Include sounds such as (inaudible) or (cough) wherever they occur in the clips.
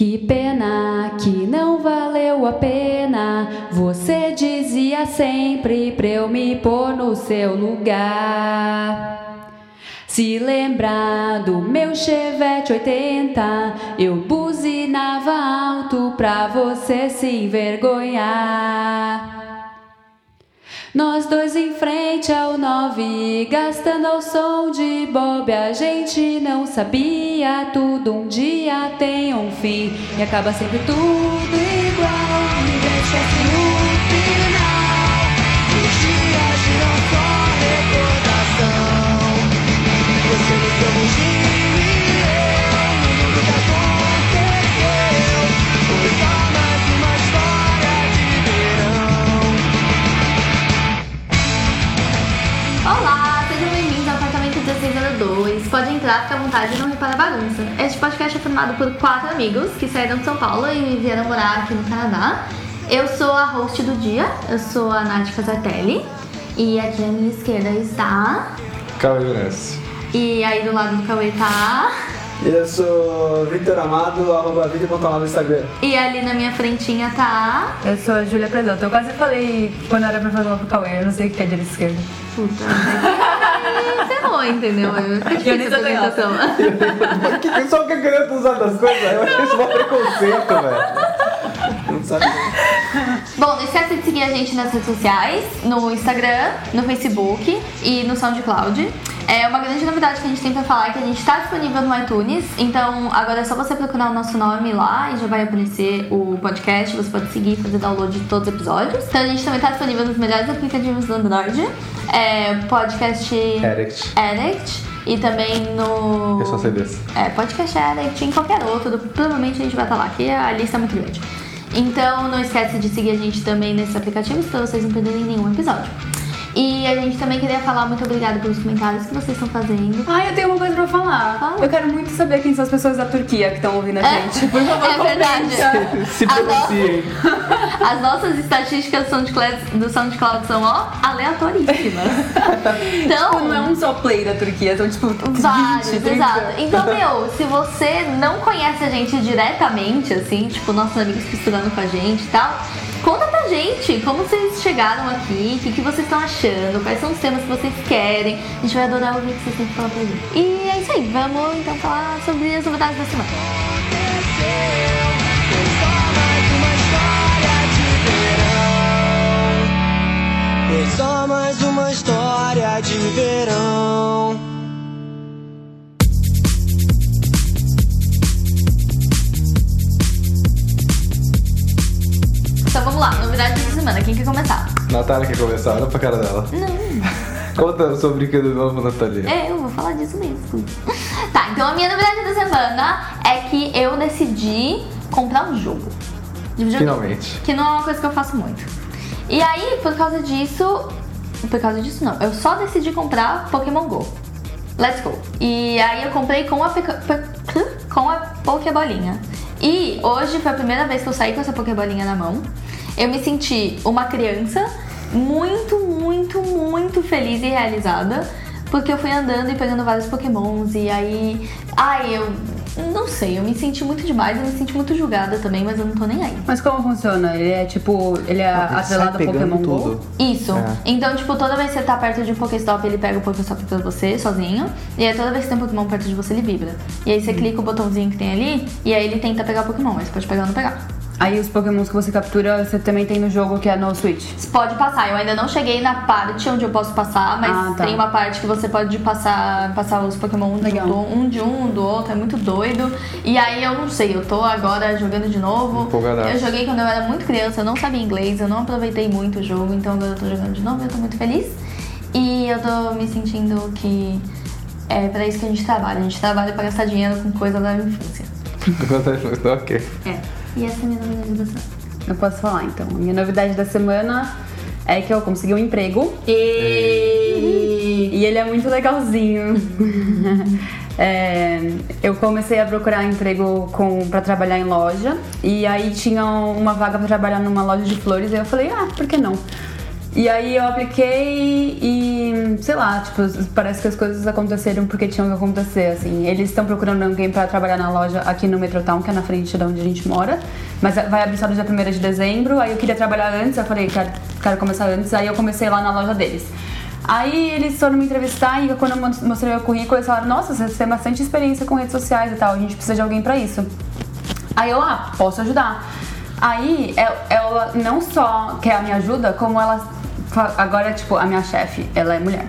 Que pena que não valeu a pena. Você dizia sempre pra eu me pôr no seu lugar. Se lembrar do meu Chevette 80, eu buzinava alto pra você se envergonhar. Nós dois em frente ao nove, gastando ao som de Bob. A gente não sabia, tudo um dia tem um fim. E acaba sempre tudo igual. Ninguém esquece no final. Os dias giram só recordação. Você no entrar, fica à vontade e não repara a bagunça. Este podcast é formado por quatro amigos que saíram de São Paulo e vieram morar aqui no Canadá. Eu sou a host do dia, eu sou a Nath Casatelli. E aqui à minha esquerda está. Cauê Venâncio. E aí do lado do Cauê tá. Eu sou Vitor Amado, arroba Vitor no Instagram. E ali na minha frentinha tá. Eu sou a Júlia Predoto. Eu quase falei quando era pra falar pro Cauê, eu não sei o que é direita esquerda. Puta, (laughs) ferrou, entendeu? Fica difícil a apresentação. (laughs) Que pessoal que querendo usar das coisas, eu achei isso um preconceito, velho. Não sabe. Bom, não esquece de seguir a gente nas redes sociais, no Instagram, no Facebook e no SoundCloud. É uma grande novidade que a gente tem pra falar é que a gente tá disponível no iTunes, então agora é só você procurar o nosso nome lá e já vai aparecer o podcast, você pode seguir e fazer download de todos os episódios. Então a gente também tá disponível nos melhores aplicativos do Android, é, podcast Erect. Addict e também no... Eu só sei desse. É, podcast Addict, em qualquer outro, provavelmente a gente vai estar lá, que a lista é muito grande. Então não esquece de seguir a gente também nesses aplicativos para vocês não perderem nenhum episódio. E a gente também queria falar muito obrigada pelos comentários que vocês estão fazendo. Ah, eu tenho uma coisa pra falar. Fala. Eu quero muito saber quem são as pessoas da Turquia que estão ouvindo a gente. Por favor, é verdade. Se pronunciem. (laughs) As nossas estatísticas do SoundCloud, do SoundCloud são, ó, aleatoríssimas. (laughs) Então, Tipo, não é um só play da Turquia, são tipo 20, Vários, 30. exato. Então, meu, (laughs) se você não conhece a gente diretamente, assim, tipo, nossos amigos que estudaram com a gente e tal, conta pra gente como vocês chegaram aqui, o que, que vocês estão achando, quais são os temas que vocês querem. A gente vai adorar ouvir o que vocês têm que falar pra gente. E é isso aí, vamos então falar sobre as novidades da semana. Foi só mais uma história de verão. Natália quer começar, olha pra cara dela. Não. Conta o seu brinquedo novo, Natália. É, eu vou falar disso mesmo. Tá, então a minha novidade da semana é que eu decidi comprar um jogo. De videogame. Finalmente. Que não é uma coisa que eu faço muito. E aí, por causa disso. Por causa disso, não. Eu só decidi comprar Pokémon Go. Let's go. E aí eu comprei com a, com a Pokébolinha. E hoje foi a primeira vez que eu saí com essa Pokébolinha na mão. Eu me senti uma criança muito, muito, muito feliz e realizada. Porque eu fui andando e pegando vários Pokémons. E aí. Ai, eu. Não sei, eu me senti muito demais. Eu me senti muito julgada também, mas eu não tô nem aí. Mas como funciona? Ele é tipo, ele é sai atrelado a pegando Pokémon tudo. Go? Isso. É. Então, tipo, toda vez que você tá perto de um Pokéstop, ele pega o Pokéstop pra você, sozinho. E aí, toda vez que tem um Pokémon perto de você, ele vibra. E aí, você clica o botãozinho que tem ali, e aí ele tenta pegar o Pokémon, mas pode pegar ou não pegar. Aí os Pokémons que você captura, você também tem no jogo que é no Switch. Você pode passar. Eu ainda não cheguei na parte onde eu posso passar, mas Ah, tá. tem uma parte que você pode passar, passar os Pokémon de Legal. um, um de um, do outro. É muito doido. E aí, eu não sei, eu tô agora jogando de novo. Eu joguei quando eu era muito criança, eu não sabia inglês, eu não aproveitei muito o jogo, então agora eu tô jogando de novo e eu tô muito feliz. E eu tô me sentindo que é pra isso que a gente trabalha. A gente trabalha pra gastar dinheiro com coisa da (laughs) infância. ok. É. E essa é a minha novidade da semana. Eu posso falar então. A minha novidade da semana é que eu consegui um emprego. E... E ele é muito legalzinho. (laughs) É, eu comecei a procurar emprego com, pra trabalhar em loja. E aí tinha uma vaga pra trabalhar numa loja de flores. E eu falei, ah, por que não? E aí eu apliquei e, sei lá, tipo, parece que as coisas aconteceram porque tinham que acontecer, assim. Eles estão procurando alguém pra trabalhar na loja aqui no Metrotown, que é na frente de onde a gente mora. Mas vai abrir só no dia 1 de dezembro, aí eu queria trabalhar antes, eu falei, quero, quero começar antes, aí eu comecei lá na loja deles. Aí eles foram me entrevistar e quando eu mos- mostrei meu currículo, eles falaram, nossa, você tem bastante experiência com redes sociais e tal, a gente precisa de alguém pra isso. Aí eu, ah, posso ajudar. Aí el- ela não só quer a minha ajuda, como ela agora, tipo, a minha chefe, ela é mulher.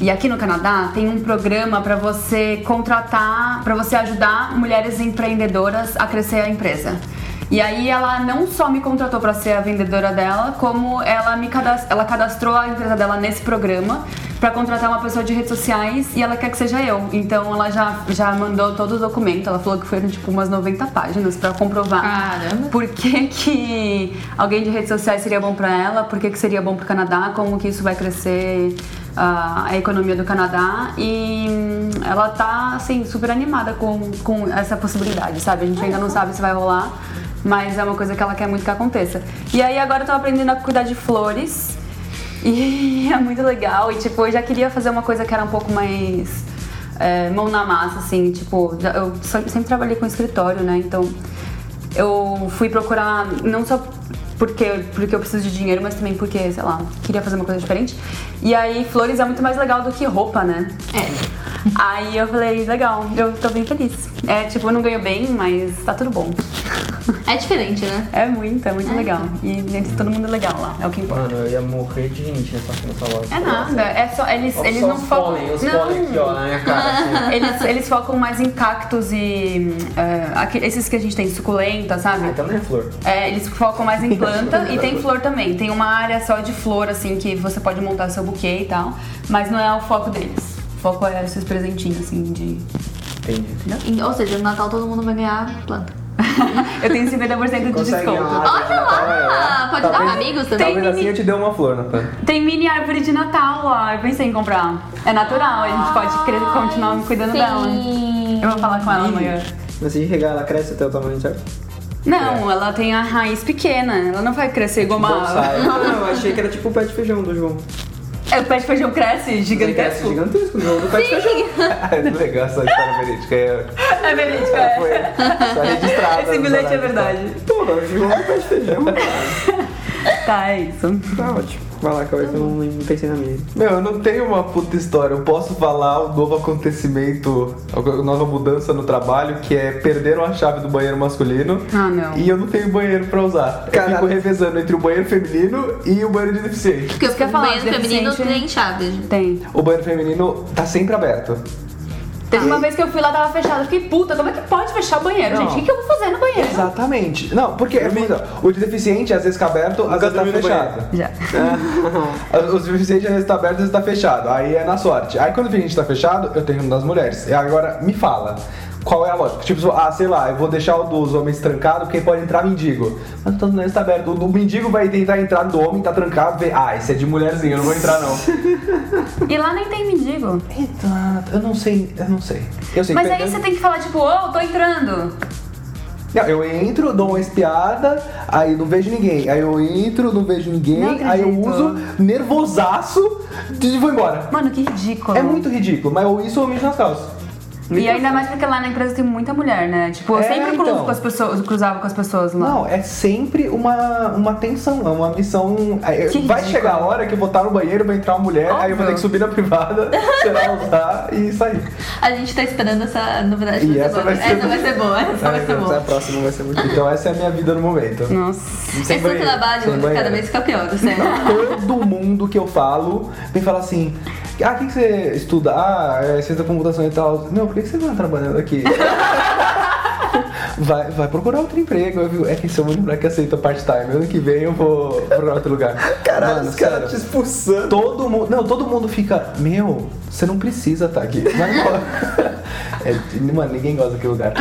E aqui no Canadá tem um programa pra você contratar, pra você ajudar mulheres empreendedoras a crescer a empresa. E aí ela não só me contratou pra ser a vendedora dela, como ela me ela cadastrou a empresa dela nesse programa pra contratar uma pessoa de redes sociais e ela quer que seja eu. Então ela já, já mandou todo o documento, ela falou que foram tipo umas 90 páginas pra comprovar Caramba. por que, que alguém de redes sociais seria bom pra ela, por que, que seria bom pro Canadá, como que isso vai crescer ah, a economia do Canadá e hum, ela tá assim super animada com, com essa possibilidade, sabe? A gente ainda não sabe se vai rolar, mas é uma coisa que ela quer muito que aconteça. E aí agora eu tô aprendendo a cuidar de flores e (laughs) é muito legal e tipo, eu já queria fazer uma coisa que era um pouco mais é, mão na massa, assim, tipo, eu sempre trabalhei com escritório, né? Então eu fui procurar não só porque, porque eu preciso de dinheiro, mas também porque, sei lá, queria fazer uma coisa diferente. E aí, flores é muito mais legal do que roupa, né? É. Aí eu falei, legal, eu tô bem feliz. É, tipo, eu não ganho bem, mas tá tudo bom. É diferente, né? É muito, é muito legal. E eles, todo mundo é legal lá, é o que importa. Mano, eu ia morrer de gente nessa, nessa loja. É nada, é só, eles, eles só não os focam... pólen, os pólen aqui, ó, na minha cara. Assim. (laughs) eles, eles focam mais em cactos e é, aqui- esses que a gente tem, suculenta, sabe? Ah, então não é flor. É, eles focam mais em (laughs) planta e tem flor também. Tem uma área só de flor, assim, que você pode montar seu buquê e tal. Mas não é o foco deles. Foco é esses presentinhos, assim, de. Entendi. Ou seja, no Natal todo mundo vai ganhar planta. (laughs) Eu tenho 50% de Consegue desconto. uma árvore de Olha Natal, lá! é. Pode dar Talvez- pra amigos também? Talvez assim eu te dê uma flor, Natan. Tem mini árvore de Natal lá. Eu pensei em comprar. É natural, a gente pode cre- continuar cuidando dela. Sim. Eu vou falar com ela amanhã. Mas se regar, ela cresce até o tamanho certo? Não, ela tem a raiz pequena. Ela não vai crescer igual uma. Bonsai. Não, eu achei que era tipo o pé de feijão do João. É, o pé de feijão cresce Ele cresce gigantesco. gigantesco, o João do pé de feijão. (laughs) é legal essa história verídica. É, É verídico, é. foi tá registrada. Esse nos bilhete é verdade. Pô, o João do pé de feijão. (laughs) Tá, é isso. Tá ótimo. Vai lá, que eu não, não pensei na minha. Meu, eu não tenho uma puta história. Eu posso falar o novo acontecimento, a nova mudança no trabalho, que é perderam a chave do banheiro masculino. Ah, não. E eu não tenho banheiro pra usar. Eu fico revezando entre o banheiro feminino e o banheiro de deficiente. Porque eu o ia falar, banheiro feminino tem chave. Tem. O banheiro feminino tá sempre aberto. Teve uma vez que eu fui lá, tava fechado. Eu fiquei, puta, como é que pode fechar o banheiro, Não. gente? O que, que eu vou fazer no banheiro? Exatamente. Não, porque é muito- o de deficiente às vezes fica aberto, às vezes tá dormi no fechado. Já. Os deficientes às vezes tá aberto, às vezes tá fechado. Aí é na sorte. Aí quando o deficiente tá fechado, eu tenho um das mulheres. E agora me fala. Qual é a lógica? Tipo, ah, sei lá, eu vou deixar o dos homens trancado porque pode entrar mendigo. Mas o das mulheres tá aberto. O do mendigo vai tentar entrar do homem, tá trancado, vê, ah, esse é de mulherzinha, eu não vou entrar não. (laughs) E lá nem tem mendigo. Exato, eu não sei, eu não sei. Eu sei Mas aí você tem que falar, tipo, ô, tô entrando. Não, eu entro, dou uma espiada, aí não vejo ninguém. Aí eu entro, não vejo ninguém, Não aí eu uso nervosaço e vou embora. Mano, que ridículo. É muito ridículo, mas eu isso eu mijo nas calças. E ainda mais porque lá na empresa tem muita mulher, né? Tipo, eu É, sempre cruzo então. com as pessoas, cruzava com as pessoas lá. Não, é sempre uma, uma tensão, é uma missão. Que vai ridículo. chegar a hora que eu vou estar no banheiro, vai entrar uma mulher, aí eu vou ter Óbvio. que subir na privada, (laughs) esperar usar e sair. A gente tá esperando essa novidade. E essa vai ser- essa vai ser boa. Essa vai ser É, boa. A próxima vai ser muito Então essa é a minha vida no momento. Nossa. Sem Esse banheiro, trabalho sem cada banheiro. vez fica pior, sério. Todo mundo que eu falo vem falar assim: Ah, o que, que você estuda? Ah, é ciência da computação e tal. Meu, por que, que você tá trabalhando aqui? (laughs) Vai, vai procurar outro emprego. Eu é que se eu lembrar que aceita part-time, ano que vem eu vou procurar outro lugar. Caralho, Mano, os caras te expulsando. Todo mundo. Não, todo mundo fica. Meu, Você não precisa estar aqui. Mas, (laughs) pô, é, mano, ninguém gosta daquele lugar.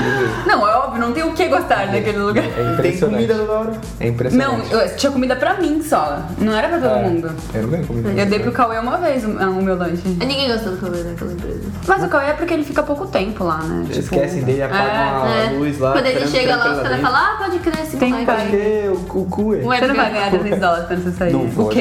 Não, é óbvio, não tem o que gostar daquele lugar. É Tem impressionante. comida toda hora. É impressionante. Não, eu- tinha comida pra mim só. Não era pra todo É, mundo. Eu não ganho comida. Eu dei pro Cauê uma vez o, o meu lanche. Ninguém gostou do Cauê naquela empresa. Mas o Cauê é porque ele fica pouco tempo lá, né? Eles esquecem dele, apagam a É. luz lá. Quando ele chega lá, os caras falam, ah, pode crer, esse Tem. Porque o, o cu é. Você não vai ganhar 3 dólares quando você sair. Não vou.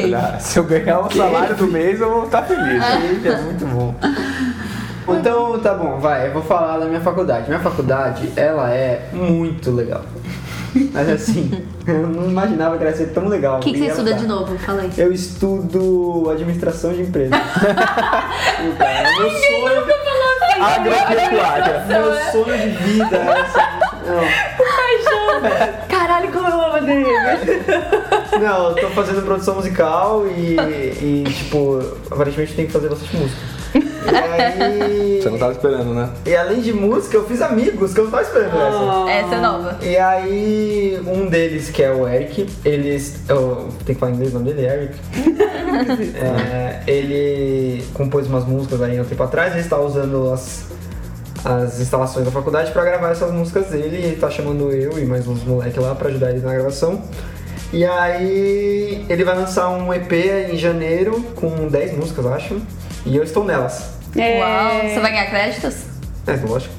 Se eu ganhar o (laughs) salário do mês, eu vou estar feliz. É muito bom. (laughs) Então, tá bom, vai, eu vou falar da minha faculdade. Minha faculdade, ela é muito legal. Mas assim, (laughs) eu não imaginava que ela ia ser tão legal. O que, que você estuda tá. de novo? Fala aí. Eu estudo administração de empresas. (laughs) Cara, meu sonho, Agropecuária. meu sonho de vida é assim, não. Caralho, como eu amo dele. Não, eu tô fazendo produção musical e, e tipo, aparentemente tem que fazer bastante música. E aí. Você não tava esperando, né? E além de música, eu fiz amigos que eu não tava esperando essa. Essa é nova. E aí, um deles, que é o Eric, eles. Eu tenho que falar em inglês o nome dele, Eric. (laughs) É, ele compôs umas músicas aí há um tempo atrás, ele está usando as, as instalações da faculdade pra gravar essas músicas dele e ele tá chamando eu e mais uns moleques lá pra ajudar ele na gravação. E aí ele vai lançar um EP em janeiro com 10 músicas, acho. E eu estou nelas. É. Uau, você vai ganhar créditos? É, lógico.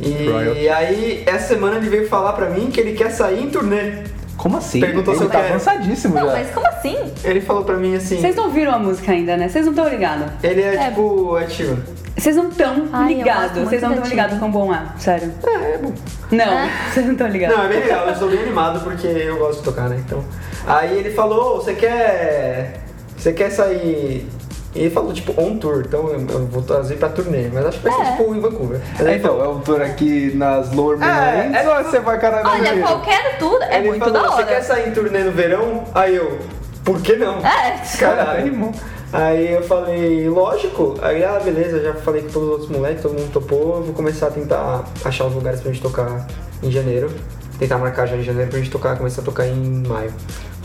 E Royalty. aí, essa semana ele veio falar pra mim que ele quer sair em turnê. Como assim? Perguntou se Ele eu tá quero. avançadíssimo Não, já. mas como assim? Ele falou pra mim assim. Vocês não viram a música ainda, né? Vocês não estão ligados. Ele é, É. tipo ativo. Vocês não estão Ai, eu ligados. muito Vocês não da estão Tina. ligados quão bom é. Sério. É, é bom. Não, (laughs) vocês não estão ligados. Não, é bem legal, eu estou bem animado porque eu gosto de tocar, né? Então. Aí ele falou, você quer. Você quer sair. E ele falou, tipo, on tour, então eu eu vou trazer pra turnê, mas acho que vai ser É. tipo em Vancouver. Mas É, então, falou, é um tour aqui nas Lower É, Mainlands é- ou você vai caralho Olha, qualquer tudo é ele muito falou, da você quer hora. sair em turnê no verão? Aí eu, por que não? É, Caralho. Aí eu falei, lógico. Aí, ah, beleza, já falei com todos os outros moleques, todo mundo topou. Eu vou começar a tentar achar os lugares pra gente tocar em janeiro. Tentar marcar já em janeiro pra gente tocar, começar a tocar em maio.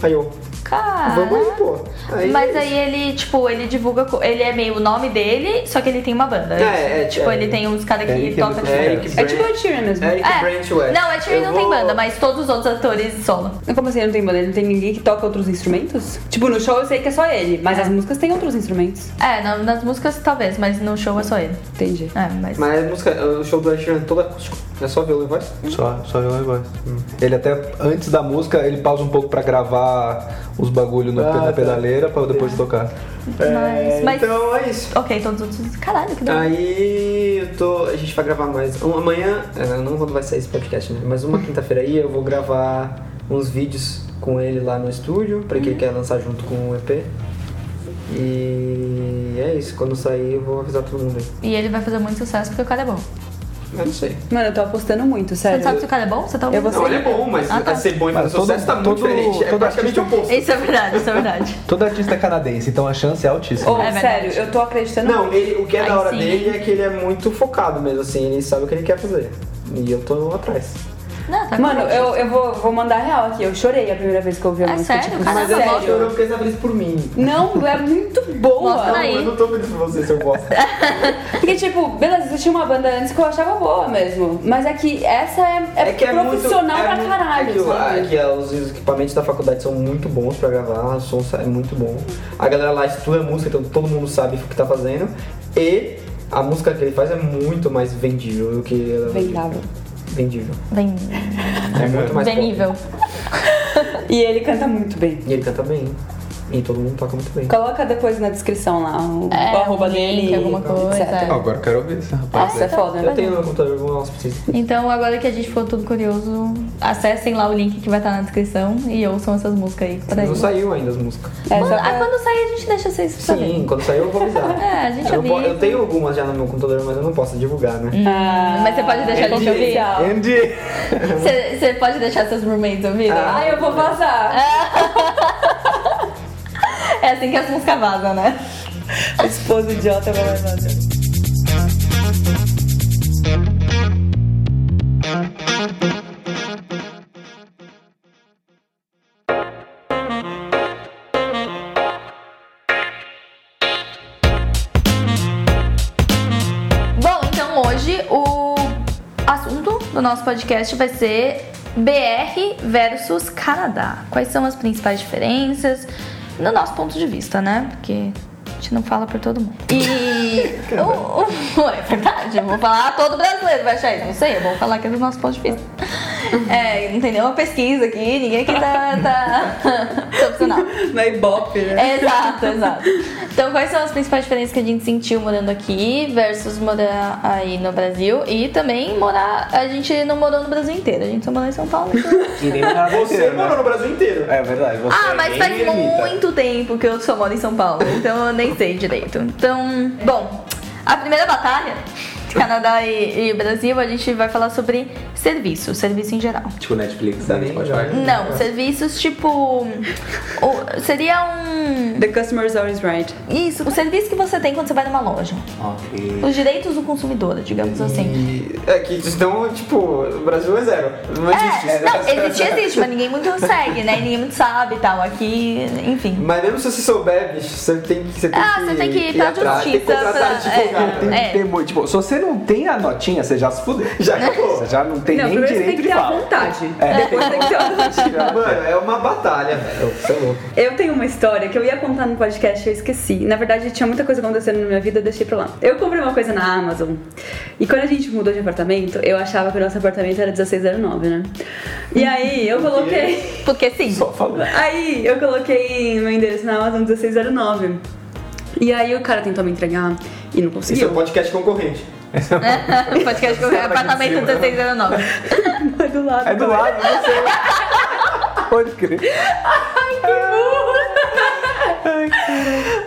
Aí eu, cara. vamos aí, pô. Aí, Mas aí ele, tipo, ele divulga. Ele é meio o nome dele, só que ele tem uma banda. É, é, tipo, é. ele tem uns caras que Eric tocam é tipo. Eric É tipo o Ed Sheeran mesmo. Eric É. Brant West. Não, Ed Sheeran não tem vou- banda, mas todos os outros atores solo. Como assim não tem banda? Não tem ninguém que toca outros instrumentos? Tipo, no show eu sei que é só ele, mas É. as músicas têm outros instrumentos. É, na- nas músicas talvez, mas no show é só ele. Entendi. É, mas. Mas a música, o show do Ed Sheeran é todo acústico. É só violão e voz? Só, só violão e voz. Ele até, antes da música, ele pausa um pouco pra gravar os bagulho no, Ah, na tá. pedaleira pra depois tocar. Mas- mas- Então é isso. Ok, todos os outros. Caralho, que da hora. Aí eu tô. A gente vai gravar mais. um- amanhã, é, não quando vai sair esse podcast, né? Mas uma quinta-feira aí eu vou gravar uns vídeos com ele lá no estúdio, pra que ele quer lançar junto com o EP. E é isso, quando sair eu vou avisar todo mundo aí. E ele vai fazer muito sucesso porque o cara é bom. Eu não sei. Mano, eu tô apostando muito, Você sério. não sabe se o cara é bom? Você tá ouvindo? Não, ele é bom, mas Ah, tá. ser bom e fazer Mas todo- sucesso tá muito todo- diferente. É todo praticamente o artista- oposto. Isso é verdade, isso é verdade. (laughs) Todo artista é canadense, então a chance é altíssima. Ô, É verdade. sério, eu tô acreditando Não, ele, o que é Aí da hora sim. dele é que ele é muito focado mesmo, assim, ele sabe o que ele quer fazer. E eu tô atrás. Não, tá Mano, eu, eu vou, vou mandar real aqui. Eu chorei a primeira vez que eu ouvi a É música. sério? Tipo, Mas eu sério? não chorou porque você tá feliz por mim. Não, é muito boa. Mostra Não, aí. eu não tô feliz por você, seu bosta. (laughs) Porque, tipo, beleza, existia uma banda antes que eu achava boa mesmo. Mas é que essa é, é, profissional é pra muito- caralho, é que, sabe? é que os equipamentos da faculdade são muito bons pra gravar, o som é muito bom. A galera lá estuda música, então todo mundo sabe o que tá fazendo. E a música que ele faz é muito mais vendível do que. Vendável. Vendível. Bem, É muito mais bem pop. nível. (laughs) E ele canta muito bem. E ele canta bem. E todo mundo toca muito bem. Coloca depois na descrição lá o, É, o arroba um link, dele, alguma coisa, etc. é. Ah, agora eu quero ouvir esse rapaz. Nossa, é foda, né? Eu tenho no meu computador, vou lá se precisa. Então, agora que a gente ficou tudo curioso, acessem lá o link que vai estar na descrição e ouçam essas músicas aí. Aí. Não saiu ainda as músicas. É, Quando, ah, pra- quando sair, a gente deixa vocês Sim, saberem. quando sair eu vou avisar. (laughs) É, a gente eu, avisa. eu tenho algumas já no meu computador, mas eu não posso divulgar, né? Ah, Mas você pode deixar a gente ouvir? Andy! Você você pode deixar seus roommates ouvirem? Ah. Ai, eu vou vazar. (laughs) É assim que as músicas vazam, né? A esposa idiota vai então do nosso podcast vai ser BR versus Canadá. Quais são as principais diferenças? No nosso ponto de vista, né? Porque a gente não fala por todo mundo. E. (laughs) o, o- (laughs) é verdade, eu vou falar todo brasileiro vai achar isso. Não sei, eu vou falar que é do nosso ponto de vista. É, não tem nenhuma pesquisa aqui, ninguém aqui tá, tá (laughs) profissional. Na Ibope, né? Exato, exato. Então, quais são as principais diferenças que a gente sentiu morando aqui versus morar aí no Brasil? E também morar. A gente não morou no Brasil inteiro, a gente só morou em São Paulo. (laughs) então- nem Você inteiro, morou né? no Brasil inteiro. É verdade. Você Ah, mas faz ermita. muito tempo que eu só moro em São Paulo, então eu nem sei direito. Então, bom, a primeira batalha, Canadá e, e Brasil, a gente vai falar sobre serviço, serviço em geral. Tipo Netflix, né? Legal. Não, serviços tipo. o- seria um. The customer is always right. Isso, o serviço que você tem quando você vai numa loja. Ok. Os direitos do consumidor, digamos assim. E é que então, tipo, o Brasil é zero. Não existe É, não, existe, existe, mas ninguém muito segue, né? Ninguém muito sabe e tal. Aqui, enfim. Mas mesmo se você souber, bicho, você tem que. Você tem Ah, que você tem que ir pra atrás, tem que justiça contratar pra- advogado. Tem É. que ter muito. Tipo, se você não tem a notinha, você já se fudeu. Já acabou. Você já não tem Não, nem primeiro você tem direito que de ter a vontade. É. Depois tem que ter a vontade. Mano, é uma batalha, velho. Você é louco. Eu tenho uma história que eu ia contar no podcast e eu esqueci. Na verdade, tinha muita coisa acontecendo na minha vida, eu deixei pra lá. Eu comprei uma coisa na Amazon. E quando a gente mudou de apartamento, eu achava que o nosso apartamento era 1609, né? E aí eu coloquei. Porque sim. Só falando. Aí eu coloquei meu endereço na Amazon 1609. E aí o cara tentou me entregar e não Isso é conseguiu. um podcast concorrente. (laughs) Podcast que eu apartamento 1609. (laughs) É do lado. É do lado, não sei. Pode crer.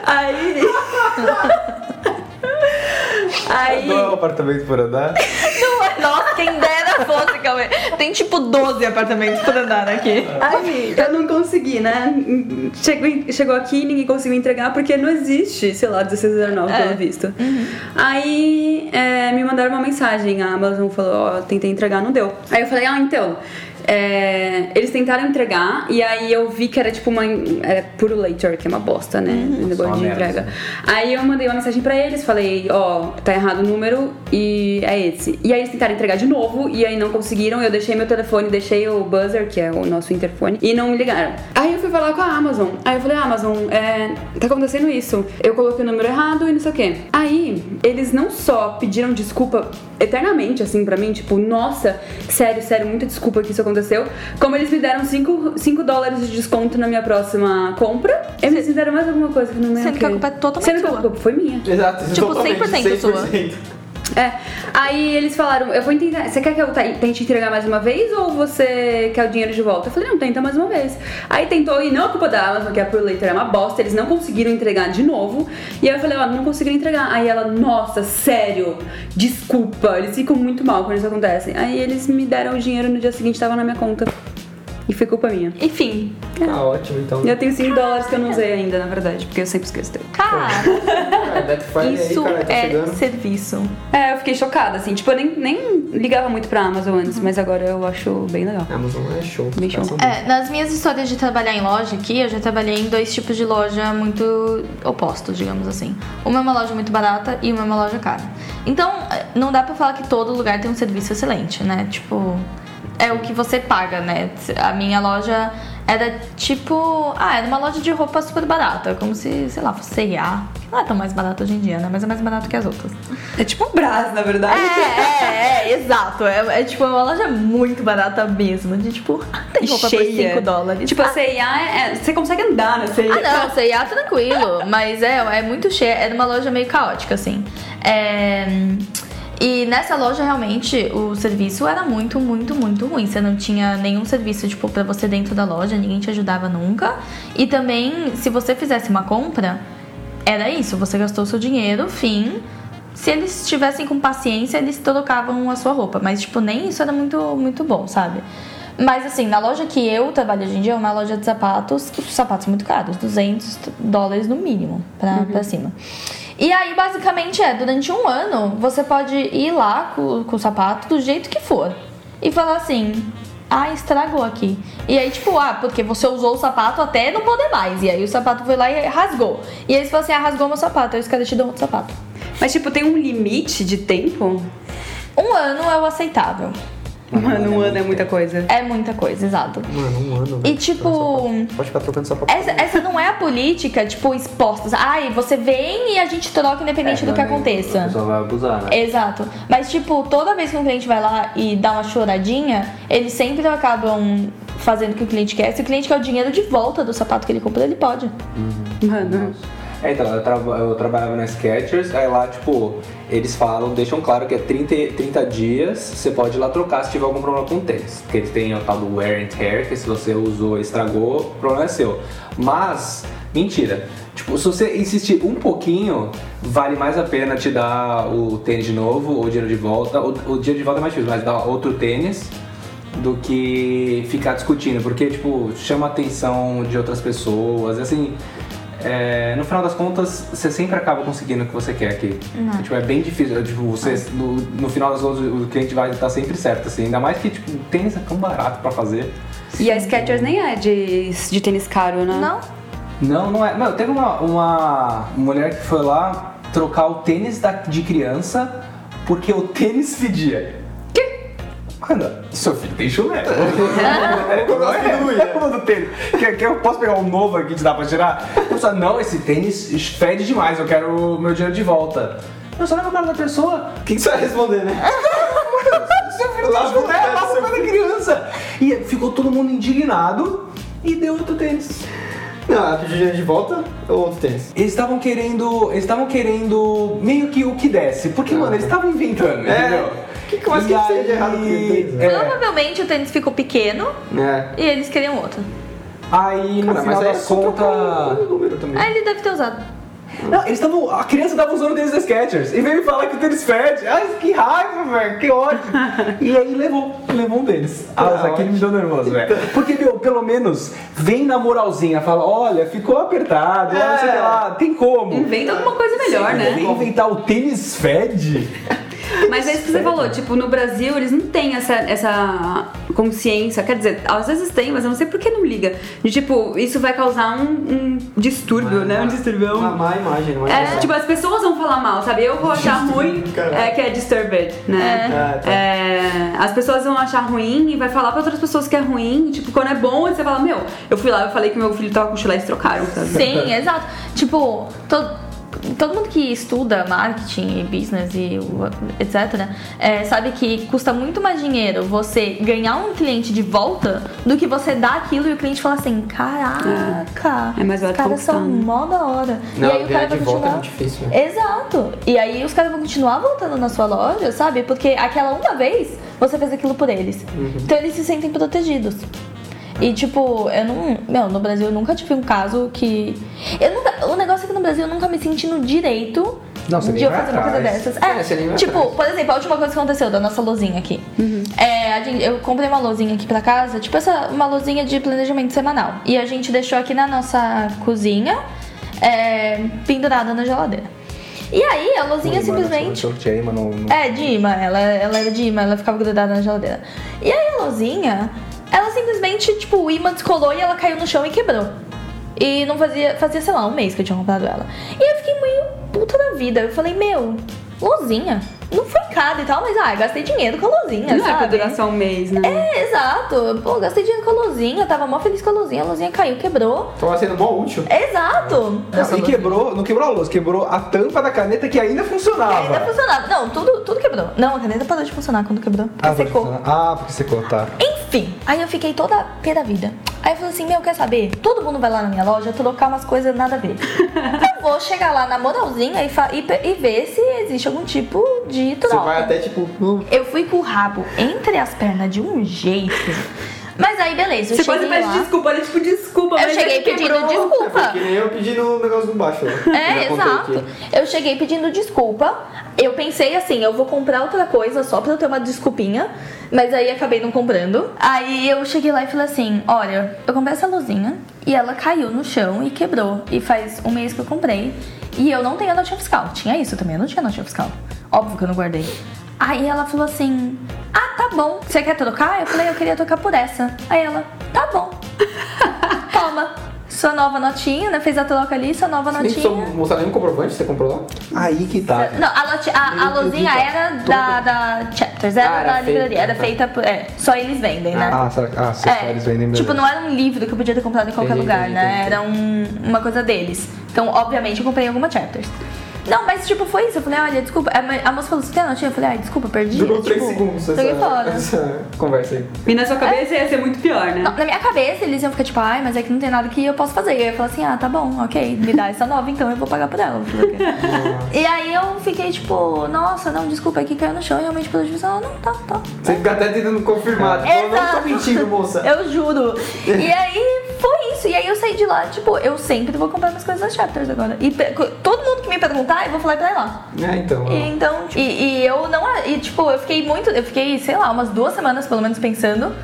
Aí. Aí. Não é um apartamento por andar. Não é- Nossa, quem dera fosse, Cauê. Tem tipo 12 apartamentos por andar aqui. Aí, eu não consegui, né? Chegou, chegou aqui e ninguém conseguiu entregar porque não existe, sei lá, 1609 É. pelo visto. Aí é, me mandaram uma mensagem, a Amazon falou, ó, tentei entregar, não deu. Aí eu falei, ah, então. É, eles tentaram entregar e aí eu vi que era tipo uma. Era puro later, que é uma bosta, né? O negócio uma de merda, entrega. Aí eu mandei uma mensagem pra eles, falei, ó, tá errado o número e é esse. E aí eles tentaram entregar de novo e aí não conseguiram. Eu deixei meu telefone, deixei o buzzer, que é o nosso interfone, e não me ligaram. Aí eu fui falar com a Amazon. Aí eu falei, Amazon, é, tá acontecendo isso. Eu coloquei o número errado e não sei o quê. Aí eles não só pediram desculpa eternamente, assim, pra mim, tipo, nossa, sério, sério, muita desculpa que isso aconteceu. Como eles me deram 5 dólares de desconto na minha próxima compra, eles me deram mais alguma coisa que não lembro. Sendo que a culpa é totalmente Sendo que a culpa foi minha. Exato. Tipo, totalmente, 100% sua. 100%. É. Aí eles falaram, eu vou tentar. Você quer que eu te- tente entregar mais uma vez ou você quer o dinheiro de volta? Eu falei, não, tenta mais uma vez. Aí tentou, e não é culpa da Amazon, que a Pro Later é uma bosta, eles não conseguiram entregar de novo. E aí eu falei, ó, não conseguiram entregar. Aí ela, nossa, sério, desculpa. Eles ficam muito mal quando isso acontece. Aí eles me deram o dinheiro no dia seguinte, tava na minha conta. E foi culpa minha. Enfim, Tá ótimo, então. Eu tenho 5 dólares que eu não usei ainda, na verdade, porque eu sempre esqueço dele. cara, Ah, Friday isso aí, cara, tá é chegando. serviço. É, eu fiquei chocada, assim. Tipo, eu nem, nem ligava muito pra Amazon antes, mas agora eu acho bem legal. Amazon é show. Bem show. É, nas minhas histórias de trabalhar em loja aqui, eu já trabalhei em dois tipos de loja muito opostos, digamos assim. Uma é uma loja muito barata e uma é uma loja cara. Então, eh, não dá pra falar que todo lugar tem um serviço excelente, né? Tipo, é o que você paga, né? A minha loja era tipo. Ah, era uma loja de roupa super barata, como se, sei lá, fosse C&A. que Não é tão mais barato hoje em dia, né? Mas é mais barato que as outras. É tipo um Brás, na verdade. É, é, é, exato. É, é tipo uma loja muito barata mesmo. De tipo, tem roupa por 5 dólares. Tipo, a CIA é, é- Você consegue andar na CIA. Ah, não, ia tranquilo, mas é, é muito cheia. É uma loja meio caótica, assim. É, E nessa loja, realmente, o serviço era muito, muito, muito ruim. Você não tinha nenhum serviço, tipo, pra você dentro da loja, ninguém te ajudava nunca. E também, se você fizesse uma compra, era isso, você gastou seu dinheiro, fim. Se eles estivessem com paciência, eles trocavam a sua roupa. Mas, tipo, nem isso era muito, muito bom, sabe? Mas, assim, na loja que eu trabalho hoje em dia, é uma loja de sapatos, os sapatos muito caros, 200 dólares no mínimo, pra, pra cima. E aí, basicamente, é, durante um ano, você pode ir lá com, com o sapato do jeito que for. E falar assim, ah, estragou aqui. E aí, tipo, ah, porque você usou o sapato até não poder mais. E aí o sapato foi lá e rasgou. E aí você falou assim, ah, rasgou meu sapato. Aí os caras te dão outro sapato. Mas, tipo, tem um limite de tempo? Um ano é o aceitável. Mano, um ano é muita coisa. É muita coisa, exato. Mano, um ano. E tipo. Pode ficar trocando sapato. Essa, essa não é a política, tipo, exposta. Ai, você vem e a gente troca independente do que A aconteça. pessoa vai abusar, né? Exato. Mas, tipo, toda vez que um cliente vai lá e dá uma choradinha, eles sempre acabam fazendo o que o cliente quer. Se o cliente quer o dinheiro de volta do sapato que ele comprou, ele pode. Mano. É, então, eu, traba- eu trabalhava na Skechers, aí lá, tipo, eles falam, deixam claro que é 30, 30 dias, você pode ir lá trocar se tiver algum problema com o tênis. Porque eles têm o tal do wear and tear, que se você usou e estragou, o problema é seu. Mas, mentira. Tipo, se você insistir um pouquinho, vale mais a pena te dar o tênis de novo, ou o dinheiro de volta. O, o dinheiro de volta é mais difícil, mas dar outro tênis do que ficar discutindo, porque, tipo, chama a atenção de outras pessoas, assim... é, no final das contas, você sempre acaba conseguindo o que você quer aqui. Tipo, é bem difícil. Tipo, você, no, no final das contas, o cliente vai estar sempre certo, assim. Ainda mais que, tipo, tênis é tão barato pra fazer. E a Skechers nem é de, de tênis caro, né? Não? Não, não é. Mano, teve uma, uma mulher que foi lá trocar o tênis da- de criança porque o tênis fedia. Que? Mano, seu filho tem chulé. é como é, é como do tênis. Quer, quer, eu posso pegar um novo aqui e te dar pra tirar? Eu não, esse tênis fede demais, eu quero o meu dinheiro de volta. Eu só leva o cara da pessoa. O que, que você vai responder, né? Seu filho tem o cara da criança. E ficou todo mundo indignado e deu outro tênis. Não, pediu dinheiro de volta ou outro tênis? Eles estavam querendo. Eles estavam querendo meio que o que desce. Porque, mano, eles estavam inventando, É. entendeu? Que que mais que E seja de errado com o tênis, né? é, Provavelmente o tênis ficou pequeno É. e eles queriam outro. aí no Cara, final mas aí é das só trocar contas. o número também. Aí ele deve ter usado. Não, eles estavam. A criança tava usando o tênis da Skechers e veio me falar que o tênis fede. Ai, que raiva, velho, que ódio. (laughs) e aí levou, levou um deles. Ah, Ah, isso aqui me deu nervoso, velho. Porque, meu, pelo menos vem na moralzinha, fala: olha, ficou apertado, É. não sei o que lá, tem como. Inventa alguma coisa melhor, né? Vem inventar o tênis fede. Mas é isso que você falou, tipo, no Brasil eles não têm essa, essa consciência, quer dizer, às vezes tem, mas eu não sei por que não liga. De tipo, isso vai causar um, um distúrbio, né? Um distúrbio. Uma um- má imagem, uma É, tipo, as pessoas vão falar mal, sabe? Eu vou achar ruim, é, que é disturbed, né? É, tá. É, as pessoas vão achar ruim e vai falar pra outras pessoas que é ruim. Tipo, quando é bom, você fala, meu, eu fui lá, eu falei que meu filho tava com chulé e eles trocaram, sabe? Sim, exato. Tipo, todo, todo mundo que estuda marketing e business e etc, é, sabe que custa muito mais dinheiro você ganhar um cliente de volta do que você dar aquilo e o cliente falar assim, caraca, É mais os vale caras são mó da hora. Não, e aí o cara vai de volta é continuar. muito difícil, né? Exato. E aí os caras vão continuar voltando na sua loja, sabe? Porque aquela uma vez você fez aquilo por eles. Uhum. Então eles se sentem protegidos. E tipo, eu não. Meu, no Brasil eu nunca tive um caso que. Eu nunca. O negócio é que no Brasil eu nunca me senti no direito Não, você de eu fazer uma coisa dessas. É, É, tipo, atrás. por exemplo, a última coisa que aconteceu da nossa lozinha aqui. É, a gente- eu comprei uma lozinha aqui pra casa, tipo essa, uma lozinha de planejamento semanal. E a gente deixou aqui na nossa cozinha, é, pendurada na geladeira. E aí a lozinha simplesmente. Sorteei, mas não. não- É, de imã, ela, ela era de imã, ela ficava grudada na geladeira. E aí a lozinha, ela simplesmente, tipo, o imã descolou e ela caiu no chão e quebrou. E não fazia, fazia, sei lá, um mês que eu tinha comprado ela. E eu fiquei meio puta da vida. Eu falei, meu, lozinha. Não foi caro e tal, mas ah, gastei dinheiro com a lozinha, Não é pra sabe? durar só um mês, né? É, exato. Pô, gastei dinheiro com a lozinha, tava mó feliz com a lozinha, a lozinha caiu, quebrou. Tava sendo mó útil. Exato. Não, e quebrou, não quebrou a luz, quebrou a tampa da caneta que ainda funcionava. Ainda funcionava. Não, tudo, tudo quebrou. Não, a caneta parou de funcionar quando quebrou. Porque Ah, secou. Ah, porque secou, tá. Enfim, aí eu fiquei toda pé da vida. Aí eu falei assim, meu, quer saber? Todo mundo vai lá na minha loja trocar umas coisas nada a ver. (laughs) eu vou chegar lá na moralzinha e, e, e ver se existe algum tipo de Você troca. vai até tipo. hum, Eu fui com o rabo entre as pernas de um jeito. Mas aí, beleza, eu Você quase cheguei pede lá. desculpa, né? Tipo, desculpa, Eu mas é cheguei que pedindo quebrou. desculpa. Que nem eu pedi no negócio do baixo. Eu É, exato. Eu cheguei pedindo desculpa. Eu pensei assim, eu vou comprar outra coisa só pra eu ter uma desculpinha. Mas aí acabei não comprando. Aí eu cheguei lá e falei assim: olha, eu comprei essa luzinha e ela caiu no chão e quebrou. E faz um mês que eu comprei. E eu não tenho a notinha fiscal. Tinha isso também, eu não tinha notinha fiscal. Óbvio que eu não guardei. Aí ela falou assim: Ah, tá bom. Você quer trocar? Eu falei, eu queria trocar por essa. Aí ela, tá bom. (laughs) Toma. sua nova notinha, né? Fez a troca ali, sua nova precisou notinha. mostrar nenhum comprovante, você comprou lá? Aí que tá. Não, a, loti- a, a luzinha era da, da Chapters, era Ah, era da livraria, feita, era tá. feita por. É, só eles vendem, né? Ah, será que. Ah, se É, eles vendem tipo, beleza. não era um livro que eu podia ter comprado em qualquer Entendi, lugar, entendi, né? entendi. Era um- uma coisa deles. Então, obviamente, eu comprei alguma chapters. Não, mas tipo, foi isso. Eu falei, olha, desculpa. A, moça falou, você tem a notinha? Eu falei, ai, desculpa, perdi. Durou tipo, 3 segundos essa, fora. essa conversa aí. E na sua cabeça ia ser muito pior, né? Não, na minha cabeça, eles iam ficar tipo, ai, mas é que não tem nada que eu possa fazer. E eu ia falar assim, ah, tá bom, ok, me dá essa nova, então eu vou pagar por ela. E aí eu fiquei tipo, nossa, não, desculpa, é que caiu no chão, realmente pelo juiz. Ela, não, tá, tá. Você fica até tentando confirmar. Tipo, eu não tô mentindo, moça. Eu juro. E aí foi isso. E aí eu saí de lá, tipo, eu sempre vou comprar minhas coisas das chapters agora. E todo mundo que me perguntar, eu vou falar pra ir lá. É, então. E, então, e, e eu não. E tipo, eu fiquei muito. Eu fiquei, sei lá, umas duas semanas pelo menos pensando.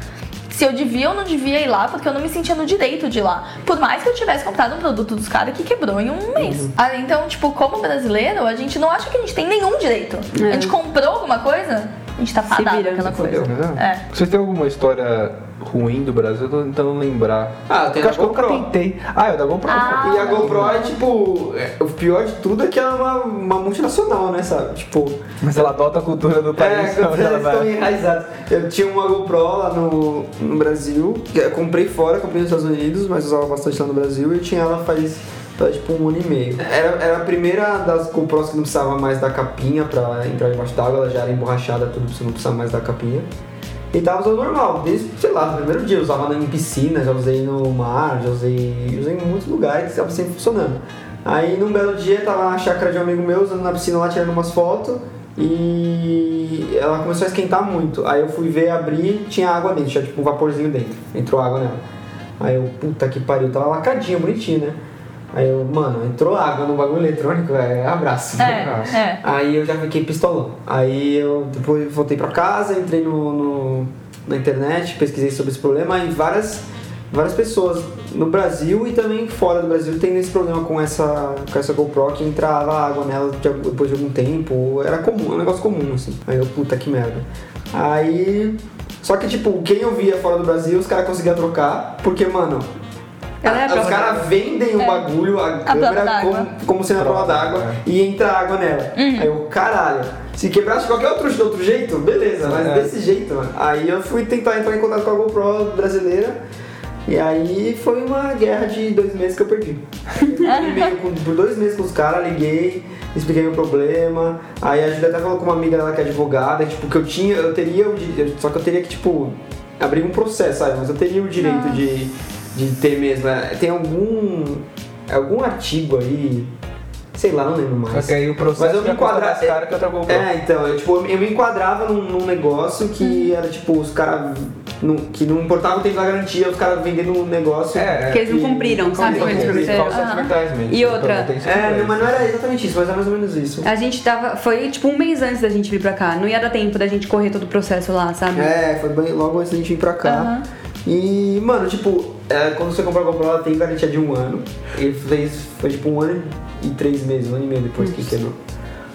Se eu devia ou não devia ir lá, porque eu não me sentia no direito de ir lá. Por mais que eu tivesse comprado um produto dos caras que quebrou em um mês. Ah, então, tipo, como brasileiro, a gente não acha que a gente tem nenhum direito. A gente comprou alguma coisa, a gente tá fadado aquela coisa. Entendeu? É. Vocês têm alguma história ruim do Brasil? Eu tô tentando lembrar. Ah, tem Porque a acho que eu nunca GoPro. tentei. Ah, eu da GoPro. Ah. E a GoPro é tipo. é, o pior de tudo é que ela é uma, uma multinacional, né, sabe? Tipo. Mas ela adota a cultura do É, país. quando (laughs) onde ela estão vai. enraizados. Eu tinha uma GoPro lá no, no Brasil, que eu comprei fora, comprei nos Estados Unidos, mas usava bastante lá no Brasil e eu tinha ela faz, faz tipo um ano e meio. Era, era a primeira das GoPros que não precisava mais da capinha pra entrar debaixo d'água, ela já era emborrachada, tudo, você não precisava mais da capinha. E tava usando normal, desde, sei lá, no primeiro dia. Eu usava em piscina, já usei no mar, já usei, usei em muitos lugares, estava sempre funcionando. Aí num belo dia tava na chácara de um amigo meu, usando na piscina lá, tirando umas fotos. E ela começou a esquentar muito. Aí eu fui ver, abrir, tinha água dentro, tinha tipo um vaporzinho dentro. Entrou água nela. Aí eu, puta que pariu, tava lacadinha, bonitinha, né? Aí eu, mano, entrou água no bagulho eletrônico, é abraço. É, abraço. é. Aí eu já fiquei pistolão. Aí eu depois voltei pra casa, entrei no, no- na internet, pesquisei sobre esse problema e várias, várias pessoas no Brasil e também fora do Brasil têm esse problema com essa, com essa GoPro que entrava água nela depois de algum tempo. Era comum, um negócio comum, assim. Aí eu, puta que merda. Aí. Só que, tipo, quem eu via fora do Brasil, os caras conseguiam trocar, porque, mano. Ela é a os caras vendem o bagulho, a, prova câmera, como, como sendo a prova d'água É. e entra água nela. Aí eu, caralho, se quebrasse qualquer outro, de outro jeito, beleza, mas É. desse jeito, mano. Aí eu fui tentar entrar em contato com a GoPro brasileira. E aí foi uma guerra de dois meses que eu perdi. (laughs) Eu por dois meses com os caras, liguei, expliquei meu problema. Aí a Julia até falou com uma amiga dela que é advogada, tipo, que eu tinha, eu teria o direito, só que eu teria que, tipo, abrir um processo, sabe? Mas eu teria o direito de, de ter mesmo. né? Tem algum. algum artigo aí. Sei lá, não lembro mais. Só que aí o processo Mas eu me já custa enquadra- mais caro que outra GoPro. É, então, eu, tipo, eu me enquadrava num, num negócio que Uhum. era tipo, os caras. Que não importava o tempo da garantia, os caras vendendo um negócio. É, é. Que eles não E- cumpriram, sabe? Com esse cumpriram. processo. False advertisement. E outra, É, mas não era exatamente isso, mas é mais ou menos isso. A gente tava. Foi tipo um mês antes da gente vir pra cá. Não ia dar tempo da gente correr todo o processo lá, sabe? É, foi bem, logo antes da gente vir pra cá. Aham. E, mano, tipo, é, quando você compra a GoPro, ela tem garantia de um ano. Ele fez, foi tipo um ano e três meses, um ano e meio depois que quebrou.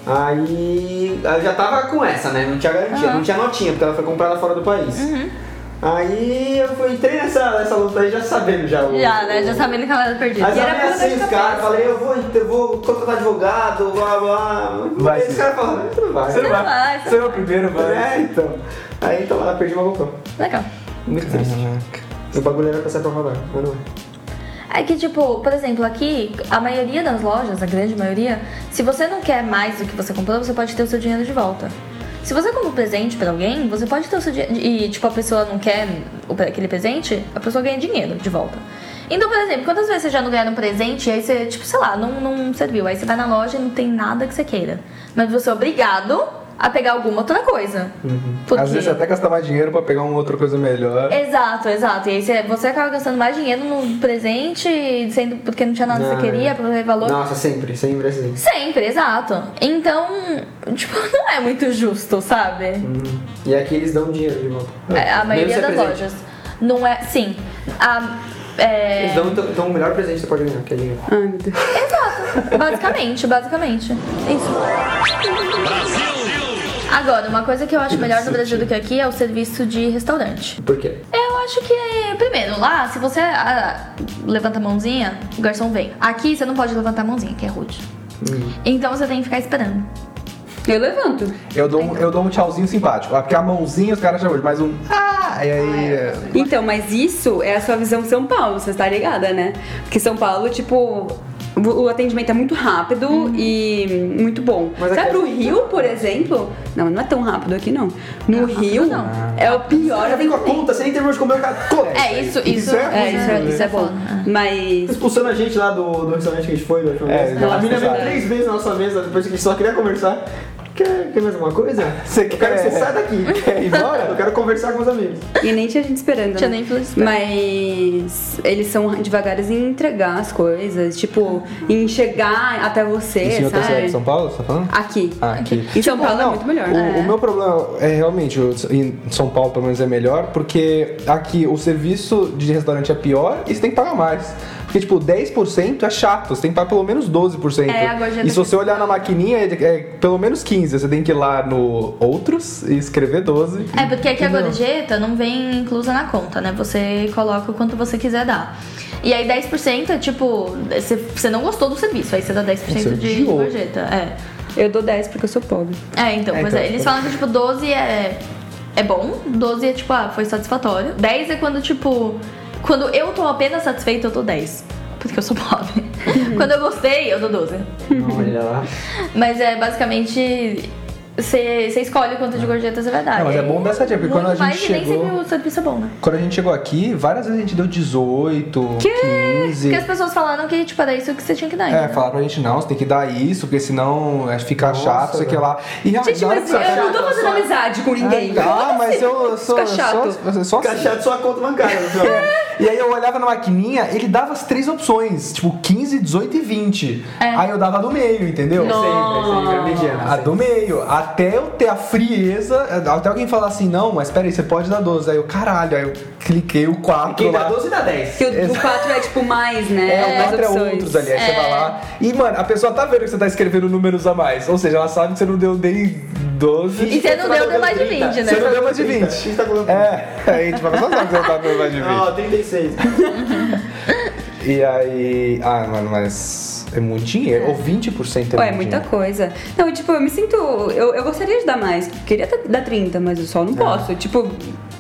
Aí eu já tava com essa, né? Não tinha garantia, não tinha notinha, porque ela foi comprada fora do país. Aí eu fui, entrei nessa, nessa luta aí já sabendo já. o- Já, né? Já sabendo que ela era perdida. Mas E eu era puta os caras, falei, eu vou, eu vou contratar advogado, blá blá. Vai Aí os caras falaram, você não vai. Você não vai, vai. você é o primeiro, vai. É, então. Aí então lá, perdi uma GoPro. Legal. Muito triste. O bagulho era pra ser pra rodar, mas não é. É que, tipo, por exemplo, aqui, a maioria das lojas, a grande maioria, se você não quer mais do que você comprou, você pode ter o seu dinheiro de volta. Se você compra um presente pra alguém, você pode ter o seu dinheiro. E, tipo, a pessoa não quer aquele presente, a pessoa ganha dinheiro de volta. Então, por exemplo, quantas vezes você já não ganhou um presente e aí você, tipo, sei lá, não, não serviu. Aí você vai na loja e não tem nada que você queira. Mas você é obrigado a pegar alguma outra coisa. Porque... Às vezes você até gasta mais dinheiro pra pegar uma outra coisa melhor. Exato, exato. E aí você, você acaba gastando mais dinheiro no presente, sendo porque não tinha nada que Não, você queria, pelo valor. Nossa, sempre, sempre assim. Sempre, exato. Então, (laughs) tipo, não é muito justo, sabe? E aqui eles dão dinheiro de volta. É, a maioria das é lojas. Não é. Sim. A, é, Eles dão então, então o melhor presente que você pode ganhar, que é dinheiro. Ai, meu Deus. basicamente, basicamente. Isso. Agora, uma coisa que eu acho melhor no Brasil do que aqui é o serviço de restaurante. Por quê? Eu acho que, primeiro, lá, se você ah, levanta a mãozinha, o garçom vem. Aqui você não pode levantar a mãozinha, que é rude. Então você tem que ficar esperando. Eu levanto. Eu dou, um- eu dou um tchauzinho simpático. Ah, Porque a mãozinha os caras chamam de mais um. Ah! E aí. é, Então, mas isso é a sua visão São Paulo, você está ligada, né? Porque São Paulo, tipo, o o atendimento é muito rápido e muito bom. Mas Sabe pro Rio, por exemplo? Não, não é tão rápido aqui, não. No Rio, não. é o pior Cara, vem com a conta, você nem terminou de comer o cara. É, isso, isso, Isso é É, isso é, isso é bom. foda. Mas Expulsando a gente lá do, do restaurante que a gente foi da última É, vez. a menina veio três vezes na nossa mesa depois que a gente só queria conversar. Quer, quer mais alguma coisa? (laughs) Você Eu quero que você quer- saia daqui. (laughs) Quer ir embora? Eu quero conversar com os amigos. E nem tinha gente esperando. Tinha né? nem fila de espera. Mas eles são devagares em entregar as coisas, tipo, em chegar até você, Isso em outra cidade de São Paulo, você tá falando? Aqui. Ah, aqui. Em São Paulo é Não, muito melhor. O, o meu problema é realmente, em São Paulo pelo menos é melhor, porque aqui o serviço de restaurante é pior e você tem que pagar mais. Porque, tipo, 10% é chato, você tem que pagar pelo menos 12%. É, a gorjeta e se você olhar na maquininha, é, é pelo menos 15%. Você tem que ir lá no Outros e escrever 12%. É, porque aqui a gorjeta não vem inclusa na conta, né? Você coloca o quanto você quiser dar. E aí 10% é tipo, você, não gostou do serviço, aí você dá 10% Você de odiou. gorjeta. É. Eu dou 10 porque eu sou pobre. É, então, É, pois então, é, eles então. falam que tipo 12 é é bom, 12 é tipo, ah, foi satisfatório. 10 é quando tipo, quando eu tô apenas satisfeita, eu dou 10. Porque eu sou pobre. (laughs) quando eu gostei, eu dou 12. Olha lá. Mas é basicamente você você escolhe o quanto de gorjeta você vai dar. Não, mas é bom dessa dica, porque quando a gente mais e nem chegou- sempre o serviço é bom, né? Quando a gente chegou aqui, várias vezes a gente deu 18, 15. Porque as pessoas falaram que, tipo, era isso que você tinha que dar. É, entendeu? falaram pra gente, não, você tem que dar isso, porque senão é, fica Nossa, chato, sei que lá. E realmente, Gente, mas que eu não tô fazendo amizade com ninguém. Ah, mas eu sou. Fica chato. Só, só, só Fica chato sua conta bancária. final. (laughs) E aí eu olhava na maquininha, ele dava as três opções, tipo 15, 18 e 20. Aí eu dava a do meio, entendeu? Sempre, sempre, é mediana. A do meio, até eu ter a frieza, até alguém falar assim, não, mas peraí, você pode dar 12. Aí eu, caralho, aí eu cliquei o 4 Quem dá lá. 12 dá 10. Que o, o 4 é tipo mais, né? É, o mais 4 é outros ali, aí você vai lá. E, mano, a pessoa tá vendo que você tá escrevendo números a mais. Ou seja, ela sabe que você não deu nem 12. E você não deu, deu mais de 20, né? Você não deu mais de 20. A gente tá falando. É, aí tipo, a pessoa sabe que você não tá dando mais de 20. (laughs) Ó, 36. (laughs) E aí. Ah, mano, mas. É muito dinheiro. Ou 20% é Ué, é muita dinheiro. coisa. Não, tipo, eu me sinto. Eu, eu gostaria de dar mais. Queria dar 30, mas eu só não posso. Tipo,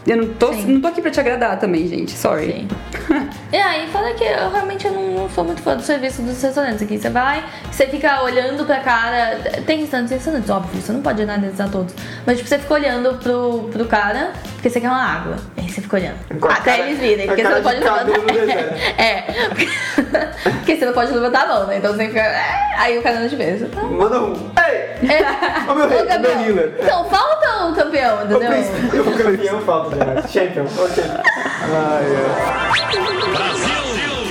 eu não tô, Sim. não tô aqui pra te agradar também, gente. Sorry. Sim. E (laughs) aí, fala que eu realmente eu não, não sou muito fã do serviço dos restaurantes aqui. Você vai, você fica olhando pra cara. Tem restaurantes e restaurantes, óbvio, você não pode analisar todos. Mas, tipo, você fica olhando pro, pro cara porque você quer uma água. E aí você fica olhando. Com a Até cara- eles virem, porque você não pode levantar. (laughs) deserto. É. (laughs) Porque você não pode levantar a mão, né? Então você fica. "É", Aí o cara não te tá. Manda um. Ei! É. Ô, meu rei, campeão. meu healer. Então, falta o campeão, entendeu? príncipe. Eu campeão, falta, né? Champion. Ô, champion.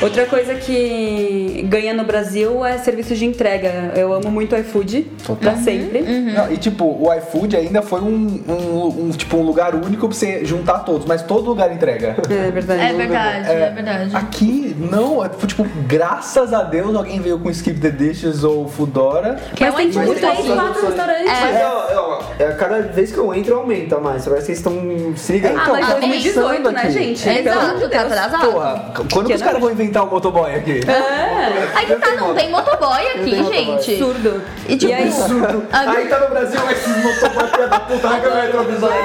Outra coisa que ganha no Brasil é serviço de entrega. Eu amo muito o iFood, pra sempre. Não, e tipo, o iFood ainda foi um, um, um, tipo, um lugar único pra você juntar todos, mas todo lugar entrega. É verdade. É verdade, é, verdade. Aqui, não, é, tipo, graças a Deus alguém veio com Skip the Dishes ou Foodora. Que é Mas o tem tipo três, quatro restaurantes. Mas ó, ó, é, cada vez que eu entro aumenta mais. Parece que eles estão se ligando. Ah, Então, mas tá 2018, né, começando aqui. gente? Exato, tá atrasado. Porra, quando que os caras vão inventar um motoboy aqui? Aí que tá, não tem motoboy aqui, gente. Absurdo. E tipo, aí? a- Aí tá no Brasil esses motoboy filha da puta na câmera retrovisória.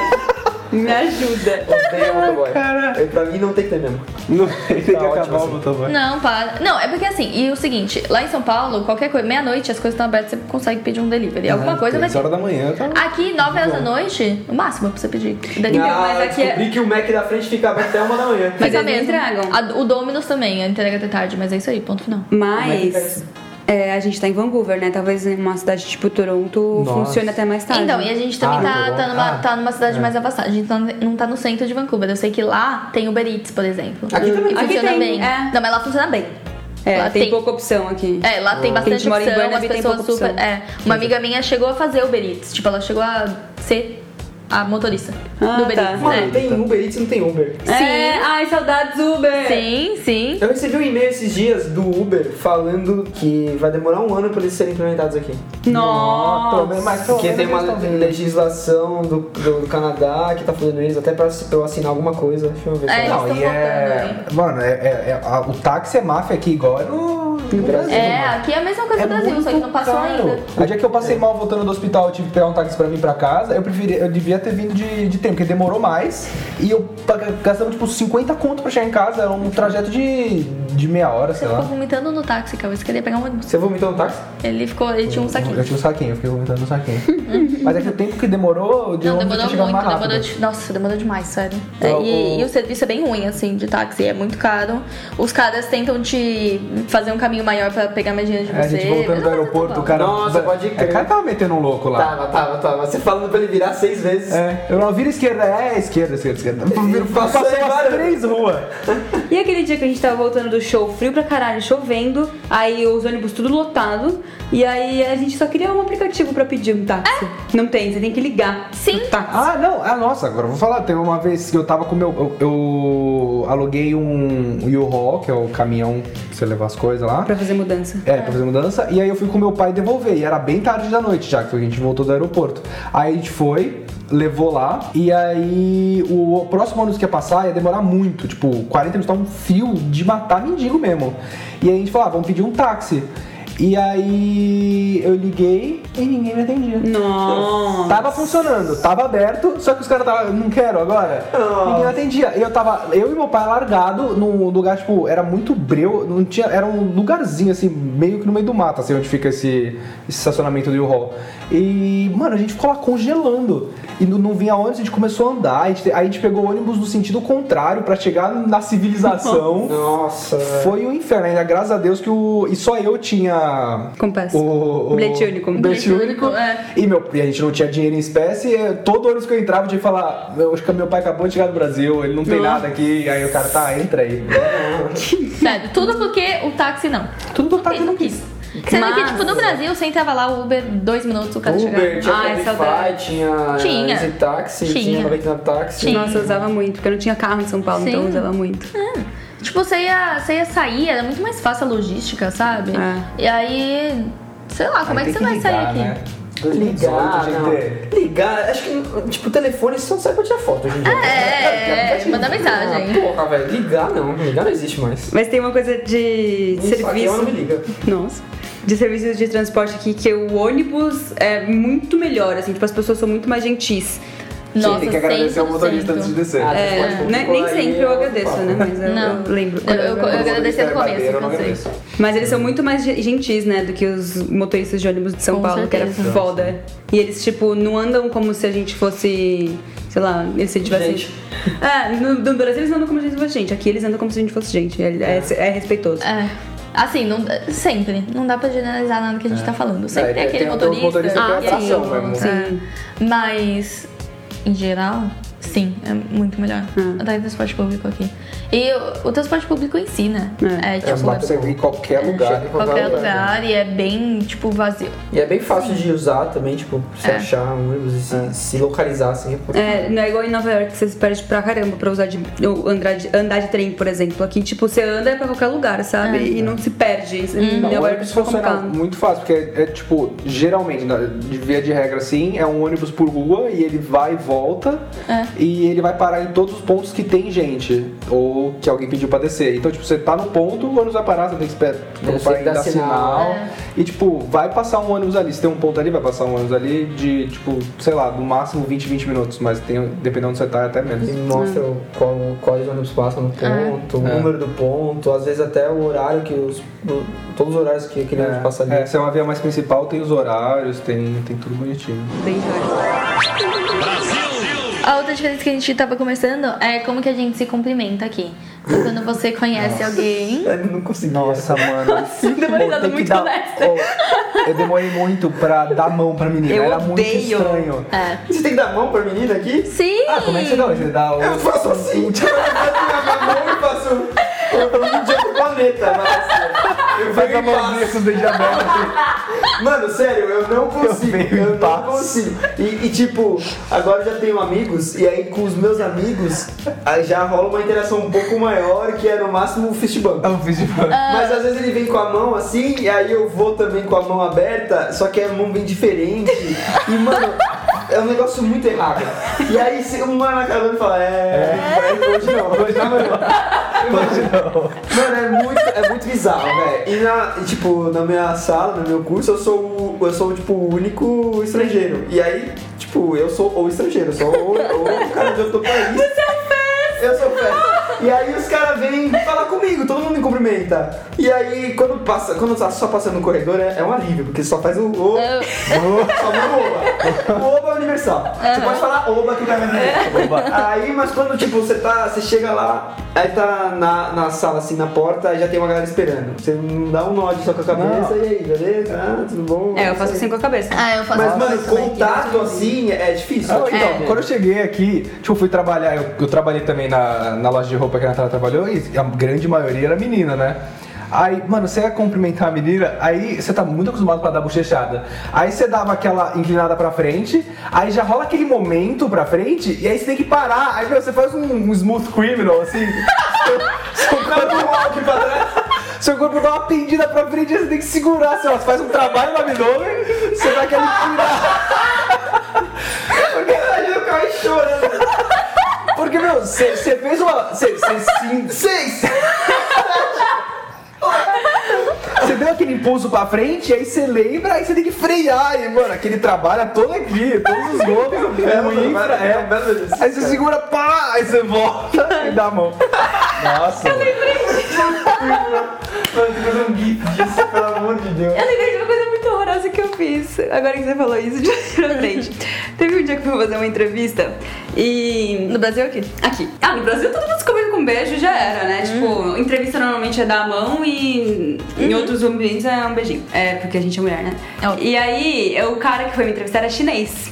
Me ajuda. Odeio motoboy. É, Pra mim não tem que ter mesmo. Não tem que Tá ótimo acabar o assim. motoboy. Não, para. Não, é porque assim, e o seguinte, lá em São Paulo, qualquer coisa, meia-noite as coisas estão abertas, você consegue pedir um delivery. Alguma coisa vai 3 ter. horas da manhã, tá? Aqui, 9 horas da noite, o máximo pra você pedir delivery. mas Ah, aqui é- descobri que o Mac da frente fica aberto até uma da manhã. Mas Fica eles mesmo. entregam. A- o Dominus também, a entrega até tarde, mas é isso aí, ponto final. Mas é, a gente tá em Vancouver, né? Talvez em uma cidade tipo Toronto Nossa. funcione até mais tarde. Então, e a gente também Ah, tá, tá numa, Ah, tá numa cidade é. mais afastada. A gente não, não tá no centro de Vancouver. Eu sei que lá tem Uber Eats, por exemplo. Aqui também. E Aqui funciona tem, bem. é. Não, mas lá funciona bem. É, lá tem, pouca opção aqui. É, lá tem bastante mora em opção, Burnaby as tem pessoas super. opção. É, uma amiga minha chegou a fazer Uber Eats. Tipo, ela chegou a ser a motorista Ah, do Uber tá. Eats. Mano, É. tem Uber Eats e não tem Uber. É, ai, saudades Uber. Sim, sim. Eu recebi um e-mail esses dias do Uber falando que vai demorar um ano pra eles serem implementados aqui. Nossa. Menos- mas Porque tem uma legislação do, do, Canadá que tá fazendo isso, até pra, pra eu assinar alguma coisa. Deixa eu ver. É, Não, e é. Mano, é, é- é- a- o táxi é máfia aqui igual é no, no Brasil. É, mano. aqui é a mesma coisa É do Brasil, só que não passou caro. ainda. O dia que eu passei mal voltando do hospital, eu tive que pegar um táxi pra mim pra casa, eu preferi, eu devia ter vindo de, de tempo, porque demorou mais. E eu pa- gastamos tipo 50 conto pra chegar em casa, era um trajeto de, de meia hora, Você sei ficou lá. vomitando no táxi, Cauê. Você queria pegar um. Você vomitou no táxi? Ele ficou, ele tinha um saquinho. Eu tinha um saquinho, eu fiquei vomitando no saquinho. (laughs) Mas é que o tempo que demorou, de Não, demorou muito, mais rápido. demorou de- Nossa, demorou demais, sério. É, Então, e, o- e o serviço é bem ruim, assim, de táxi, é muito caro. Os caras tentam te fazer um caminho maior pra pegar mais dinheiro de É, a você. gente voltando do aeroporto, o cara. Nossa, pode É, crer. o cara tava metendo um louco lá. Tava, tava, tava. Você falando pra ele virar seis vezes. É, eu não viro esquerda, é esquerda, esquerda, esquerda. Viro, Passou umas três ruas. (laughs) E aquele dia que a gente tava voltando do show, frio pra caralho, chovendo, aí os ônibus tudo lotado, e aí a gente só queria um aplicativo pra pedir um táxi. Não tem, você tem que ligar. Sim. Ah, não, ah, nossa, agora eu vou falar. Teve uma vez que eu tava com meu. Eu, eu aluguei um U-Haul, que é o caminhão pra você levar as coisas lá. Pra fazer mudança. É, pra fazer mudança. E aí eu fui com meu pai devolver. E era bem tarde da noite já, que a gente voltou do aeroporto. Aí a gente foi, levou lá. E aí o próximo ônibus que ia passar ia demorar muito. Tipo, 40 minutos, tá um fio de matar mendigo mesmo. E aí a gente falou, ah, vamos pedir um táxi. E aí eu liguei e ninguém me atendia. Nossa. Tava funcionando, tava aberto, só que os caras tava, não quero agora. Ninguém atendia. E eu tava, eu e meu pai largado num lugar, tipo, era muito breu, não tinha, era um lugarzinho assim, meio que no meio do mato, assim, onde fica esse, esse estacionamento do U-Haul. E, mano, a gente ficou lá congelando. E não, não vinha ônibus, a gente começou a andar, a gente, aí a gente pegou o ônibus no sentido contrário pra chegar na civilização. Nossa. Foi um inferno, ainda graças a Deus que o. E só eu tinha. Compass. O, o Bilhete único. o bilhete Bilhete único. único, é. E, meu, e a gente não tinha dinheiro em espécie. E todo ônibus que eu entrava, eu tinha que falar: meu, Acho que meu pai acabou de chegar do Brasil, ele não tem nada aqui. Aí o cara, tá, entra aí. (laughs) Sério, tudo porque o táxi não. Tudo do táxi Ele não quis. Sendo que, Mas- tipo, no Brasil, você entrava lá, o Uber, dois minutos, o cara Uber, chegava. tinha Ai, Cabify, saudade. tinha, Tinha. Easy Taxi, tinha, Tinha. 99 Táxi. Tinha. Nossa, eu usava muito, porque eu não tinha carro em São Paulo, então eu Sim. usava muito. Tipo, você ia, você ia sair, era muito mais fácil a logística, sabe? É. E aí, sei lá, como Aí é que você vai sair ligar, aqui? né? Ligar, tinha que não. ter. Ligar, acho que, tipo, telefone só sai pra tirar foto hoje em dia. É, é, (laughs) manda mensagem. Ah, porra, velho, ligar não, ligar não existe mais. Mas tem uma coisa de Isso aqui serviço. não me liga. Nossa. De serviços de transporte aqui, que o ônibus é muito melhor, assim, tipo, as pessoas são muito mais gentis. Nossa, tem que agradecer ao motorista antes de 100%. descer. Ah, É, né, nem sempre eu é agradeço, né? Mas eu, Não. eu lembro. Eu- eu- eu agradeci no é começo, barbeiro, eu cansei. Mas eles são muito mais ge- gentis, né, do que os motoristas de ônibus de São Com Paulo, que era certeza. foda. E eles, tipo, não andam como se a gente fosse, sei lá, eles se tivessem... Gente. (laughs) É, no, no Brasil eles andam como se a gente fosse gente. Aqui eles andam como se a gente fosse gente. É, é, é respeitoso. É. Assim, não, sempre. Não dá pra generalizar nada que a gente tá falando. Sempre É, tem aquele tem motorista. motoristas que é ah, atração sim, mesmo. sim. Mas, em geral, sim, é muito melhor. Hum. Em transporte público aqui. E o, o transporte público em si, né? É. É, É, tipo, dá pra você ir em qualquer lugar. em qualquer lugar e é bem, tipo, vazio. E é bem fácil de usar também, tipo, se É. achar um ônibus e se, se localizar, assim. É, não é igual em Nova York que você se perde pra caramba pra usar de, ou andar, de, andar de trem, por exemplo. Aqui, tipo, você anda pra qualquer lugar, sabe? É. E não se perde. Em Não, o Nova York é funciona muito fácil, porque é, é, tipo, geralmente, na- de via de regra assim, é um ônibus por rua e ele vai e volta É. e ele vai parar em todos os pontos que tem gente ou que alguém pediu pra descer. Então, tipo, você tá no ponto, o ônibus vai parar, você tem que esperar em dar sinal. sinal. É. E, tipo, vai passar um ônibus ali. Se tem um ponto ali, vai passar um ônibus ali de, tipo, sei lá, no máximo 20, 20 minutos, mas tem, dependendo onde você tá, é até menos. E mostra o- qual, quais ônibus passam no ponto, o É. número do ponto, às vezes até o horário que os. o- todos os horários que aquele ônibus passa ali. É, se é uma via mais principal, tem os horários, tem, tem tudo bonitinho. Bem. A outra diferença que a gente tava conversando é como que a gente se cumprimenta aqui. Então, quando você conhece alguém. Eu não consegui. Nossa, mano. Deu uma risada muito dar- honesta. Ô, eu demorei muito pra dar mão pra menina. Eu Era muito odeio. estranho. É. Você tem que dar mão pra menina aqui? Sim! Ah, como é que você dá? Você dá o. Eu faço assim, (laughs) tipo, eu faço a mão e faço. Eu faço um dia mas assim, eu Faz venho a mãozinha com os dedos abertos assim. Mano, sério, eu não consigo. Eu Eu, não consigo. E, e, tipo, agora eu já tenho amigos, e aí com os meus amigos aí já rola uma interação um pouco maior, que é no máximo o fist bump. É um festival. Mas às vezes ele vem com a mão assim, e aí eu vou também com a mão aberta, só que a mão bem diferente. E, mano, é um negócio muito errado. E aí se um mano acabando fala, é, é, hoje não, hoje não. Hoje não. Mano, é muito, é muito bizarro, velho. E na, e, tipo, na minha sala, no meu curso, eu sou o, eu sou, tipo, o único estrangeiro. E aí, tipo, eu sou o estrangeiro, eu sou o, o cara de outro país. Você é o Eu sou o festa. E aí os caras vêm falar comigo, todo mundo me cumprimenta. E aí, quando passa, quando tá só passando no corredor, é, é um alívio, porque só faz o o, o só o oba. O oba é universal. Você pode falar oba que o cara vai. Oba. Aí, mas quando tipo, você tá. Você chega lá, aí tá na, na sala assim, na porta, aí já tem uma galera esperando. Você não dá um nod só com a cabeça, Não. e aí, beleza? Ah, tudo bom? É, eu faço assim com a cabeça. Ah, eu faço Mas, isso mano, contato assim é difícil. Tipo, então, É. quando eu cheguei aqui, tipo, eu fui trabalhar, eu, eu trabalhei também na, na loja de roupa que a Natália trabalhou e a grande maioria era menina, né? Aí, mano, você ia cumprimentar a menina, aí você tá muito acostumado pra dar bochechada. Aí você dava aquela inclinada pra frente, aí já rola aquele momento pra frente, e aí você tem que parar. Aí meu, você faz um, um smooth criminal, assim. seu, (laughs) seu corpo pra trás. Seu corpo dá uma pendida pra frente e você tem que segurar, assim, ó. Você faz um trabalho no abdômen, você dá aquele tirar. (laughs) porque imagina o cara chorando. Porque, meu, você fez uma. Você sim. Seis! Você deu aquele impulso pra frente, aí você lembra, aí você tem que frear. E, mano, aquele trabalho é todo aqui, todos os golpes, é o infra, é. Aí você segura, pá, aí você volta e dá a mão. Nossa. Mano, tem que fazer um gif disso, pelo amor de Deus. Eu lembrei de uma coisa muito horrorosa que eu fiz. Agora que você falou isso, (laughs) de frente. Teve um dia que eu fui fazer uma entrevista e. No Brasil aqui? Aqui. Ah, no Brasil todo mundo se comunica com beijo já era, né? Uhum. Tipo, entrevista normalmente é dar a mão e em outros ambientes é um beijinho. É, porque a gente é mulher, né? É. E aí, o cara que foi me entrevistar era chinês.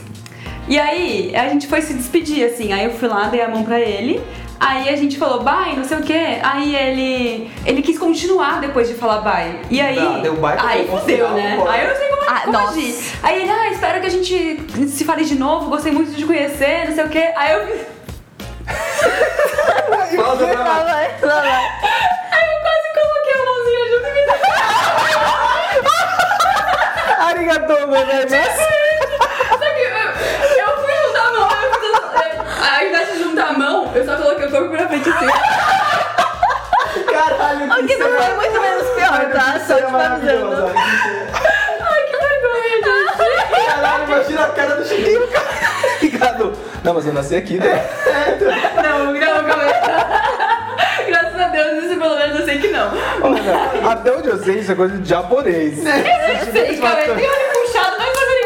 E aí, a gente foi se despedir, assim. Aí eu fui lá, dei a mão pra ele. Aí a gente falou bye, não sei o quê. Aí ele. Ele quis continuar depois de falar bye. E aí. Dá, deu bye, aí fudeu, né? bora. Aí eu não sei como, Ah, como nossa. agir. Aí ele, ah, espero que a gente se fale de novo, gostei muito de te conhecer, não sei o quê. Aí eu. (laughs) Fala do Lá vai, lá vai. Aí eu quase coloquei a mãozinha junto e me (laughs) Arigatou, velho. Só assim, ao invés de juntar a mão, eu só coloquei o corpo pra frente assim. Caralho, O que não foi muito menos pior, tá? Só te avisando. Ai, que vergonha, gente. Caralho, imagina a cara do Chiquinho. (laughs) Obrigado. Não, mas eu nasci aqui, né? Não, não, calma aí. Graças a Deus, isso pelo menos eu sei que não. Olha, até onde eu sei, isso é coisa de japonês. Eu sei, calma aí. Tem olho puxado, mas fazer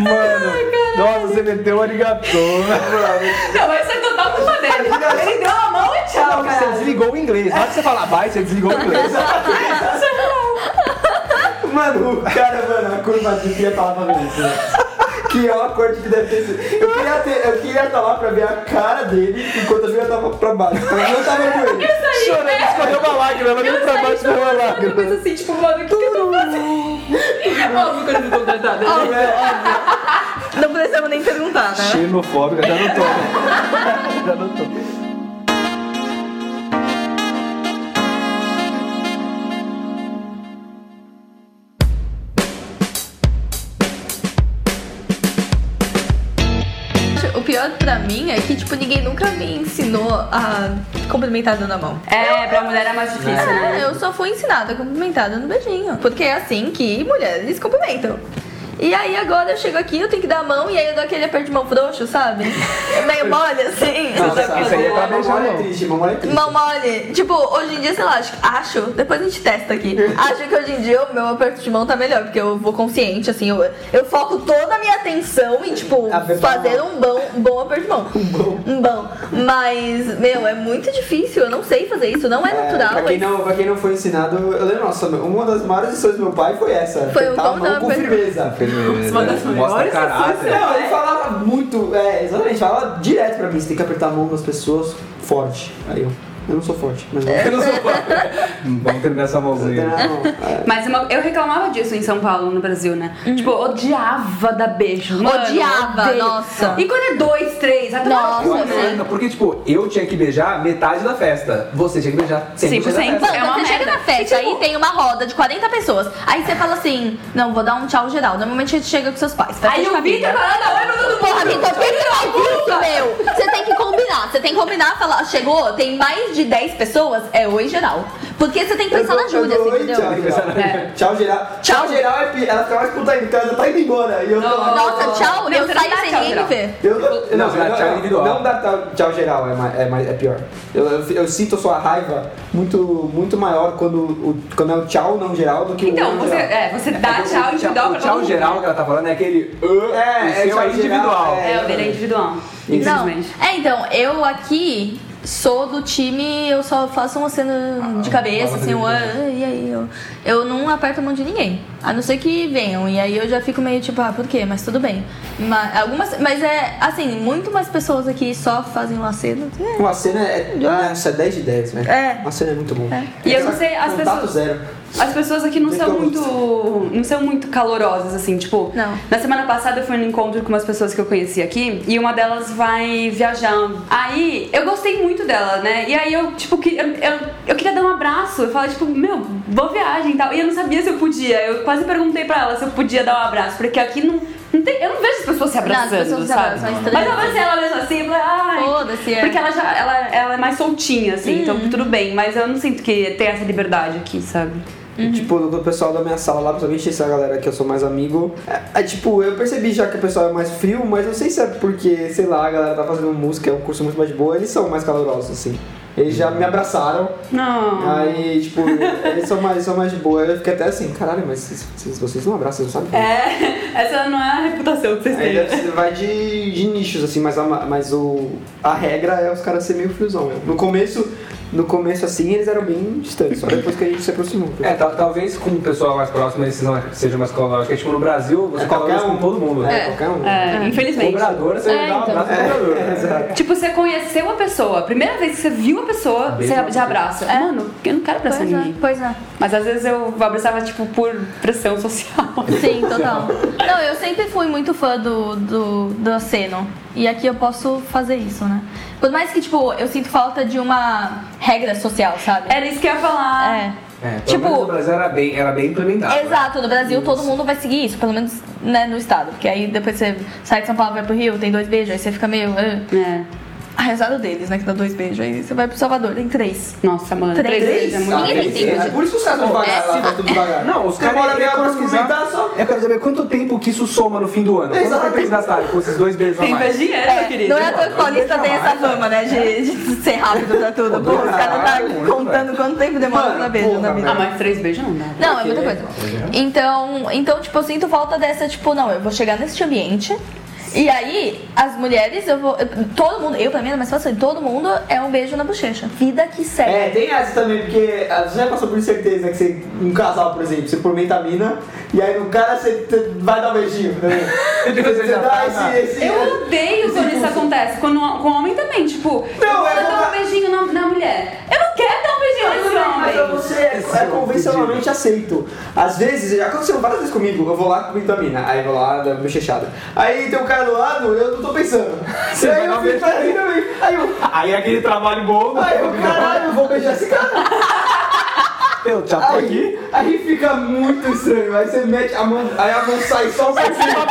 Mano, nossa, você meteu um arigatô. Não, mas isso é total culpa dele. Ele deu a mão e tchau, Você cara. desligou o inglês. Na hora que você falar bye, você desligou o inglês. Mano, cara, mano, a curva de falar pra mim isso. Que é uma corte que deve ter sido. Eu queria ter, eu queria estar lá pra ver a cara dele enquanto a minha tava pra baixo. Mas eu tava com ele. Chorando, escorreu uma lágrima. Ela veio pra baixo, escorreu uma lágrima. penso assim, tipo, mano, o que, que eu tô fazendo? Óbvio que eu não fui contratada. né? Não precisamos nem perguntar, né? Xenofóbica, já não tô. Já não tô. Pior pra mim é que, tipo, ninguém nunca me ensinou a cumprimentar dando a mão. É, pra mulher é mais difícil, né? É, eu só fui ensinada a cumprimentar dando beijinho. Porque é assim que mulheres cumprimentam. E aí agora eu chego aqui, eu tenho que dar a mão e aí eu dou aquele aperto de mão frouxo, sabe? Meio mole, assim. Nossa, isso aí é pra beijar, não. triste, mamãe é triste. Mão mole. Tipo, hoje em dia, sei lá, acho, acho, depois a gente testa aqui. Acho que hoje em dia o meu aperto de mão tá melhor, porque eu vou consciente, assim, eu, eu foco toda a minha atenção em, tipo, Apertar a fazer mão. um bom, um bom aperto de mão. Um bom. Um bom. Mas, meu, é muito difícil, eu não sei fazer isso, não é, É, natural. pra, quem não, pra quem não foi ensinado, eu lembro, nossa, uma das maiores lições do meu pai foi essa. Foi a como mão com aperto- firmeza. Uma das Mostra caráter. Não, ele falava muito, é, exatamente, falava direto pra mim, você tem que apertar a mão das pessoas forte. Aí eu, Eu não sou forte, mas É. Eu não sou fã. (laughs) Vamos terminar essa mãozinha. Não, é. Mas uma- eu reclamava disso em São Paulo, no Brasil, né? Tipo, odiava dar beijo. Mano, Odiava, odeio. nossa. E quando é dois, três, tomar Nossa, no cu, Eu né? porque, tipo, eu tinha que beijar metade da festa. Você tinha que beijar 100%, 100%. da festa. Mano, É uma você chega merda. na festa, E, tipo- aí tem uma roda de 40 pessoas. Aí você fala assim: não, vou dar um tchau geral. Normalmente a gente chega com seus pais. Aí o. Vitor falando, oi, meu tudo Porra, Vitor, por que você faz isso, meu? Você tem que combinar. Você tem que combinar, falar, chegou, tem mais de 10 pessoas, é oi geral. Porque você tem que pensar Eu na Júlia, assim, entendeu? Tchau, geral. Tchau, geral. Tchau, geral é pi- Ela fica mais puta ela já tá indo embora. E eu tô. Nossa, tchau, Não, eu não saio sem tchau ninguém me geral. ver. Eu, eu, Não, dá tchau individual. Não dá tchau, tchau geral, é mais, é, mais, é pior. Eu, eu, eu sinto a sua raiva muito, muito maior quando, o, quando é o tchau não geral do que o Então, oi você, é, você dá tchau individual O pra tchau todo mundo. geral que ela tá falando é aquele. É, o é tchau é individual. geral, É, o dele é individual. Não. Infelizmente. É, então, eu aqui sou do time, eu só faço uma cena de cabeça, assim, eu, ah, e aí, eu, eu não aperto a mão de ninguém. A não ser que venham. E aí eu já fico meio tipo, ah, por quê? Mas tudo bem. Mas, algumas, mas é, assim, muito mais pessoas aqui só fazem uma cena. É. Uma cena é, nossa, é 10 de 10, velho. É. Uma cena é muito bom. E eu não sei, as pessoas- zero. As pessoas aqui não são Então, muito. não são muito calorosas, assim, tipo. Não. Na semana passada eu fui no encontro com umas pessoas que eu conheci aqui e uma delas vai viajando. Aí eu gostei muito dela, né? E aí eu, tipo, que, eu, eu, eu queria dar um abraço. Eu falei, tipo, meu, boa viagem e tal. E eu não sabia se eu podia. Eu quase perguntei pra ela se eu podia dar um abraço, porque aqui não. não tem, eu não vejo as pessoas se Não, as abraçando, pessoas se sabe? abraçam, é estranho. Mas eu abracei ela mesmo assim, eu falei, ai. Foda-se, é. Porque ela já ela, ela é mais soltinha, assim, então Uhum. tudo bem. Mas eu não sinto que tem essa liberdade aqui, sabe? Uhum. Tipo, do pessoal da minha sala lá, principalmente essa galera que eu sou mais amigo. É, é, tipo, eu percebi já que o pessoal é mais frio, mas não sei se é porque, sei lá, a galera tá fazendo música, é um curso muito mais de boa, eles são mais calorosos, assim. Eles já me abraçaram, Não. aí, tipo, eles são mais, são mais de boa. Eu fiquei até assim, caralho, mas vocês, vocês, não abraçam, vocês não sabem? É, (laughs) essa não é a reputação que vocês Aí têm. deve ser- vai de, de nichos, assim, mas, a, mas o, a regra é os caras serem meio friozão. Né? No começo, no começo, assim, eles eram bem distantes, só depois que a gente se aproximou. É, tal- talvez com o pessoal mais próximo eles não sejam mais calorosos. Porque, tipo, no Brasil, você É, colabora um. com todo mundo. É, qualquer um. É, infelizmente. Cobrador, você É, dá um então. abraço pro cobrador. É, exato. Tipo, você conheceu a pessoa, a primeira vez que você viu a pessoa, você já abraça. Mano, eu não quero abraçar Pois é, ninguém. pois é. Mas às vezes eu abraçava, tipo, por pressão social. Sim, total. Não, eu sempre fui muito fã do, do, do aceno. E aqui eu posso fazer isso, né? Por mais que, tipo, eu sinto falta de uma regra social, sabe? Era isso que eu ia falar. É. É, pelo Tipo- menos no Brasil era bem, era bem implementado. né? Exato, no Brasil todo mundo vai seguir isso, pelo menos né, no estado. Porque aí depois você sai de São Paulo, vai pro Rio, tem dois beijos, aí você fica meio. "Ah". É. A rezada deles, né? Que dá dois beijos. Aí você vai pro Salvador, tem três. Nossa, mano, Três. três é muito Ninguém tem É por isso que os caras vão devagar, lá vai tudo devagar. Não, os caras pra economizar. comentar só. Eu quero saber quanto tempo que isso soma no fim do ano. Quanto tempo eles gastaram com esses dois beijos a Tem mais? dinheiro, meu querido. Não é à toa que Paulista tem essa fama, né? De, de ser rápido pra tudo. Pô, os caras tá contando quanto tempo demora pra beijo na vida. Ah, mas três beijos não dá. Não, é muita coisa. Então, então, tipo, eu sinto falta dessa, tipo, não, eu vou chegar nesse ambiente. E aí, as mulheres, eu vou. eu- todo mundo, eu pra mim é mais fácil, todo mundo é um beijo na bochecha. Vida que segue. É, tem essa também, porque você já passou por certeza que você, um casal, por exemplo, você experimenta a mina e aí no cara você você vai dar um beijinho (laughs) também. Você você já dá esse, esse. Eu odeio quando isso acontece. Quando, com homem também, tipo, Não, eu vou é dar um beijinho na, na mulher. Eu não quero dar um Mas pra homem. você é, é convencionalmente aceito. Às vezes, já aconteceu várias vezes comigo, eu vou lá com a mina, aí vou lá, dá uma bochechada. Aí tem um cara do lado, eu não tô pensando. Você aí eu fico assim também. Aí eu, Aí aquele trabalho bom. aí eu, caralho, eu vou beijar esse cara. Eu já tô Aí, aqui. aí fica muito estranho. Aí você mete a mão, aí a mão sai só pra cima.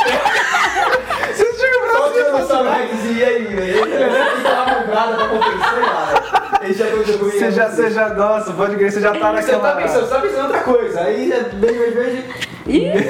Você chega o Só braço que eu não sabe mais e aí, velho. Ele fica uma mãobrada pra compensar, Você já, você já, nossa, pode crer, você já tá Você tá naquela... pensando, você tá pensando em outra coisa. Aí é beijo, beijo, beijo.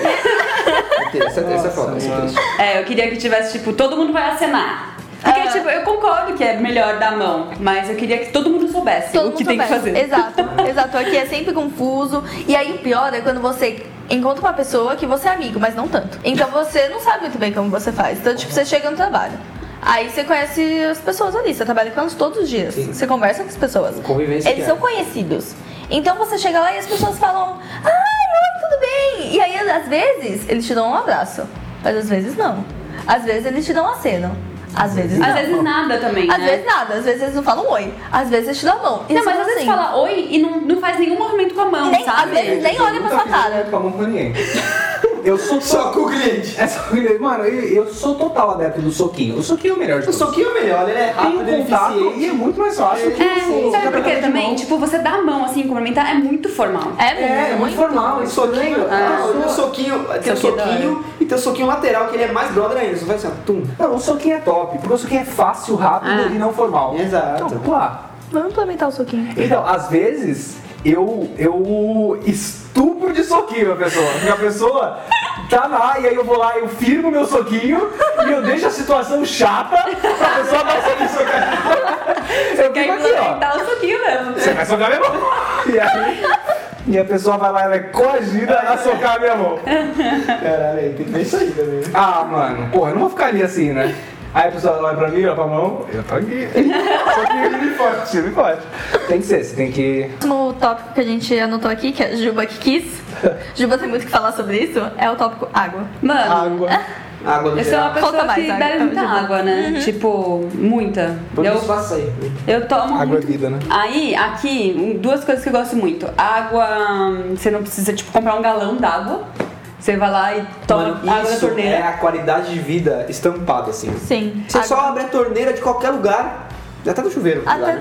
Essa, essa é foda, essa é triste. É, eu queria que tivesse, tipo, todo mundo vai acenar. Porque, Ah. tipo, eu concordo que é melhor dar a mão, mas eu queria que todo mundo soubesse Todo o que tem que fazer. Exato, exato. Aqui é sempre confuso. E aí o pior é quando você encontra uma pessoa que você é amigo, mas não tanto. Então você não sabe muito bem como você faz. Então, tipo, você chega no trabalho. Aí você conhece as pessoas ali, você trabalha com elas todos os dias. Sim. Você conversa com as pessoas. Convivência Eles são conhecidos. Então você chega lá e as pessoas falam: Ai, oi, tudo bem? E aí, às vezes, eles te dão um abraço. Mas às vezes não. Às vezes eles te dão um aceno. Às vezes Às não. vezes nada também, Às né? vezes nada, às vezes eles não falam oi. Às vezes eles te dão a mão. E Não, mas às vezes assim, fala oi e não, não faz nenhum movimento com a mão, Nem- sabe? às vezes nem olha pra sua cara. Com a mão com ninguém. (laughs) Eu sou Só com o cliente. É só que, mano, eu, eu sou total adepto do soquinho. O soquinho é o melhor de O todos. soquinho é melhor, ele é Tem rápido, ele é contato e é muito mais fácil. É, Sim, sabe fica por quê de também? mão. Tipo, você dá a mão assim, cumprimentar é muito formal. É, muito, É, é muito formal, Soquinho, Ah, o soquinho, tem o Soquinho da soquinho e tem o soquinho lateral, que ele é mais brother ainda. Você vai assim, ó, tum. Não, o soquinho é top, porque o soquinho é fácil, rápido Ah. e não formal. Exato. Então, pá. Vamos implementar o soquinho. Então, às vezes, eu, eu estupro de soquinho a pessoa. Porque a pessoa tá lá e aí eu vou lá, eu firmo meu soquinho e eu deixo a situação chata pra pessoa não sair soquinho. Eu Quer fico aqui, ó. implementar o soquinho mesmo. Você vai socar mão. E aí, e a pessoa vai lá, ela é coagida a socar a minha mão. (laughs) Caralho, aí tem que ver isso aí também. Ah, mano, porra, eu não vou ficar ali assim, né? Aí a pessoa olha pra mim, olha pra mão, eu tô aqui. (laughs) Só que ele forte, ele forte. Tem que ser, você tem que. O último tópico que a gente anotou aqui, que é Juba que quis. (laughs) Juba tem muito o que falar sobre isso, é o tópico água. Mano, Água. Água no eu sou uma pessoa mais, que água, bebe muita Juba. água, né? Tipo, muita. Por Eu, isso passa aí. eu tomo Água é muito. vida, né? Aí, aqui, duas coisas que eu gosto muito. Água, você não precisa, tipo, comprar um galão d'água. Você vai lá e toma Mano, água da isso torneira. é a qualidade de vida estampada, assim. Sim. Você só abre a torneira de qualquer lugar, até do chuveiro. Até, lugar.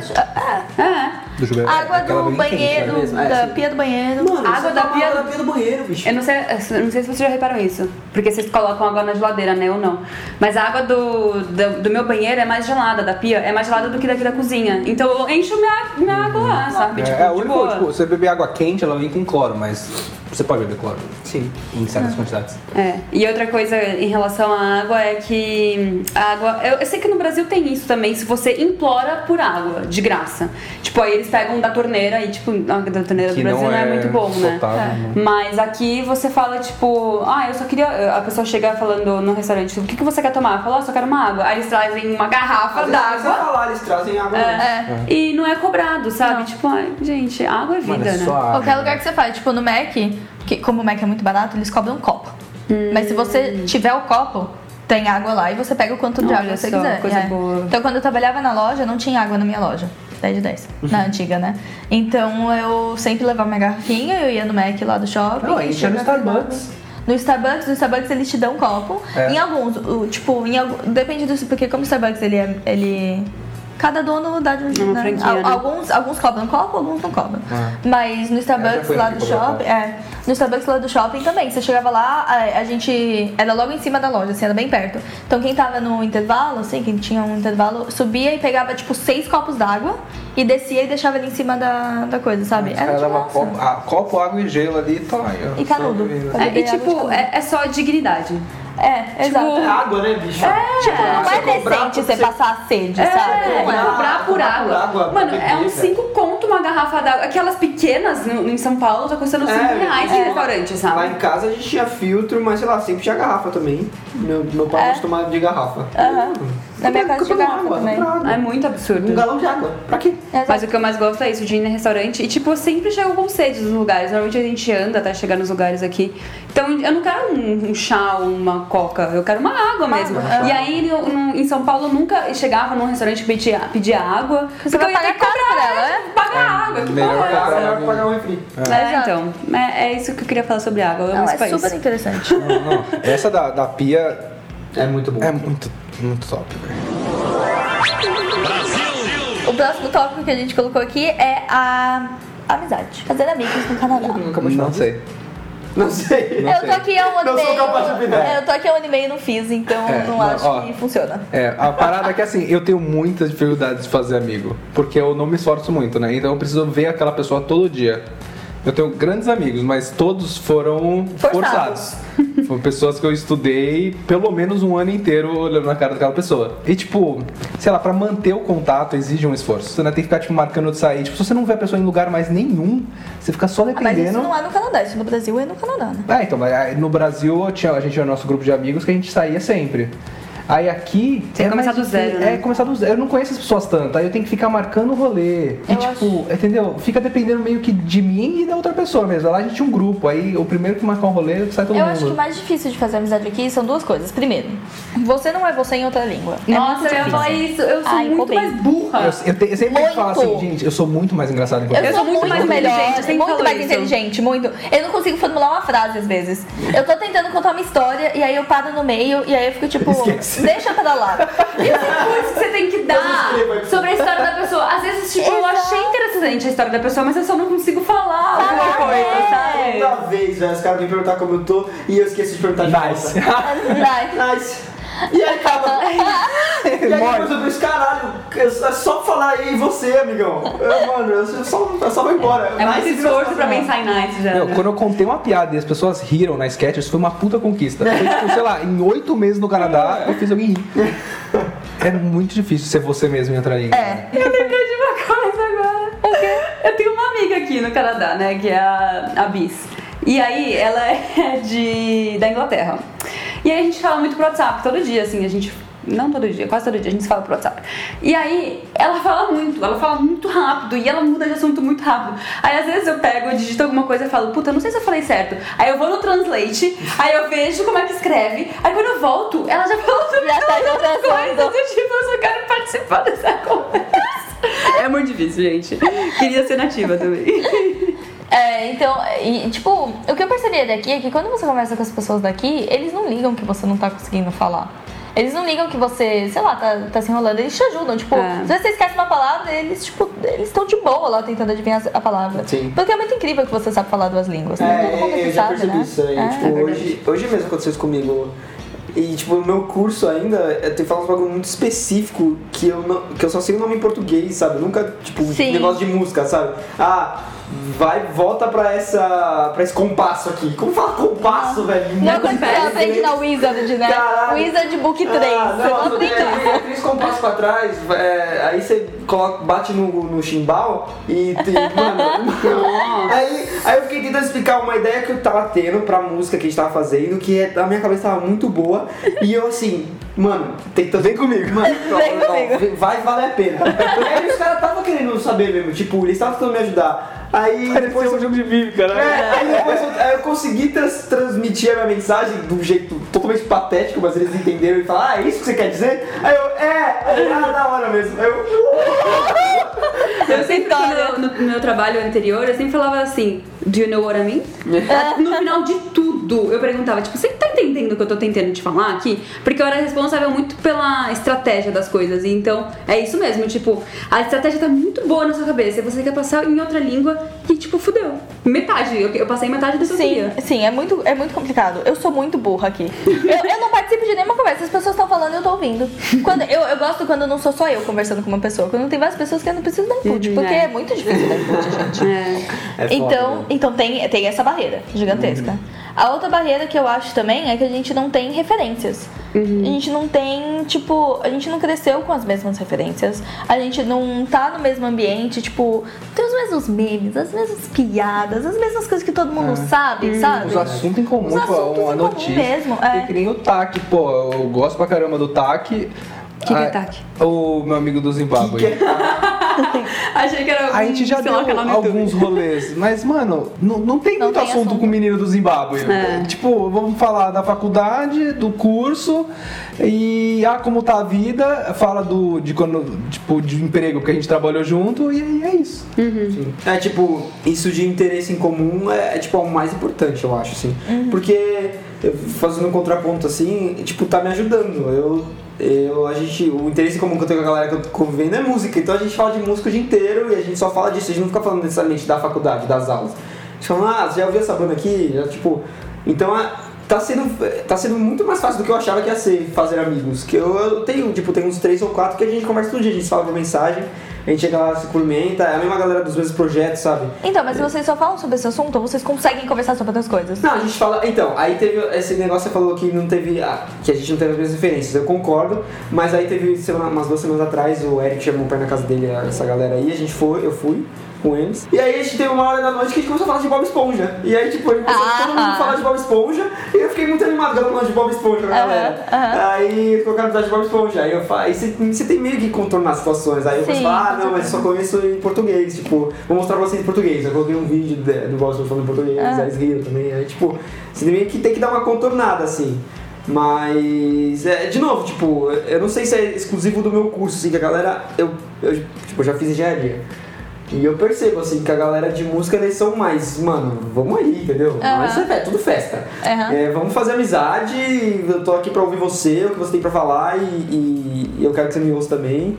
é, É. Do chuveiro. água Aquela do bem quente, banheiro, né? É, da pia do banheiro. Mano, Água você da pia- água da pia do banheiro, bicho. Eu não sei, eu não sei se vocês já reparam isso, porque vocês colocam água na geladeira, né, ou não. Mas a água do, do, do meu banheiro é mais gelada, da pia, é mais gelada do que daqui da cozinha. Então eu encho minha, minha água lá, sabe? É, tipo, é o único, boa. tipo, você beber água quente, ela vem com cloro, mas você pode beber cloro Sim. em certas quantidades. É. E outra coisa em relação à água é que a água. Eu, eu sei que no Brasil tem isso também, se você implora por água, de graça. Tipo, aí eles pegam da torneira e, tipo, a da torneira Que do Brasil não não é, é muito bom, né? potável, né? Mas aqui você fala, tipo, ah, eu só queria. A pessoa chega falando no restaurante, o que, que você quer tomar? Fala, ah, só quero uma água. Aí eles trazem uma garrafa você d'água. falar, eles trazem água. É. E não é cobrado, sabe? Não. Tipo, ai, gente, água é vida, Mano, é né? Qualquer lugar que você faz, tipo no Mac, que como o Mac é muito barato, eles cobram um copo. Mas se você tiver o copo, tem água lá e você pega o quanto de água você quiser. coisa É. boa. Então quando eu trabalhava na loja, não tinha água na minha loja. 10 de 10. Na antiga, né? Então eu sempre levava minha garrafinha, eu ia no Mac lá do shopping. Não, a e gente ia no Starbucks. No Starbucks, no Starbucks eles te dão um copo. É. Em alguns, tipo, em algum, depende do. Porque como o Starbucks ele é. Ele, cada dono dá de um Uma né? franquia, né? Alguns, alguns cobram copo, alguns não cobram. Mas no Starbucks lá do shopping. É, no Starbucks lá do shopping também. Você chegava lá, a, a gente. Era logo em cima da loja, assim, era bem perto. Então quem tava no intervalo, assim, quem tinha um intervalo, subia e pegava, tipo, seis copos d'água e descia e deixava ali em cima da, da coisa, sabe? Era davam graça. copo, ah, copo, água e gelo ali e tá. E canudo. É, e tipo, canudo. é, é só dignidade. É, exato. É água, né, bicho? Não você é cobrar decente você passar sede, É, sabe? é, Cobrar- cobrar por água. água Mano, é uns cara. 5 conto uma garrafa d'água. Aquelas pequenas no- em São Paulo tá custando 5 É, reais é. em restaurante, Lá sabe? em casa a gente tinha filtro, mas sei lá, sempre tinha garrafa também. Meu, meu pai É. gosta de garrafa. Aham. Na minha casa tinha garrafa água, também. água. É muito absurdo. Um galão de água. Pra quê? Exato. Mas o que eu mais gosto é isso, de ir no restaurante. E, tipo, eu sempre chego com sede nos lugares. Normalmente a gente anda até chegar nos lugares aqui. Então, eu não quero um, um chá ou uma coca. Eu quero uma água mesmo. E aí, no- no- em São Paulo, eu nunca chegava num restaurante e pedia, pedia água. Você vai porque eu ia ter pagar que caro comprar, por ela, é? Pagar água. Que melhor porra é essa? Pagar um refri. É, Exato. então. É, é isso que eu queria falar sobre água. Eu amo Não, esse é país. super interessante. Não, não. Essa da, da pia É muito bom. é muito, muito top, velho. o próximo tópico que a gente colocou aqui é a amizade. Fazer amigos no Canadá. Não sei. Não sei. Não eu sei. tô aqui há um ano Não e meio. é, eu tô aqui há um ano e meio e não fiz, então É, não, não, acho ó. que funciona. É, a parada é que assim, eu tenho muitas dificuldades de fazer amigo. Porque eu não me esforço muito, né? Então eu preciso ver aquela pessoa todo dia. Eu tenho grandes amigos, mas todos foram Forçados. forçados. (laughs) Foram pessoas que eu estudei pelo menos um ano inteiro olhando na cara daquela pessoa. E tipo, sei lá, pra manter o contato exige um esforço. Você não tem que ficar tipo, marcando de sair. Tipo, se você não vê a pessoa em lugar mais nenhum, você fica só Ah, mas dependendo. isso não é no Canadá, isso no Brasil é no Canadá, né? É, então, mas aí no Brasil tinha, a gente tinha o nosso grupo de amigos que a gente saía sempre. Aí aqui. Que é começar do zero, difícil. né? É, começar do zero. Eu não conheço as pessoas tanto, aí eu tenho que ficar marcando o rolê. E Eu tipo, entendeu? Fica dependendo meio que de mim e da outra pessoa mesmo. Lá a gente tinha um grupo, aí o primeiro que marcar um rolê sai todo Eu mundo. acho que o mais difícil de fazer amizade aqui são duas coisas. Primeiro, você não é você em outra língua. É Nossa, eu ia falar isso. Eu sou Ai, muito mais burra. Eu, eu, te- eu sempre Muito. falo assim, gente, eu sou muito mais engraçado que Eu, você. sou muito, mais melhor, eu muito mais isso. inteligente, muito. Eu não consigo formular uma frase às vezes. Eu tô tentando contar uma história e aí eu paro no meio e aí eu fico tipo, (laughs) Esquece. Deixa pra lá. Esse que você tem que dar sobre a história da pessoa. Às vezes, tipo, eu Exato. achei interessante a história da pessoa, mas eu só não consigo falar alguma coisa, é. sabe? Toda vez, velho, os caras vêm perguntar como eu tô e eu esqueço de perguntar de Nice. volta. Vai. (laughs) Nice. (laughs) (laughs) E aí acaba. e aí depois eu penso, caralho, é só falar aí você, amigão. Eu, mano, eu só, eu só vou embora. É Nice, esforço pra pensar em nice já. Meu, né? quando eu contei uma piada e as pessoas riram na sketch, isso foi uma puta conquista. Foi tipo, sei lá, em oito meses no Canadá, eu fiz alguém rir. (laughs) É muito difícil ser você mesmo em outra língua. É. Eu lembrei de uma coisa agora. O quê? Eu tenho uma amiga aqui no Canadá, né? Que é a, a Bis. E aí, ela é de, da Inglaterra. E aí a gente fala muito pro WhatsApp, todo dia, assim, a gente. Não todo dia, quase todo dia a gente se fala pro WhatsApp. E aí, ela fala muito, ela fala muito rápido e ela muda de assunto muito rápido. Aí às vezes eu pego, eu digito alguma coisa e falo, puta, não sei se eu falei certo. Aí eu vou no Translate, aí eu vejo como é que escreve, aí quando eu volto, ela já falou sobre Já tá as conversando. coisas. Eu, tipo, eu só quero participar dessa conversa. É muito difícil, gente. Queria ser nativa também. (laughs) É, então, e, tipo, o que eu percebi daqui é que quando você conversa com as pessoas daqui, eles não ligam que você não tá conseguindo falar. Eles não ligam que você, sei lá, tá, tá se enrolando, eles te ajudam. Tipo, É. se você esquece uma palavra, eles, tipo, eles estão de boa lá tentando adivinhar a palavra. Sim. Porque é muito incrível que você sabe falar duas línguas. né? Todo mundo É, que eu já sabe, percebi né? isso aí. É, tipo, é hoje, hoje mesmo aconteceu isso comigo. E, tipo, no meu curso ainda, eu tenho que falar uns bagulho muito específico que eu, não, que eu só sei o nome em português, sabe? Nunca, tipo, Sim. negócio de música, sabe? Ah, vai, volta pra essa. pra esse compasso aqui. Como fala compasso, velho? Não é quando você aprende na Wizard, né? Caralho. Wizard Book 3. Ah, você não não, é, isso. é três compassos pra trás, é, aí você coloca, bate no, no chimbal e tem, mano, aí, aí eu fiquei tentando explicar uma ideia que eu tava tendo pra música que a gente tava fazendo, que é, na minha cabeça tava muito boa, e eu assim, mano, tentando, vem comigo, mano, Vem ó, ó, comigo. vai valer a pena. aí os caras estavam querendo saber mesmo, tipo, eles estavam tentando me ajudar. Aí depois um jogo de mímica, né? é, aí depois eu, aí eu consegui trans- transmitir a minha mensagem de um jeito totalmente patético, mas eles entenderam e falaram, ah, é isso que você quer dizer? Aí eu, é, aí, ah, da hora mesmo. Aí eu, Eu sempre, quando, no, no meu trabalho anterior, eu sempre falava assim, do you know what I mean? No final de tudo, eu perguntava, tipo, você tá entendendo o que eu tô tentando te falar aqui? Porque eu era responsável muito pela estratégia das coisas, e então é isso mesmo, tipo, a estratégia tá muito boa na sua cabeça, e você quer passar em outra língua e, tipo, fudeu. Metade, eu, eu passei metade do que eu Sim, queria. sim, é muito, é muito complicado. Eu sou muito burra aqui. Eu, eu não participo de nenhuma conversa. As pessoas estão falando eu tô ouvindo. Quando, eu, eu gosto quando não sou só eu conversando com uma pessoa. Quando tem várias pessoas que eu não preciso dar input. Uhum, Porque é. é muito difícil dar input, gente. É. É foda, então, né? então tem, tem essa barreira gigantesca. A outra barreira que eu acho também é que a gente não tem referências. A gente não tem, tipo, a gente não cresceu com as mesmas referências. A gente não tá no mesmo ambiente, tipo, tem os mesmos memes, as mesmas piadas, as mesmas coisas que todo mundo sabe, sabe? Os assuntos em comum, Os pô, assuntos uma em comum notícia. mesmo, é. Tem que nem o TAC, pô, eu gosto pra caramba do TAC. É Ah? O meu amigo do Zimbábue. (laughs) Achei que era algum, A gente já deu alguns rolês, mas, mano, não, não tem Não muito tem assunto, assunto. com o menino do Zimbábue. É. Tipo, vamos falar da faculdade, do curso e ah, como tá a vida, fala do de quando, tipo, de emprego que a gente trabalhou junto e aí é isso. Sim. É tipo, isso de interesse em comum é, é, tipo é o mais importante, eu acho, assim. Porque eu, fazendo um contraponto assim, tipo, tá me ajudando. Eu, eu, a gente, o interesse comum que eu tenho com a galera que eu tô convivendo é música. Então a gente fala de música o dia inteiro e a gente só fala disso. A gente não fica falando necessariamente da faculdade, das aulas. A gente fala, ah, já ouviu essa banda aqui? Já, tipo, então tá sendo, tá sendo muito mais fácil do que eu achava que ia ser fazer amigos. Que eu, eu tenho, tipo, tem uns três ou quatro que a gente conversa todo dia, a gente fala por mensagem. a gente chega lá, se cumprimenta, é a mesma galera dos mesmos projetos, sabe? Então, mas se vocês só falam sobre esse assunto, vocês conseguem conversar sobre outras coisas. Não, a gente fala. Então, aí teve esse negócio que você falou que não teve. ah, que a gente não teve as mesmas referências. Eu concordo, mas aí teve semana- umas duas semanas atrás, o Eric chamou pra ir na casa dele, essa galera aí, a gente foi, eu fui com eles. E aí a gente teve uma hora da noite que a gente começou a falar de Bob Esponja. E aí, tipo, a gente começou Ah. todo mundo falar de Bob Esponja. E eu fiquei muito animado com falando de Bob Esponja com a Aham, galera. aham. Aí colocaram episódio de Bob Esponja. Aí eu falo, aí você, você tem meio que contornar situações. Aí eu Sim, comecei a falar, ah, não, mas eu só conheço em português. Tipo, vou mostrar pra vocês em português. Eu coloquei um vídeo de- do Bob Esponja falando em português, Ah. aí eles riram também. Aí, tipo, você meio que tem que dar uma contornada, assim. Mas, é, de novo, tipo, eu não sei se é exclusivo do meu curso, assim, que a galera, eu, eu tipo, já fiz engenharia. E eu percebo, assim, que a galera de música, eles são mais, mano, vamos aí, entendeu? Aham. Mas é, é tudo festa. Aham. É, vamos fazer amizade, eu tô aqui pra ouvir você, o que você tem pra falar e, e- e eu quero que você me ouça também.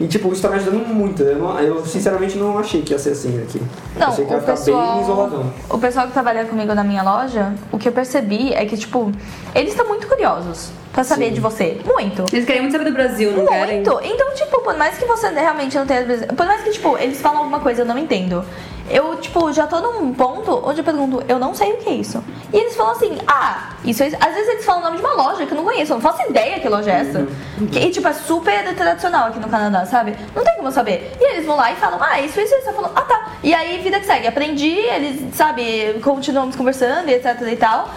E, tipo, isso tá me ajudando muito. Eu, não- eu, sinceramente, não achei que ia ser assim aqui. Não, achei que ia o ficar pessoal, bem isoladão. o pessoal que trabalha comigo na minha loja, o que eu percebi é que, tipo, eles estão muito curiosos pra saber Sim. de você. Muito. Eles querem muito saber do Brasil, não querem? Muito. Então, tipo, por mais que você realmente não tenha. Por mais que, tipo, eles falam alguma coisa eu não entendo. Eu, tipo, já tô num ponto onde eu pergunto, eu não sei o que é isso. E eles falam assim, ah, isso é. Às vezes eles falam o nome de uma loja que eu não conheço, eu não faço ideia que loja é essa. Que, e, tipo, é super tradicional aqui no Canadá, sabe? Não tem como eu saber. E eles vão lá e falam, ah, isso, isso, isso. Eu falo, ah, tá. E aí, vida que segue. Aprendi, eles, sabe, continuamos conversando e etc e tal.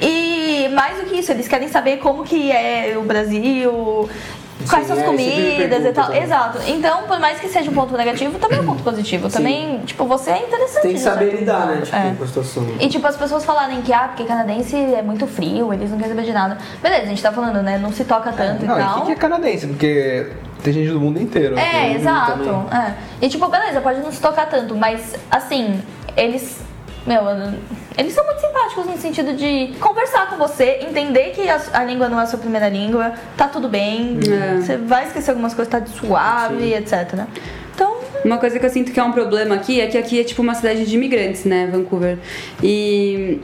E mais do que isso, eles querem saber como que é o Brasil, quais Sim, são as é, comidas e tal. também. Exato. Então, por mais que seja um ponto negativo, também é um ponto positivo. Também, tipo, você é interessante. Tem que saber certo lidar, né? Tipo, É. com a situação. E tipo, as pessoas falarem que, ah, porque canadense é muito frio, eles não querem saber de nada. Beleza, a gente tá falando, né? Não se toca tanto Não, e tal. o que, que é canadense? Porque tem gente do mundo inteiro. É, Tem- exato. É. E tipo, beleza, pode não se tocar tanto, mas assim, eles. Meu, eles são muito simpáticos no sentido de conversar com você, entender que a, a língua não é a sua primeira língua, tá tudo bem, É. você vai esquecer algumas coisas, tá suave, etc. Então, Uma coisa que eu sinto que é um problema aqui é que aqui é tipo uma cidade de imigrantes, né, Vancouver. E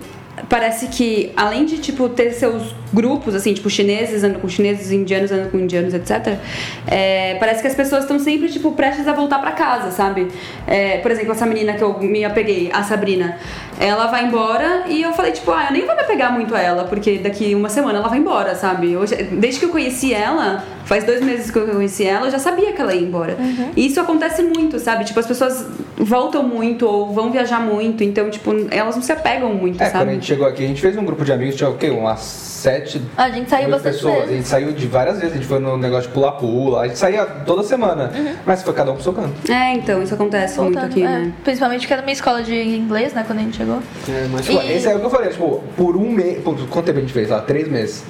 parece que além de tipo ter seus grupos assim, tipo chineses andam com chineses, indianos andam com indianos, etc. é, parece que as pessoas estão sempre tipo prestes a voltar pra casa, sabe? É, por exemplo, essa menina que eu me apeguei, a Sabrina, ela vai embora e eu falei tipo, ah, eu nem vou me apegar muito a ela, porque daqui uma semana ela vai embora, sabe? Desde que eu conheci ela, faz dois meses que eu conheci ela, eu já sabia que ela ia embora. E isso acontece muito, sabe? Tipo, as pessoas voltam muito ou vão viajar muito, então, tipo, elas não se apegam muito, É, quando a sabe? gente chegou aqui, a gente fez um grupo de amigos, tinha o quê? Umas sete. a gente saiu bastante pessoas. A vezes. gente saiu de várias vezes, a gente foi no negócio de pula-pula, a gente saía toda semana. Uhum. Mas foi cada um pro seu canto. É, então, isso acontece muito Voltando, aqui, é, né? Principalmente porque era minha escola de inglês, né, quando a gente chegou. É, mas Tipo, E- esse é o que eu falei, tipo, por um mês. Quanto tempo a gente fez lá? Três meses.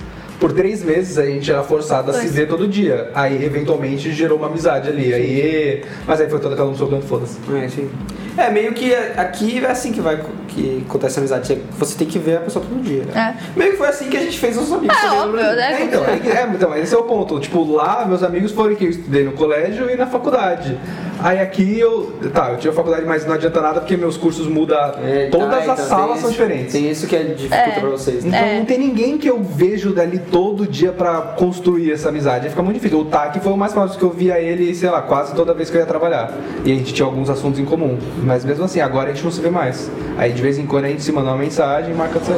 Por três meses a gente era forçado a se ver todo dia. Aí eventualmente gerou uma amizade ali. Aí. Mas aí foi toda cada um canto, foda-se. É, sim. É, meio que aqui é assim que vai que acontece a amizade. Você tem que ver a pessoa todo dia. É. Meio que foi assim que a gente fez os amigos. É, óbvio, né? É, então, é, é, então, esse é o ponto. Tipo, lá meus amigos foram que eu estudei no colégio e na faculdade. Aí aqui eu. Tá, eu tive a faculdade, mas não adianta nada porque meus cursos mudam. É, todas tá, as então, salas tem são isso- diferentes. Tem isso que é dificulta É. pra vocês. né? Então É. não tem ninguém que eu vejo dali todo dia pra construir essa amizade. Aí fica muito difícil. O Taki foi o mais próximo que eu via ele, sei lá, quase toda vez que eu ia trabalhar. E a gente tinha alguns assuntos em comum. Mas mesmo assim, agora a gente não se vê mais. Aí de vez em quando a gente se manda uma mensagem e marca de sair.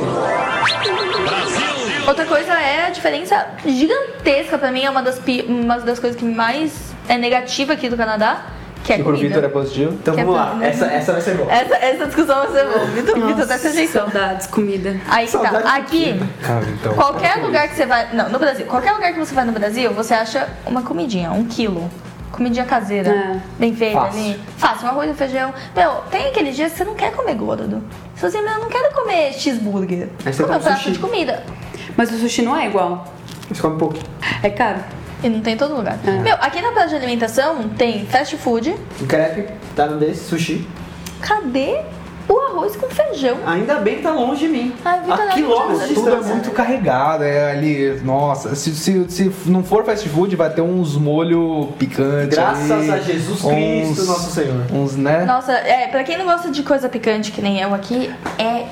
Outra coisa é a diferença gigantesca pra mim, é uma das, pi- uma das coisas que mais é negativa aqui do Canadá, que é E pro. Vitor é positivo. Então Que é vamos pra- lá. Essa, essa vai ser boa. Essa, essa discussão vai ser boa. Vitor, Vitor se ajeitou. Saudades, comida. Aí que tá. Saudade de Aqui, Ah, então. qualquer lugar que você vai. Não, no Brasil. Qualquer lugar que você vai no Brasil, você acha uma comidinha, um quilo. Comidinha caseira, É. bem feita Fácil. ali. Fácil, um arroz e feijão. Meu, tem aqueles dias que você não quer comer gordo. Você assim, meu, eu não quero comer cheeseburger. Aí você Comer um come prato sushi. de comida. Mas o sushi não é igual. Você come um pouco. É caro. E não tem em todo lugar. É. Meu, aqui na praça de alimentação tem fast food. Crepe, tá no desse, sushi. Cadê o arroz com feijão? Ainda bem que tá longe de mim. Ai, A quilômetros Tudo é muito carregado, é ali. Nossa, se, se, se não for fast food, vai ter uns molho picante. Graças ali, a Jesus Cristo, uns- nosso Senhor. Uns, né? Nossa, é, pra quem não gosta de coisa picante que nem eu aqui, é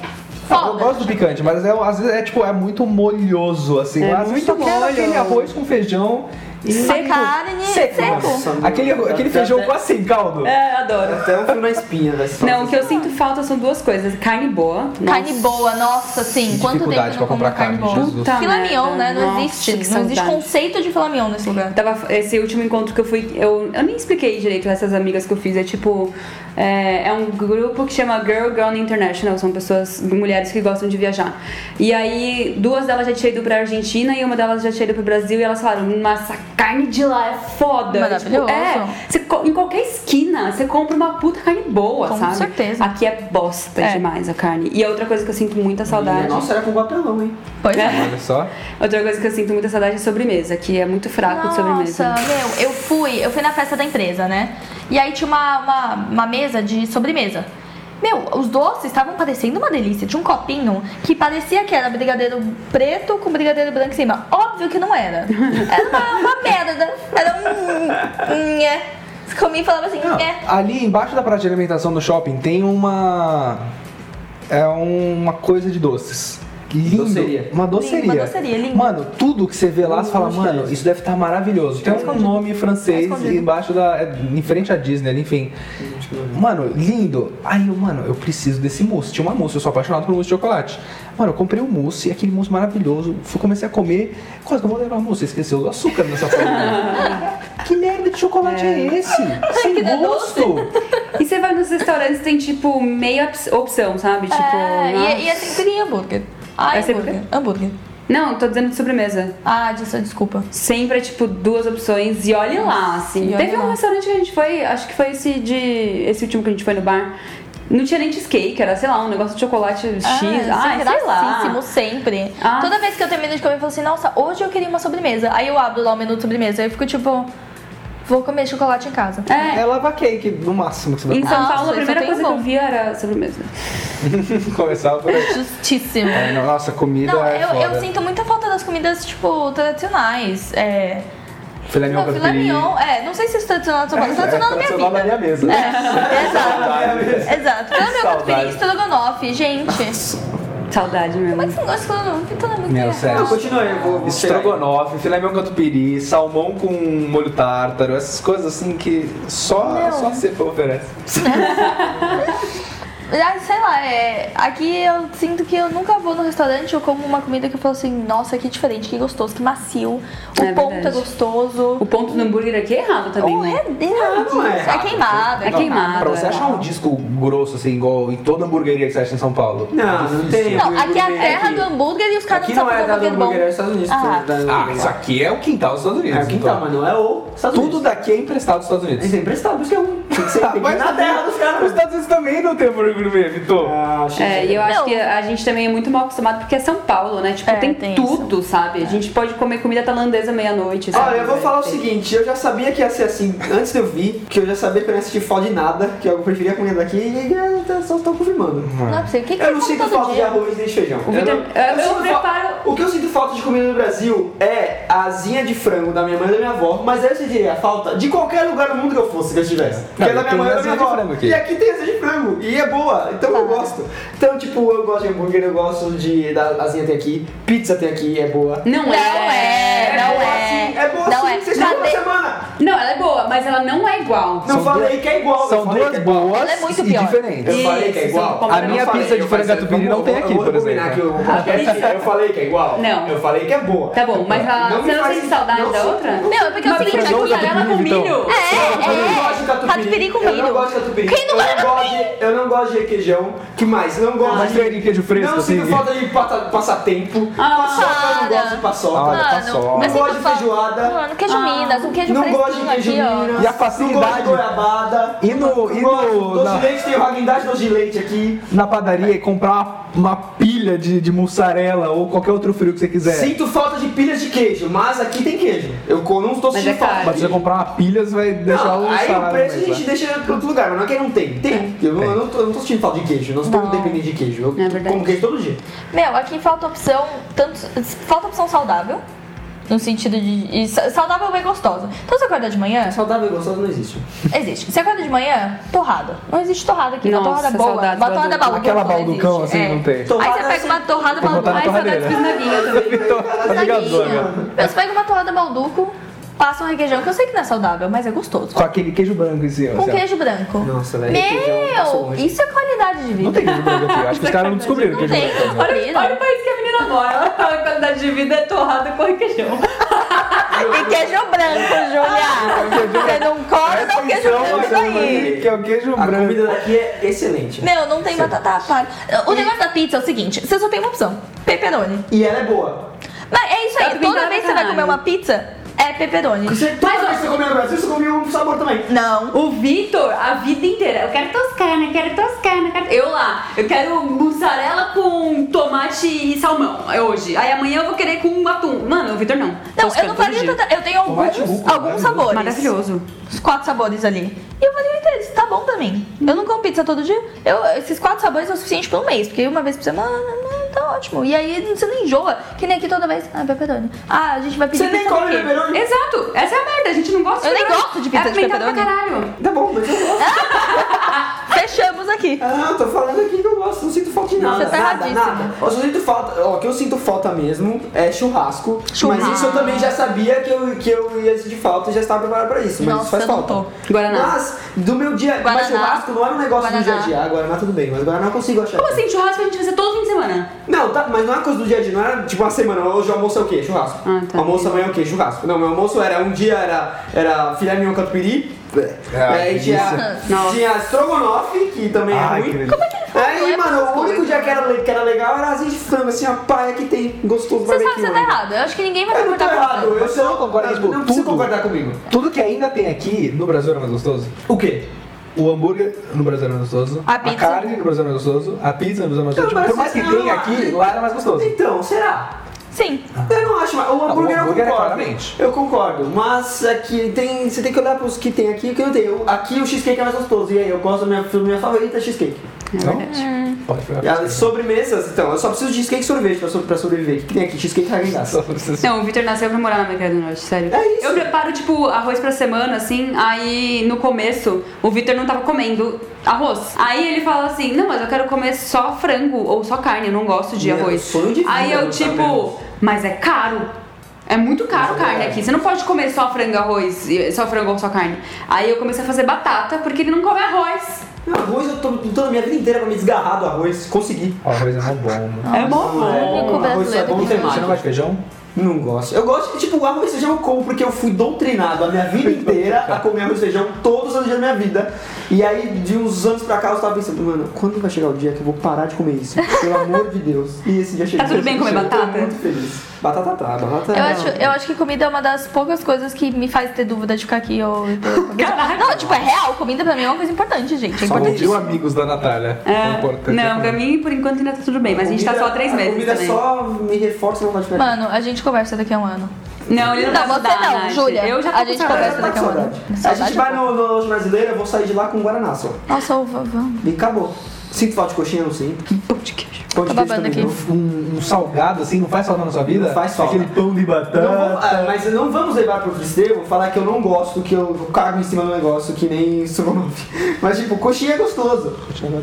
Eu foda. gosto do picante, mas é, às vezes é tipo, é muito molhoso, assim. É vezes muito eu molho. aquele arroz com feijão Uma carne Seco. seco. Aquele, aquele feijão quase sem caldo. É, adoro. Até um fio na espinha, vai Não, o que eu sinto falta são duas coisas. Carne boa. Carne boa, nossa, sim. Quanto tempo Dificuldade eu não pra comprar carne carne, boa? Puta Filé mignon, né? Não Nossa, existe. Não existe conceito de filé mignon nesse lugar. Tava, esse último encontro que eu fui, eu, eu nem expliquei direito essas amigas que eu fiz. É tipo, é, é um grupo que chama Girl Gone International, são pessoas, mulheres que gostam de viajar. E aí, duas delas já tinham ido pra Argentina e uma delas já tinha ido pro Brasil e elas falaram: Nossa, a carne de lá é foda. Maravilhoso. Tipo, é, você em qualquer esquina você compra uma puta carne boa, Com sabe? certeza. Aqui é bosta É. demais a carne. E a outra coisa que eu sinto muita saudade. Nossa, era com papelão, hein? Pois é. Olha só. Outra coisa que eu sinto muita saudade é sobremesa, que é muito fraco de sobremesa. Nossa, meu, eu fui, eu fui na festa da empresa, né? E aí tinha uma, uma, uma mesa de sobremesa. Meu, os doces estavam parecendo uma delícia. Tinha um copinho que parecia que era brigadeiro preto com brigadeiro branco em cima. Óbvio que não era. Era uma, uma merda. Era um. Nhé. Comia e falava assim, nhé. ali embaixo da praça de alimentação do shopping tem uma. É uma coisa de doces. Lindo. Doceria. Uma doceria. Lindo, uma doceria, lindo. Mano, tudo que você vê lá, você fala, é mano, isso? deve estar maravilhoso. Tem um escondido. nome francês Tá escondido. embaixo da. é, em frente à Disney, ali, enfim. Mano, lindo. Aí eu, mano, eu preciso desse mousse. Tinha uma mousse, eu sou apaixonado por mousse de chocolate. Mano, eu comprei um mousse, aquele mousse maravilhoso. Fui, comecei a comer. Quase que eu vou levar mousse. Esqueceu do açúcar nessa forma. (laughs) que merda de chocolate é, esse? (laughs) Sem que gosto. (laughs) E você vai nos restaurantes tem tipo meia opção, sabe? Tipo. É, nossa. e, e é sempre hambúrguer. Ah, É hambúrguer. Hambúrguer. Não, tô dizendo de sobremesa. Ah, disso, desculpa. Sempre é tipo duas opções e olhe lá, assim. e Teve um lá. restaurante que a gente foi, acho que foi esse de. Esse último que a gente foi no bar. Não tinha nem cheesecake, era, sei lá, um negócio de chocolate X. Ah, sei gracíssimo, lá. sempre. Ah. Toda vez que eu termino de comer, eu falo assim, nossa, hoje eu queria uma sobremesa. Aí eu abro lá o menu de sobremesa, aí eu fico tipo, vou comer chocolate em casa. É. É lava cake, no máximo que você vai Em São Nossa, Paulo, a isso primeira coisa que bom. eu vi era sobremesa. (laughs) começar por aí. Justíssimo. É, nossa, comida Não, é eu, foda. eu sinto muita falta das comidas, tipo, tradicionais. É. Filé mignon Não, filé mignon, é, não sei se isso é tradicional na São Paulo, é tradicional na minha tradicional vida. na minha mesa. É, exato. Exato. Filé mignon catupiry, estrogonofe, gente. Saudade mesmo. Como é que você não gosta de estrogonofe? Então é muito Meu, sério. Não, continua aí, eu vou. Estrogonofe, filé mignon catupiry, salmão com molho tártaro, essas coisas assim que só, só a cepa oferece. (laughs) Ah, sei lá, é, aqui eu sinto que eu nunca vou no restaurante ou como uma comida que eu falo assim, nossa, que diferente, que gostoso, que macio. O É ponto verdade. é gostoso. O ponto do hambúrguer aqui é errado também, Oh, né? é, Deus, não é é, errado. queimado. É queimado. Pra você é. achar um disco grosso assim, igual em toda hamburgueria que você acha em São Paulo. Não, não tem. Não, aqui é a terra aqui. do hambúrguer e os caras Aqui não é sabem fazer do hambúrguer hambúrguer, é bom. dos Estados Unidos. Ah. Ah, isso aqui é o quintal dos Estados Unidos. É o quintal, mas não é o Estados Tudo Unidos. daqui é emprestado dos Estados Unidos. É emprestado, por isso que é um. Tem que ser tem que na terra dos Os caras. Estados Unidos também não tem hambúrguer gourmet, Vitor. Ah, É, e eu acho Não. que a gente também é muito mal acostumado porque é São Paulo, né? Tipo, É, tem, tem tudo, sabe? A gente pode comer comida tailandesa meia-noite, sabe? Olha, eu vou falar o Tem- seguinte, eu já sabia que ia ser assim antes de eu vir, que eu já sabia que eu não ia sentir falta de nada, que eu preferia comer daqui e eu só tô confirmando. Não é possível. O que, que Eu não sinto todo falta de dia? arroz nem de feijão. O Vitor- não- eu- eu preparo- O que eu sinto falta de comida no Brasil é a asinha de frango da minha mãe e da minha avó, mas aí eu sentiria falta de qualquer lugar no mundo que eu fosse que eu estivesse. Porque é da minha mãe e da asinha minha de avó. frango aqui. E aqui tem asinha de frango, e é boa, então eu gosto. Então, tipo, eu gosto de hambúrguer, eu gosto de. Da asinha tem aqui, pizza tem aqui, é boa. Não, Não é, não boa é. sim, é boa Não sim, é. vocês têm uma semana. Não, ela é boa, mas ela não é igual. Não São falei duas- que é igual. eu São duas é boas Ela é muito e pior. diferentes. Eu falei que é igual. A Eu minha não falei, pizza de eu frango catupiry não tem aqui, por combinar exemplo. que o podcast, eu falei que é igual. Não. Eu falei que é boa. Tá bom, mas ela, Não você não sente saudade não da outra? Meu, é porque é pizza de aqui mussarela com milho. Eu não gosto de É, catupiry. catupiry com Eu milho. não gosto de catupiry. Quem não eu, gosta não gosto de, eu não gosto de requeijão. que mais? Eu não gosto Mas de... tem queijo fresco, Não assim. sinto falta de passatempo. Ah, paçoca, eu não gosto de paçoca. Eu Não gosto de feijoada. Mano, queijo Minas, um queijo Não gosto de fresquinho queijo aqui. Minas. E a Não facilidade. gosto de goiabada. E no- Não e Doce de leite, tem o Häagen-Dazs doce de leite aqui. Na padaria e comprar uma, uma pilha de, de mussarela ou qualquer outro frio que você quiser. Sinto falta de pilhas de queijo, mas aqui tem queijo. Eu co- não estou Mas sentindo é falta caro. Mas se você comprar uma pilha, você vai deixar Não, o aí o salário preço a mais gente lá. deixa em outro lugar, mas não é que não tem. Tem. Eu, não, eu não tô, eu não tô sentindo falta de queijo, não estou Não. dependendo de queijo. Eu É verdade. como queijo todo dia. Meu, aqui falta opção, tanto, falta opção saudável, no sentido de, e sa- saudável bem gostosa. Então você acorda de manhã, Saudável e gostoso não existe. existe. Você acorda de manhã, torrada. Não existe torrada aqui, uma Nossa, torrada boa. Uma torrada balduco. Aquela balducão assim, É. não tem. Aí Torrada você pega assim, uma torrada Tem que botar balduco. na Ai, saudades torradeira. do bisnaguinha também. Tá. Você pega uma torrada balduco, Passa um requeijão que eu sei que não é saudável, mas é gostoso. Com aquele queijo branco. Com assim, ó. queijo branco. Nossa, velho, Meu, longe. isso é qualidade de vida. Não tem queijo branco aqui. Acho que os caras não descobriram Não queijo tem, branco. não descobriram. Olha o país que a menina mora. A qualidade de vida é torrada com requeijão. E queijo branco, Júlia. Você não come, não queijo branco aí. Que é o queijo A branco. comida daqui é excelente. Meu, não tem batata palha. O negócio da pizza é o seguinte: você só tem uma opção: pepperoni. E ela é boa. Mas é isso aí, Tá toda vez que você vai comer uma pizza, é pepperoni. Você, toda vez que você comeu no Brasil, você comeu um sabor também. Não. O Vitor, a vida inteira, eu quero toscana, quero toscana, quero... Eu lá, eu quero mussarela com tomate e salmão, é hoje. Aí amanhã eu vou querer com atum. Mano, o Vitor não. Não, eu Toscana não todo faria tanta. Eu tenho Tomate alguns, rúcula, alguns maravilhoso. sabores. Maravilhoso. Os quatro sabores ali. E eu faria inteiros, tá bom pra mim. Eu não como pizza todo dia. Eu, esses quatro sabores são suficientes por um mês, porque uma vez por semana não, tá ótimo. E aí você não enjoa, que nem aqui toda vez. Ah, pepperoni. Ah, a gente vai pedir Você nem pizza come pepperoni? Exato, essa é a merda, a gente não gosta Eu de nem pepperoni. gosto de pizza é de apimentado pra pepperoni. caralho. Tá bom, mas eu gosto. (laughs) Fechamos aqui. Ah, tô falando aqui que eu gosto, não sinto falta de nada. Você tá nada, nada. Eu sinto falta, ó, o que eu sinto falta mesmo é churrasco. Churrasco. Mas isso eu também já sabia que eu, que eu ia sentir falta e já estava preparado pra isso. Mas Nossa, isso faz não falta. tô. Guaraná. Mas do meu dia, mas Guaraná. churrasco não era um negócio do dia Guaraná. a dia. Ah, Guaraná tudo bem, mas Guaraná eu consigo achar. Como assim, churrasco a gente vai fazer todo fim de semana? Não, tá, mas não é coisa do dia a dia, não era tipo uma semana, hoje o almoço é o quê? Churrasco. Ah, tá. Almoço amanhã é o quê? Churrasco. Não, meu almoço era um dia era, era filé mignon catupiry, Ah, aí tinha, Nossa. tinha estrogonofe, que também Ai, é ruim. Como é que ele Aí, Não é mano, o único coisas. dia que era, que era legal era asinha de frango, assim, a paia que tem gostoso Você sabe que você tá né? errado. Eu acho que ninguém vai Eu não tô concordar errado, você. eu só não concordo, tipo, não precisa tudo. concordar comigo. Tudo que ainda tem aqui no Brasil era mais gostoso. O quê? O hambúrguer no Brasil era mais gostoso. A pizza. carne no Brasil era mais gostoso. A pizza no Brasil era mais gostoso. Não, Tipo, por mais que tenha aqui, lá era mais gostoso. Então, será? Sim. Eu não acho, mas o hambúrguer, o hambúrguer é eu concordo. claramente. Eu concordo, mas aqui tem, você tem que olhar pros que tem aqui e o que não tem. Eu- Aqui o cheesecake é mais gostoso, e aí eu gosto da minha, minha favorita é cheesecake. Não? Pode E pegar. as sobremesas, então, eu só preciso de cheesecake e sorvete pra, so- pra sobreviver. O que, que tem aqui? Cheesecake e Häagen-Dazs. Só pra você- Não, o Vitor nasceu pra morar na América do Norte, sério. É isso. Eu preparo, tipo, arroz pra semana, assim, aí no começo o Vitor não tava comendo arroz. Aí ele fala assim, não, mas eu quero comer só frango ou só carne, eu não gosto de Meu arroz. sonho de vida, aí eu, não tá tipo, mas é caro. É muito caro é carne aqui. Você não pode comer só frango e arroz, e- só frango ou só carne. Aí eu comecei a fazer batata, porque ele não come arroz. Meu arroz, eu tô lutando a minha vida inteira pra me desgarrar do arroz. Consegui. O arroz é mó bom, mano. É bom. Não, é bom, arroz é bom ter Você não gosta de feijão? Não gosto. Eu gosto de, tipo, o arroz e feijão eu como porque eu fui doutrinado a minha vida inteira a comer arroz e feijão todos os dias da minha vida. E aí, de uns anos pra cá, eu tava pensando, mano, quando vai chegar o dia que eu vou parar de comer isso? Pelo amor de Deus. E esse dia chegou. Tá tudo bem comer Eu batata? Tô muito feliz. Batata tá, batata Eu acho, eu acho que comida é uma das poucas coisas que me faz ter dúvida de ficar aqui ou. Caraca. Não, tipo, é real. Comida pra mim é uma coisa importante, gente. É Só ouviu amigos da Natália. O É, importante é não, pra comer. mim, por enquanto, ainda tá tudo bem, mas a gente tá só há três A meses comida também. só me reforça a vontade de Mano, a gente conversa daqui a um ano. Não, ele não, Não, vai você ajudar, não, Nath. Júlia. Eu já tô A com gente conversa daqui a um ano. A gente vai no, no loja brasileira, eu vou sair de lá com Guaraná só. Nossa, vamos. E acabou. Sinto falta de coxinha, não sinto. Pão de queijo. Pão de Tô queijo babando também. Um, um salgado assim não faz falta na sua vida? Não faz falta. Aquele pão de batata. Não vou- ah, mas não vamos levar pro extremo, falar que eu não gosto, que eu cago em cima do negócio, que nem (laughs) estrogonofe. Mas tipo, coxinha é gostoso.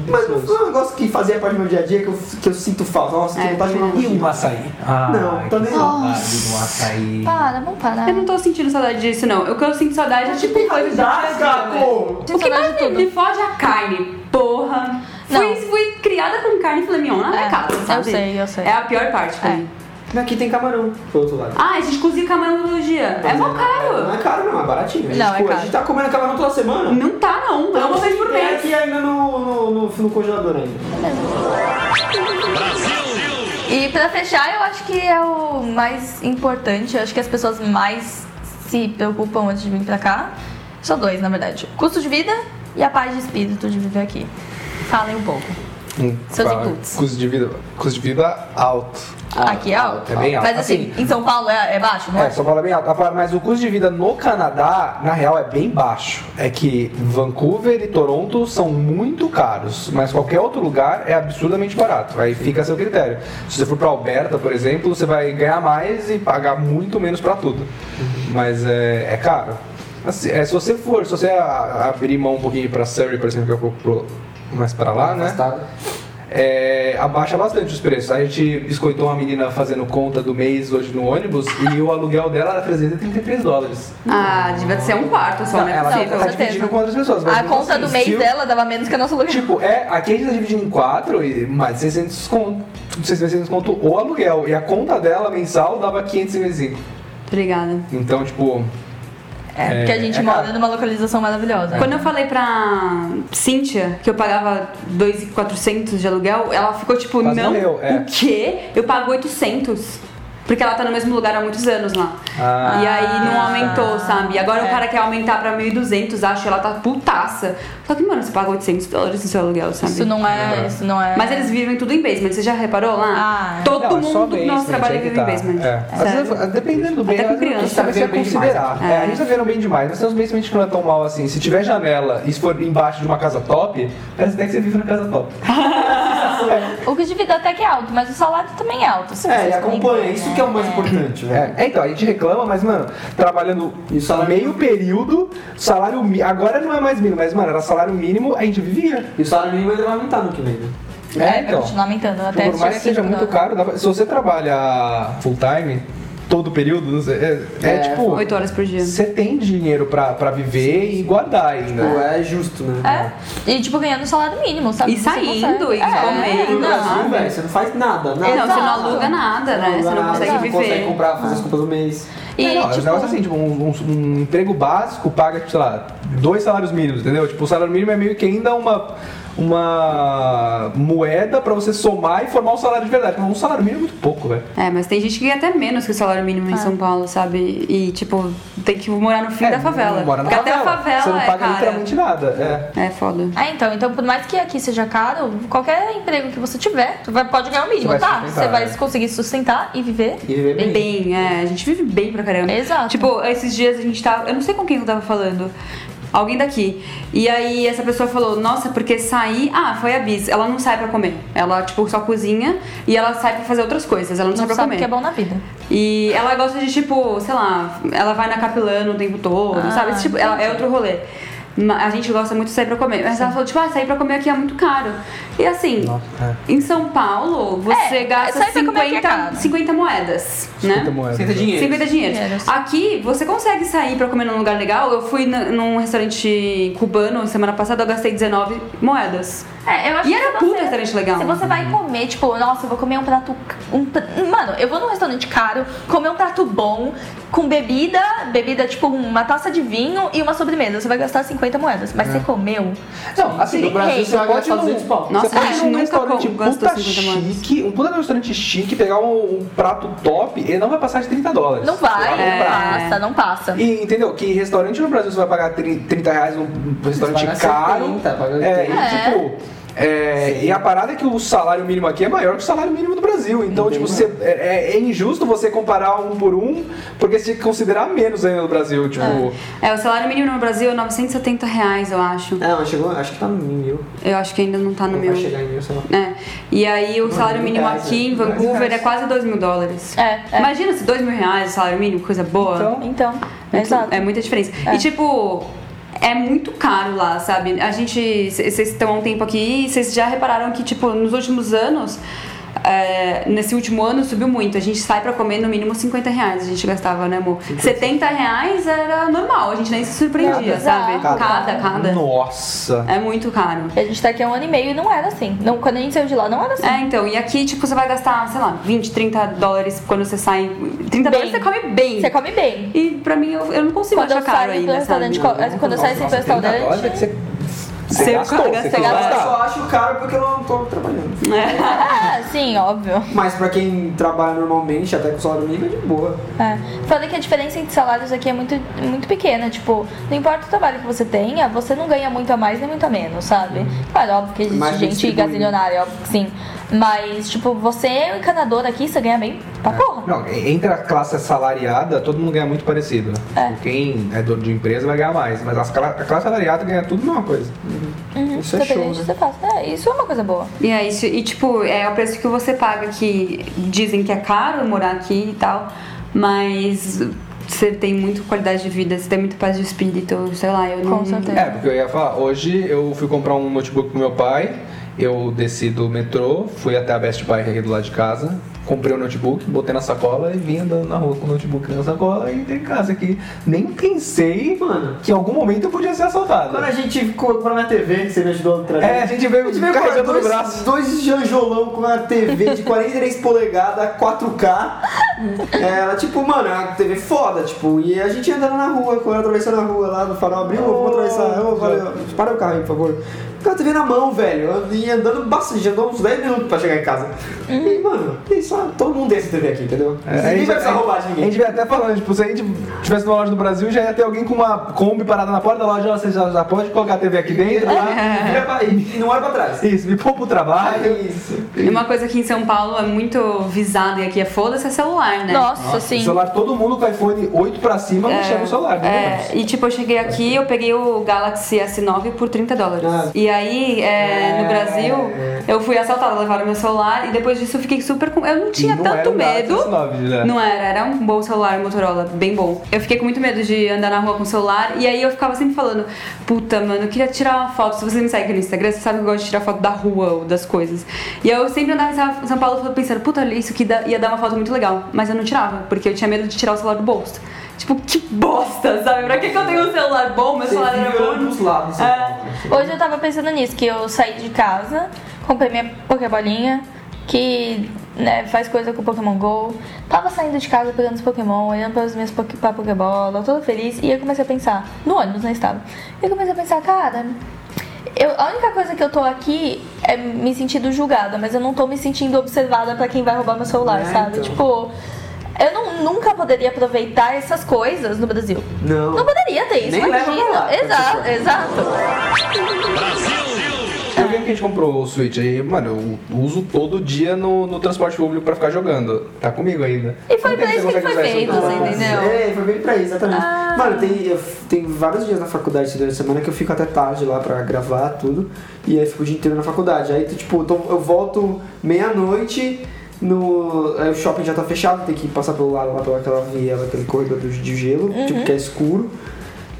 Mas não foi um negócio que fazia parte do meu dia a dia que eu, que eu sinto falta. Nossa, que É, vontade de comer uma E coxinha. um açaí? Ah, Não, também não. saudade de um açaí. Para, vamos parar. Eu não tô sentindo saudade disso, não. O que eu sinto saudade é tipo coisa de pô! O que mais me, me fode é a carne, porra. Não. Fui, fui criada com carne filé mignon na minha É, casa, eu sabe? sei, eu sei. É a pior parte pra É. mim. Aqui tem camarão, pro outro lado. Ah, a gente cozinha camarão todo dia. É mó Não caro. é caro, não, é baratinho. A gente, Não, é pô, A caro. gente tá comendo camarão toda semana. Não tá, não. É uma vez por Tem mês. aqui ainda no, no, no, no congelador ainda. E pra fechar, eu acho que é o mais importante, eu acho que as pessoas mais se preocupam antes de vir pra cá. São dois, na verdade. Custo de vida e a paz de espírito de viver aqui. Falem um pouco. Hum, Seus fala, inputs. Custo de vida, custo de vida alto. aqui é alto. É bem alto. Mas assim, em São Paulo é, é baixo, não é? É, São Paulo é bem alto. Ah, Mas o custo de vida no Canadá, na real, é bem baixo. É que Vancouver e Toronto são muito caros, mas qualquer outro lugar é absurdamente barato. Aí fica a seu critério. Se você for pra Alberta, por exemplo, você vai ganhar mais e pagar muito menos pra tudo. Mas é, é caro. Assim, é, se você for, se você abrir mão um pouquinho pra Surrey, por exemplo, que é um mais pra lá, né? É, abaixa bastante os preços. A gente biscoitou uma menina fazendo conta do mês hoje no ônibus e o aluguel dela era 333 dólares. Ah, devia ser um quarto só, né? ela Não, tá, tá dividindo com outras pessoas. A conta assim, do mês dela dava menos que a nossa aluguel. Tipo, é, aqui a gente tá dividindo em quatro e mais de 600 conto, 600 conto o aluguel. E a conta dela mensal dava 555. Obrigada. Então, tipo. É, porque a gente é mora numa localização maravilhosa. Quando eu falei pra Cíntia que eu pagava 2,400 de aluguel, ela ficou tipo, Quase não, morreu, é. o quê? Eu pago 800. Porque ela tá no mesmo lugar há muitos anos lá. Ah. E aí não aumentou, sabe? E agora É. o cara quer aumentar pra 1.200, acho, ela tá putaça. Só que, mano, você paga 800 dólares no seu aluguel, sabe? Isso não é. Isso não é. Mas eles vivem tudo em basement, você já reparou lá? Ah. Todo Não, é mundo do nosso trabalho vive em tá. basement. É. Sério. vezes, dependendo do bem, Até com a gente criança. tá vivendo bem considerar. demais. É, a gente tá vendo bem demais, mas tem uns basement que não é tão mal assim. Se tiver janela e se for embaixo de uma casa top, parece até que você vive na casa top. (laughs) O custo de vida até que é alto, mas o salário também é alto. se É, e acompanha, isso ver, que é o mais né? importante, velho. É, é, então, a gente reclama, mas, mano, trabalhando meio período, salário mínimo. Agora não é mais mínimo, mas, mano, era salário mínimo, a gente vivia. E o salário mínimo ainda vai aumentar no que vem, né? É, vai então. continuar aumentando até Por mais que seja muito caro, dá pra- se você trabalha full time, todo período, não é, é, É, tipo. 8 horas por dia. Você tem dinheiro pra, pra viver e guardar ainda. Pô, é justo, né? É, e tipo, ganhando salário mínimo, sabe? E Você saindo, e É, comendo, No não. Brasil, velho, você não faz nada, nada. Não, você não aluga nada, né? Você não nada, consegue Não viver. consegue comprar, fazer as compras do mês. E, É, não, é um tipo, negócio assim, tipo, um, um- um emprego básico paga, tipo, sei lá, dois salários mínimos, entendeu? Tipo, o salário mínimo é meio que ainda uma, uma moeda pra você somar e formar um salário de verdade. Mas um salário mínimo é muito pouco, velho. É, mas tem gente que ganha até menos que o salário mínimo Ah. em São Paulo, sabe? E, tipo, tem que morar no fim É, da favela. Mora na Porque até a favela. favela Você não é paga cara. literalmente nada. É. É foda. É, então, então, por mais que aqui seja caro, qualquer emprego que você tiver, você vai, pode ganhar o mínimo, Você vai tá? Você vai né? conseguir sustentar e viver. E viver bem. Bem, é, a gente vive bem pra caramba. Exato. Tipo, esses dias a gente tava. Eu não sei com quem eu tava falando. Alguém daqui. E aí essa pessoa falou, nossa, porque sair. Ah, foi a Bis. Ela não sai pra comer. Ela, tipo, só cozinha e ela sai pra fazer outras coisas. Ela não, sai Não pra sabe comer. que é bom na vida. E ela gosta de, tipo, sei lá, ela vai na Capilano o tempo todo, Ah, sabe? Esse tipo, ela, é outro rolê. A gente gosta muito de sair pra comer. Mas ela falou, tipo, ah, sair pra comer aqui é muito caro. E assim, em São Paulo, você É, gasta sair pra comer aqui é 50, caro. 50 moedas, né? 50 moedas. Senta dinheiro. 50 dinheiros. Dinheiros. Aqui, você consegue sair pra comer num lugar legal. Eu fui num restaurante cubano semana passada, eu gastei 19 moedas. É, eu acho E era puta restaurante legal. Se você vai comer, tipo, nossa, eu vou comer um prato. Um, Mano, eu vou num restaurante caro, comer um prato bom, com bebida, bebida, tipo, uma taça de vinho e uma sobremesa. Você vai gastar 50 moedas. Mas você comeu. Não, assim, No Brasil você você vai pode gastar ir num, 200 pau. Nossa, você pode ir num restaurante puta 50 moedas. chique, um puta restaurante chique, pegar um, um prato top, ele não vai passar de 30 dólares. Não vai, É. não passa, não passa. E entendeu? Que restaurante no Brasil você vai pagar 30 30 reais num restaurante paga caro. 70, paga é, 80. e tipo. É, e a parada é que o salário mínimo aqui é maior que o salário mínimo do Brasil. Então, Bem tipo, você- é, é injusto você comparar um por um, porque você tinha que considerar menos ainda no Brasil. Tipo, É, o salário mínimo no Brasil é 970 reais, eu acho. É, mas chegou, acho que tá no mil. Eu acho que ainda não tá no Não meu. vai chegar em mil, sei lá. É. E aí o salário mil mínimo reais, aqui em né? Vancouver reais. é quase 2 mil dólares. É, é. Imagina se 2 mil reais o salário mínimo, coisa boa. Então, Então, Muito- exato. É muita diferença. E tipo, é muito caro lá, sabe? A gente. Vocês estão há um tempo aqui e vocês já repararam que, tipo, nos últimos anos. É, nesse último ano subiu muito. A gente sai pra comer no mínimo 50 reais. A gente gastava, né, amor? 70 reais era normal, a gente nem se surpreendia, Cada. sabe? Cada. Cada, cada. nossa. É muito caro. A gente tá aqui há um ano e meio e não era assim. Não, quando a gente saiu de lá, não era assim. É, então, e aqui, tipo, você vai gastar, sei lá, 20, 30 dólares quando você sai. 30 Bem. dólares você come bem. Você come bem. E pra mim, eu, eu não consigo Quando achar caro ainda, sabe? quando eu saio pro Nossa, 30 dólares que restaurante. Você, gastou, gasta- você gasta. Eu só acho caro porque eu não tô trabalhando. Ah, (laughs) sim, óbvio. Mas pra quem trabalha normalmente, até com salário mínimo, é de boa. É. Falei que a diferença entre salários aqui é muito, muito pequena. Tipo, não importa o trabalho que você tenha, você não ganha muito a mais nem muito a menos, sabe? Claro, óbvio que existe bem gente gazilionária, óbvio que sim. Mas, tipo, você é um encanador aqui, você ganha bem pra porra. Não, entre a classe assalariada, todo mundo ganha muito parecido. É. Tipo, Quem é dono de empresa vai ganhar mais, mas a classe assalariada ganha tudo a mesma coisa. Uhum, Isso é show, né? É, isso é uma coisa boa. E é isso, e tipo, é o preço que você paga que dizem que é caro morar aqui e tal, mas você tem muita qualidade de vida, você tem muita paz de espírito, sei lá, eu não. Com certeza. É, porque eu ia falar, hoje eu fui comprar um notebook pro meu pai Eu desci do metrô, fui até a Best Buy aqui do lado de casa, comprei o notebook, botei na sacola e vim andando na rua com o notebook na sacola e entrei em casa aqui. Nem pensei, Mano. que em algum momento eu podia ser assaltado. Quando a gente comprou na TV, que você me ajudou a trazer. É, a gente veio A gente veio com carregando no dois, braço. dois janjolão com uma TV de 43 (laughs) polegadas, 4K. É, Ela, tipo, mano, é uma TV foda, tipo, e a gente andando na rua, quando atravessando a rua lá no farol, abriu, vamos atravessar, ô, valeu, para o carro aí, por favor. Com a TV na mão, velho, e andando bastante, andou uns 10 minutos pra chegar em casa. E, mano, isso, ah, todo mundo tem essa TV aqui, entendeu? É, a Ninguém gente- vai precisar roubar de A ninguém. gente veio até falando, tipo, se a gente tivesse numa loja no Brasil, já ia ter alguém com uma Kombi parada na porta da loja, você já, já pode colocar a TV aqui dentro, lá. Vira (laughs) pra- E não olha pra trás. Isso, me poupa o trabalho. É isso. E uma coisa que em São Paulo é muito visada e aqui é foda-se é celular, né? Nossa, O sim. celular, todo mundo com iPhone 8 pra cima mexendo no celular, né? É, e tipo, eu cheguei aqui, eu peguei o Galaxy S9 por 30 dólares. Ah. E aí, é, no É. Brasil, eu fui assaltada, levaram meu celular e depois disso eu fiquei super com. Eu não tinha não tanto era um medo. S9 já. Não era, era um bom celular Motorola, bem bom. Eu fiquei com muito medo de andar na rua com o celular e aí eu ficava sempre falando, puta, mano, eu queria tirar uma foto. Se você me segue no Instagram, você sabe que eu gosto de tirar foto da rua ou das coisas. E eu sempre andava em São- Paulo pensando, puta, isso aqui ia dar uma foto muito legal. Mas eu não tirava, porque eu tinha medo de tirar o celular do bolso. Tipo, que bosta, sabe? Pra que, que eu tenho um celular bom? Meu Você celular era bom. pros lados. É. Hoje eu tava pensando nisso, que eu saí de casa, comprei minha Pokébolinha, que né, faz coisa com o Pokémon GO. Tava saindo de casa pegando os Pokémon, olhando para as minhas poké, pra Pokébola, toda feliz. E eu comecei a pensar, no ônibus, né, estava. E eu comecei a pensar, cara, eu, a única coisa que eu tô aqui é me sentindo julgada, mas eu não tô me sentindo observada pra quem vai roubar meu celular, É, sabe? então. Tipo, eu não- nunca poderia aproveitar essas coisas no Brasil. Não. Não poderia ter isso, Nem leva imagina. pra lá, exato, exato. Eu lembro que a gente comprou o Switch aí, mano, eu uso todo dia no, no transporte público pra ficar jogando. Tá comigo ainda. E foi Quanto pra isso você que foi feito, assim, Nossa. entendeu? É, foi bem pra isso, exatamente. Ah. Mano, tem, eu, tem vários dias na faculdade assim, durante a semana que eu fico até tarde lá pra gravar tudo. E aí fico o dia inteiro na faculdade. Aí, tipo, tô- eu volto meia-noite. No, aí o shopping já tá fechado, tem que passar pelo lado lá pelaquela viela, aquele corredor de de gelo, tipo, que é escuro.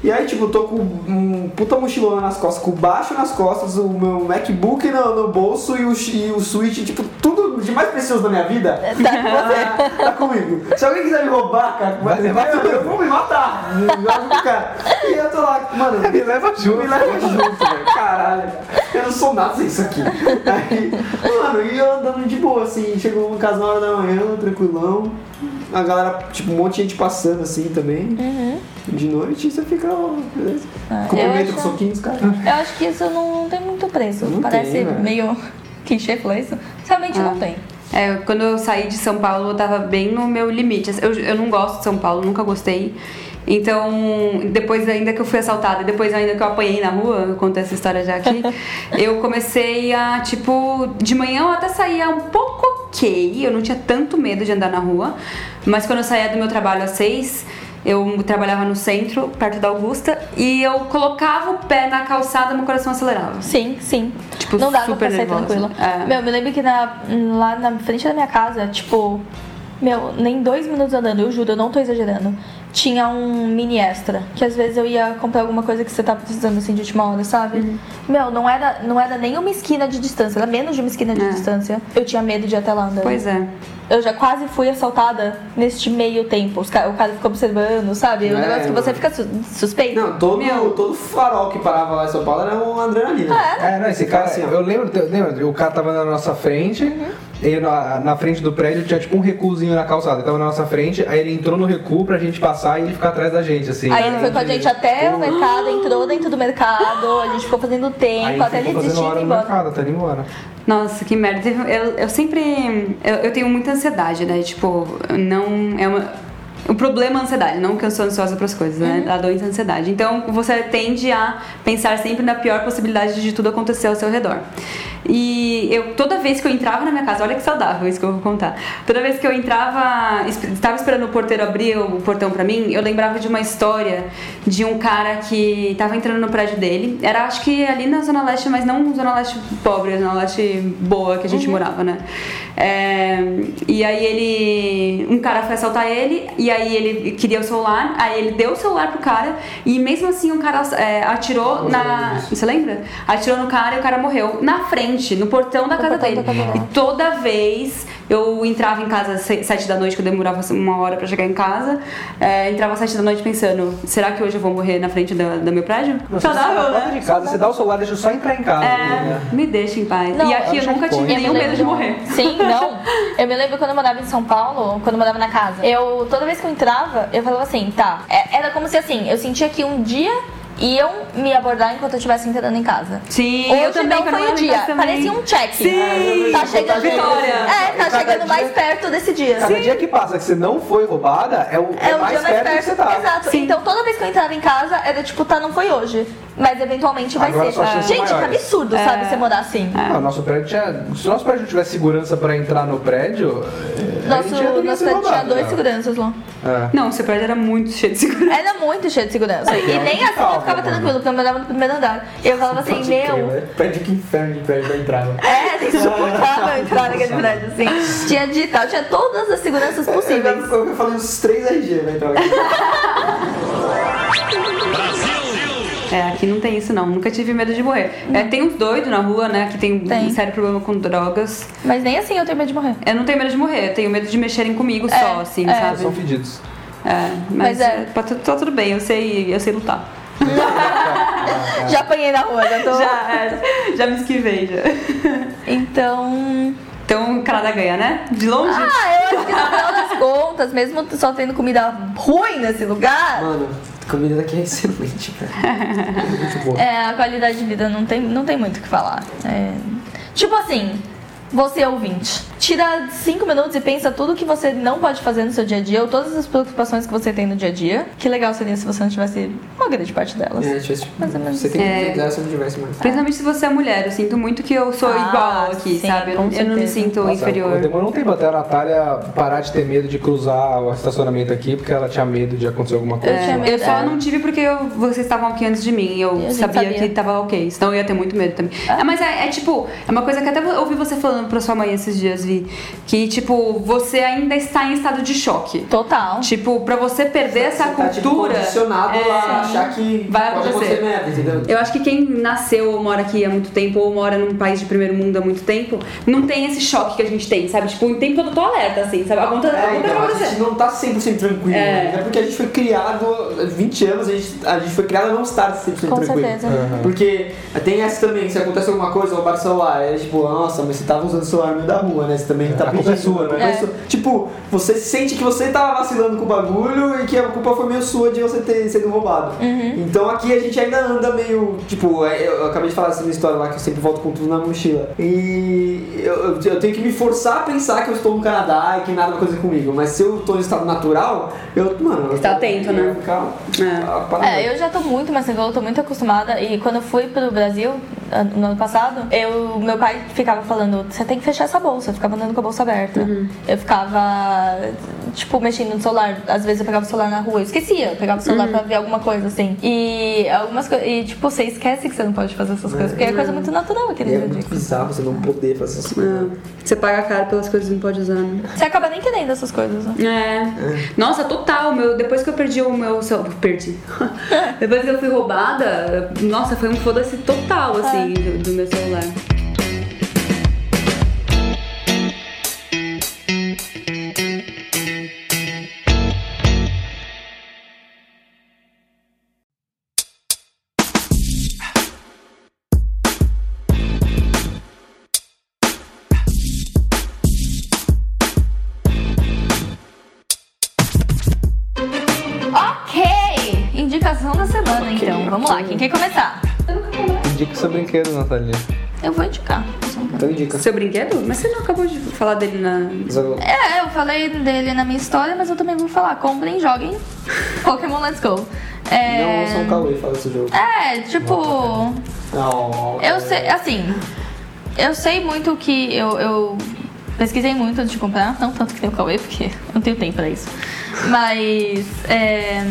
E aí, tipo, eu tô com um puta mochilona nas costas, com baixo nas costas, o meu MacBook no, no bolso e o, e o Switch, tipo, tudo de mais precioso da minha vida tá, tá comigo. Se alguém quiser me roubar, cara, Vai levar eu, eu vou me matar. Me joga, cara. E eu tô lá, mano, Me leva junto. me leva junto, velho. Caralho. Eu não sou nada sem isso aqui. Aí, mano, e eu andando de boa, assim, chegou em casa na hora da manhã, tranquilão. A galera, tipo, um monte de gente passando assim também. De noite, e você fica, ó, beleza. Ah, Cumprimento eu com acho- soquinhos, cara. Eu acho que isso não, não tem muito preço. Não Parece tem, velho. meio (laughs) clichê falar isso. Realmente não tem. É, quando eu saí de São Paulo, eu tava bem no meu limite. Eu, eu não gosto de São Paulo, nunca gostei. Então, depois ainda que eu fui assaltada, depois ainda que eu apanhei na rua, eu conto essa história já aqui, (laughs) eu comecei a, tipo, de manhã eu até saía um pouco ok, eu não tinha tanto medo de andar na rua, mas quando eu saía do meu trabalho às seis, eu trabalhava no centro, perto da Augusta, e eu colocava o pé na calçada, meu coração acelerava. Sim, sim. Tipo, não dava super pra sair nervosa. tranquilo. É. Meu, me lembro que na, lá na frente da minha casa, tipo, meu, nem dois minutos andando, eu juro, eu não tô exagerando. Tinha um mini extra, que às vezes eu ia comprar alguma coisa que você tava precisando assim de última hora, sabe? Uhum. Meu, não era, não era nem uma esquina de distância, era menos de uma esquina de É. distância. Eu tinha medo de ir até lá andando. Pois é. Eu já quase fui assaltada neste meio tempo. Ca- o cara ficou observando, sabe? O É, negócio que você fica su- suspeito. Não, todo, Meu. todo farol que parava lá em São Paulo era uma adrenalina. Ah, É, não, esse cara, assim, ó. eu lembro, lembra, o cara tava na nossa frente, e na, na frente do prédio tinha tipo um recuozinho na calçada, ele tava na nossa frente, aí ele entrou no recuo pra gente passar e ele ficar atrás da gente, assim. Aí ele foi com a gente até o mercado, entrou dentro do mercado, a gente ficou fazendo Aí tempo, até ele desistir e ir embora. mercado, até ele ir embora. Nossa, que merda. Eu, eu sempre. Eu, eu tenho muita ansiedade, né? Tipo, não. É uma. O problema é a ansiedade, não que eu sou ansiosa para as coisas, né? A doença é a ansiedade. Então você tende a pensar sempre na pior possibilidade de tudo acontecer ao seu redor. E eu, toda vez que eu entrava na minha casa, olha que saudável isso que eu vou contar. Toda vez que eu entrava, estava esperando o porteiro abrir o portão pra mim, eu lembrava de uma história de um cara que estava entrando no prédio dele. Era acho que ali na Zona Leste, mas não Zona Leste pobre, Zona Leste boa que a gente morava, né? É, e aí ele. Um cara foi assaltar ele, e aí ele queria o celular, aí ele deu o celular pro cara e mesmo assim o cara é, atirou na. Você lembra? Atirou no cara e o cara morreu na frente, no portão da casa dele. E toda vez eu entrava em casa às se- sete da noite, que eu demorava uma hora pra chegar em casa, é, entrava às sete da noite pensando, será que hoje eu vou morrer na frente da- do meu prédio? Saudável, né? de casa, você dá o celular, deixa eu só entrar em casa. É, me deixa em paz. Não, e aqui eu eu nunca tive nenhum me medo de lembro- morrer. Sim, (laughs) não. Eu me lembro quando eu morava em São Paulo, quando eu morava na casa. Eu, toda vez que eu entrava, eu falava assim, tá. é- Era como se assim, eu sentia que um dia iam me abordar enquanto eu estivesse entrando em casa. Sim, Hoje eu também não foi o dia. Parecia um check. Sim, Tá chegando. Vitória. É, tá chegando dia- mais perto desse dia. Cada dia que passa que você não foi roubada, é o, é É o mais dia mais perto, que perto. você tá. Exato. Sim. Então toda vez que eu entrava em casa, era tipo, tá, não foi hoje. Mas eventualmente vai Agora ser. chances Gente, que maiores. absurdo, sabe, você morar assim. Ah, nosso prédio tinha. Se o nosso prédio não tivesse segurança pra entrar no prédio. é, a Nosso, gente ia ter nosso prédio tinha roubado, dois né? seguranças lá. É. Não, seu prédio era muito cheio de segurança. Era muito cheio de segurança. E é nem muito assim eu ficava tranquilo, porque eu morava no primeiro andar. E eu falava assim, meu. Prédio que inferno de prédio pra entrar. né? É, insuportável (laughs) entrar naquele prédio, assim. Tinha digital, tinha todas as seguranças Eu, possíveis. eu, eu falei uns três RG pra entrar aqui. (laughs) É, aqui não tem isso não, nunca tive medo de morrer. É, tem uns doidos na rua, né, que tem, Tem. um sério problema com drogas. Mas nem assim eu tenho medo de morrer. Eu não tenho medo de morrer, eu tenho medo de mexerem comigo É, só, assim, é. sabe? São fedidos. É, mas, Mas é. tá, tá tudo bem, eu sei, eu sei lutar. (laughs) Já apanhei na rua, já tô. Já, é, já me esquivei, já. Então. Então o Canadá ganha, né? De longe? Ah, eu acho que no final das contas, mesmo só tendo comida ruim nesse lugar, Mano, a comida daqui é excelente, cara. (laughs) Muito boa. é, a qualidade de vida não tem, não tem muito o que falar. É, tipo assim, você ouvinte, tira cinco minutos e pensa tudo que você não pode fazer no seu dia a dia, ou todas as preocupações que você tem no dia a dia. Que legal seria se você não tivesse uma grande parte delas. É, tivesse, tipo, Mais ou menos você tem É. que se não tivesse mais. Principalmente se você é mulher, eu sinto muito que eu sou Ah, igual aqui, sim, sabe? Eu, eu não me sinto Nossa, inferior. Demorou um tempo até a Natália parar de ter medo de cruzar o estacionamento aqui, porque ela tinha medo de acontecer alguma coisa. tinha É, eu só é. não tive porque eu- vocês estavam aqui antes de mim e eu E sabia, sabia. que tava ok. Senão eu ia ter muito medo também. É, mas é, é tipo, é uma coisa que até ouvi você falando pra sua mãe esses dias, Vi. Que, tipo, você ainda está em estado de choque. Total. Tipo, pra você perder essa Você tá, tipo, cultura. condicionado é, a achar que vai pode acontecer. acontecer merda, entendeu? Eu acho que quem nasceu ou mora aqui há muito tempo, ou mora num país de primeiro mundo há muito tempo, não tem esse choque que a gente tem, sabe? Tipo, o tempo todo eu tô alerta, assim, sabe? A conta, a É, conta então, a gente não tá 100% tranquilo. É. né? É porque a gente foi criado, há 20 anos, a gente, a gente foi criado a não estar 100% Com tranquilo. certeza. Porque tem essa também, se acontece alguma coisa, roubar o celular, é tipo, nossa, mas você tava usando o celular no meio da rua, né? Também tá A culpa é sua, né? É. Tipo, você sente que você tava vacilando com o bagulho e que a culpa foi meio sua de você ter sido roubado. Uhum. Então aqui a gente ainda anda meio, tipo, é, eu acabei de falar essa minha história lá que eu sempre volto com tudo na mochila. E eu, eu- tenho que me forçar a pensar que eu estou no Canadá e que nada vai acontecer comigo. Mas se eu tô em estado natural, eu, mano, eu Tá tô- atento, eu né? Ficar, É. ah. É, eu já tô muito mais tranquila, eu tô muito acostumada. E quando eu fui pro Brasil, no ano passado, eu, meu pai ficava falando, você tem que fechar essa bolsa. Eu ficava andando com a bolsa aberta. Eu ficava, tipo, mexendo no celular. Às vezes eu pegava o celular na rua, eu esquecia. Eu pegava o celular pra ver alguma coisa, assim. E algumas coisas. E, tipo, você esquece que você não pode fazer essas coisas, porque é coisa muito natural aqui no E é dia a muito dia. bizarro você não poder fazer essas coisas. É. Você paga caro pelas coisas que não pode usar, né? Você acaba nem querendo essas coisas, né? É. Nossa, total. Meu, depois que eu perdi o meu celular. Perdi. (laughs) depois que eu fui roubada, nossa, foi um foda-se total, assim, do, do meu celular. Brinquedo, Natália. Eu vou indicar. Então indica. Seu brinquedo? Mas você não acabou de falar dele na. É, eu falei dele na minha história, mas eu também vou falar. Comprem, joguem. Pokémon Let's Go. É... Não sou um Cauê, fala esse jogo. É, tipo. Não, Eu sei, assim. Eu sei muito que eu, eu pesquisei muito antes de comprar, não tanto que tem o Cauê, porque eu não tenho tempo pra isso. Mas. é,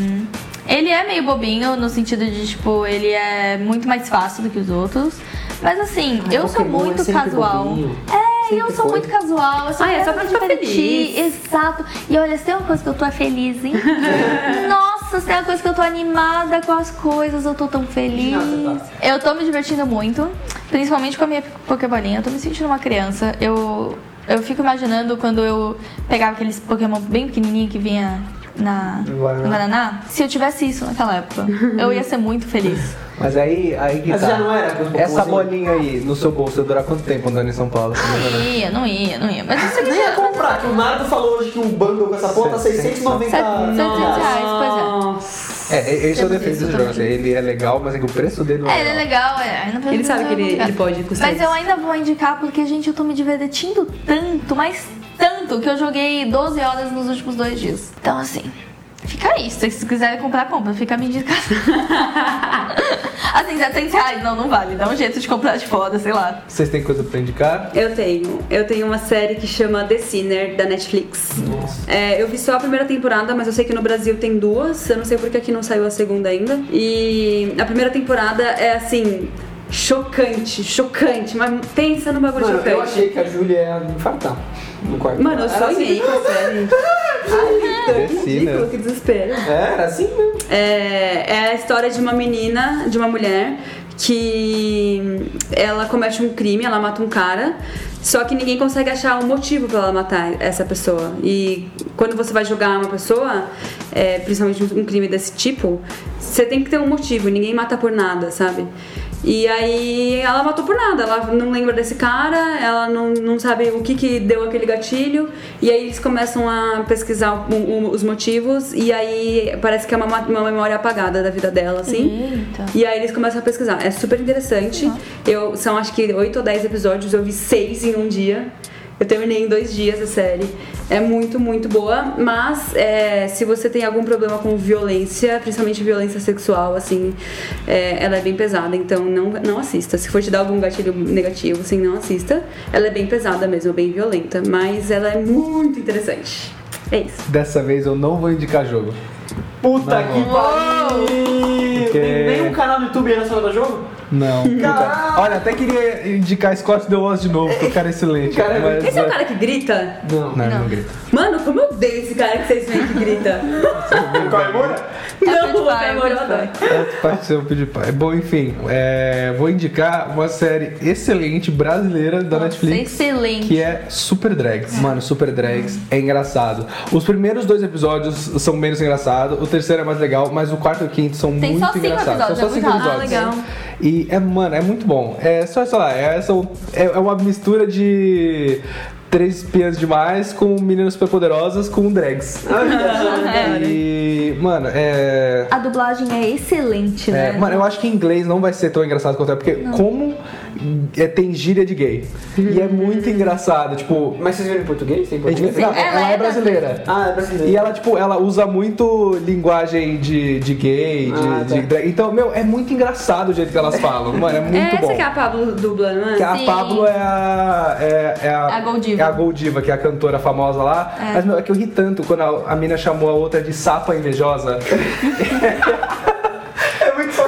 ele é meio bobinho no sentido de, tipo, ele é muito mais fácil do que os outros. Mas assim, eu sou é muito sempre casual. bobinho. É, Ai, eu sou foi. muito casual. Eu Ai, é só pra ficar divertir. feliz. Exato. E olha, se tem uma coisa que eu tô é feliz, hein? (laughs) Nossa, se tem uma coisa que eu tô animada com as coisas, eu tô tão feliz. Nossa, Eu tô me divertindo muito, principalmente com a minha Pokébolinha. Eu tô me sentindo uma criança. Eu, eu fico imaginando quando eu pegava aqueles Pokémon bem pequenininho que vinha na, No Guaraná. no Guaraná. Se eu tivesse isso naquela época, eu ia ser muito feliz. Mas aí, aí que Mas tá. já não era com Essa bolinha aí no seu bolso vai durar quanto tempo andando em São Paulo? Não ia, não ia, não ia. Mas isso Nem ia comprar, que o Nardo falou hoje que um bundle com essa porra tá 690 700 reais, pois é. É, é- esse é o defeito do jogo. assim, ele é legal, mas é que o preço dele não É, ele é legal, é. Ainda Ele sabe que ele- ele pode custar Mas isso. eu ainda vou indicar porque, gente, eu tô me divertindo tanto, mas tanto, que eu joguei 12 horas nos últimos dois dias. Então, assim, fica aí. Se vocês quiserem comprar, compra. Fica a minha indicação. (laughs) assim, 700 reais, não, não vale. Dá um jeito de comprar de foda, sei lá. Vocês têm coisa pra indicar? Eu tenho. Eu tenho uma série que chama The Sinner, da Netflix. É, eu vi só a primeira temporada, mas eu sei que no Brasil tem duas. Eu não sei porque aqui não saiu a segunda ainda. E a primeira temporada é assim. Chocante, chocante, mas pensa no bagulho Mano, chocante. eu achei que a Júlia ia infartar no quarto. Mano, eu sonhei assim. com a série. (laughs) Ai, que ridículo, que desespero. É, era assim mesmo. É, é a história de uma menina, de uma mulher, que ela comete um crime, ela mata um cara, só que ninguém consegue achar um motivo pra ela matar essa pessoa. E quando você vai jogar uma pessoa, é, principalmente um crime desse tipo, você tem que ter um motivo, ninguém mata por nada, sabe? E aí ela matou por nada, ela não lembra desse cara, ela não, não sabe o que, que deu aquele gatilho, e aí eles começam a pesquisar o- o- os motivos, e aí parece que é uma, ma- uma memória apagada da vida dela, assim. Eita. E aí eles começam a pesquisar. É super interessante. Eu, são acho que 8 ou 10 episódios, eu vi 6 em um dia. Eu terminei em dois dias a série. É muito, muito boa. Mas é, se você tem algum problema com violência, principalmente violência sexual, assim, é, ela é bem pesada. Então não, não assista. Se for te dar algum gatilho negativo, assim, não assista. Ela é bem pesada mesmo, bem violenta. Mas ela é muito interessante. É isso. Dessa vez eu não vou indicar jogo. Puta Não que pariu! Porque- Nem, nem um canal no YouTube relacionado ao jogo? Não. Olha, até queria indicar Scott The Walls de novo, que o cara é excelente. Cara, mas, Esse é o cara que grita? Não. Não, ele não grita. Mano, como eu odeio esse cara que vocês veem que grita. Comemora? É não, o o PewDiePie, Pegou, é o eu adoro. Participou de pai. Bom, enfim, é, vou indicar uma série excelente brasileira da Nossa, Netflix. excelente. Que é Super Drags. Mano, Super Drags é engraçado. Os primeiros dois episódios são menos engraçados, o terceiro é mais legal, mas o quarto e o quinto são Tem muito só cinco engraçados. episódios, são só é cinco muito episódios. Ah, legal. E é, mano, é muito bom. É só, sei lá, é, é, é uma mistura de três espiãs demais com meninas superpoderosas com drags. (laughs) (laughs) E, mano, é. A dublagem é excelente, É, né? mano, eu acho que em inglês não vai ser tão engraçado quanto é, porque como é, tem gíria de gay. E é muito engraçado, tipo. Mas vocês viram em português? Tem português? não, Ela ela é é brasileira. Ah, é brasileiro. E ela, tipo, ela usa muito linguagem de, de gay, de, Ah, tá. de drag. Então, meu, é muito engraçado o jeito que elas falam. Mano, é muito É bom. essa que a Pablo dubla, não é? Que a Sim. Pablo é a. É, é a, A Goldiva. É a Goldiva, que é a cantora famosa lá. Mas, meu, é que eu ri tanto quando a, a mina chamou a outra de sapa invejosa. (laughs)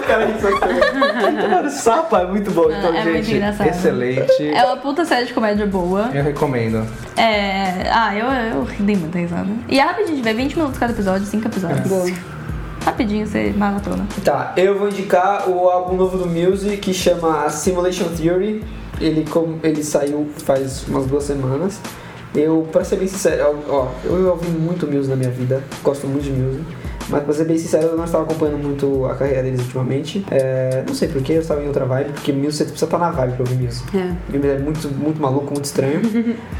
É cara isso. Mano, sapa é muito bom. Então, é muito gente, engraçado. excelente. É uma puta série de comédia boa. Eu recomendo. É. Ah, eu, eu dei muita risada. E é rapidinho, tiver 20 minutos cada episódio, 5 episódios. Boa. Rapidinho você maratona. Tá, eu vou indicar o álbum novo do Muse que chama Simulation Theory. Ele, com, ele saiu faz umas duas semanas. Eu, pra ser bem sincero, ó, eu ouvi muito Muse na minha vida, gosto muito de Muse. Mas pra ser bem sincero, eu não estava acompanhando muito a carreira deles ultimamente. É, não sei porquê, eu estava em outra vibe, porque Muse você precisa estar na vibe pra ouvir Muse. É. É muito, muito maluco, muito estranho.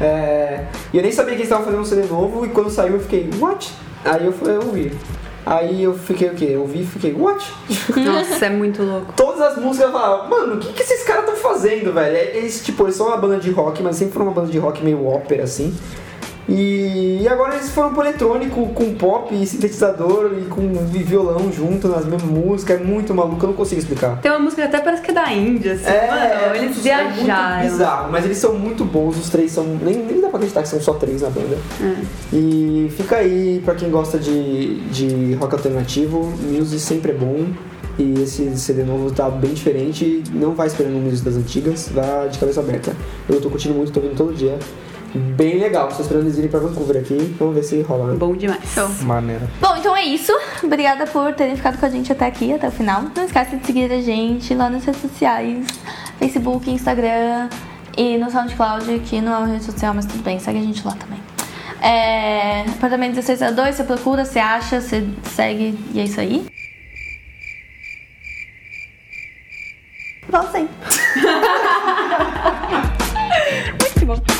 É, e eu nem sabia que eles estavam fazendo um CD novo e quando saiu eu fiquei, what? Aí eu falei, eu ouvi. Aí eu fiquei o quê? Eu ouvi e fiquei, what? Nossa, é muito louco. (laughs) Todas as músicas eu falava, mano, o que, que esses caras estão fazendo, velho? Eles, tipo, eles são uma banda de rock, mas sempre foram uma banda de rock meio ópera, assim. E, agora eles foram pro eletrônico com pop e sintetizador e com violão junto nas mesmas músicas. É muito maluco, eu não consigo explicar. Tem uma música que até parece que é da Índia, assim. Mano, eles muito- viajaram. É muito bizarro, mas eles são muito bons, os três são. Nem, nem dá pra acreditar que são só três na banda. É. E fica aí pra quem gosta de, de rock alternativo, Muse sempre é bom. E esse CD novo tá bem diferente, não vai esperando músicas das antigas, vá de cabeça aberta. Eu tô curtindo muito, tô ouvindo todo dia bem legal. Vocês produzirem pra Vancouver aqui, vamos ver se rola. Né? Bom demais. Show. Maneiro. Bom, então é isso. Obrigada por terem ficado com a gente até aqui, até o final. Não esquece de seguir a gente lá nas redes sociais, Facebook, Instagram e no SoundCloud, que não é uma rede social, mas tudo bem, segue a gente lá também. É, apartamento 1602, você procura, você acha, você segue e é isso aí. Volta sim (laughs) Muito bom.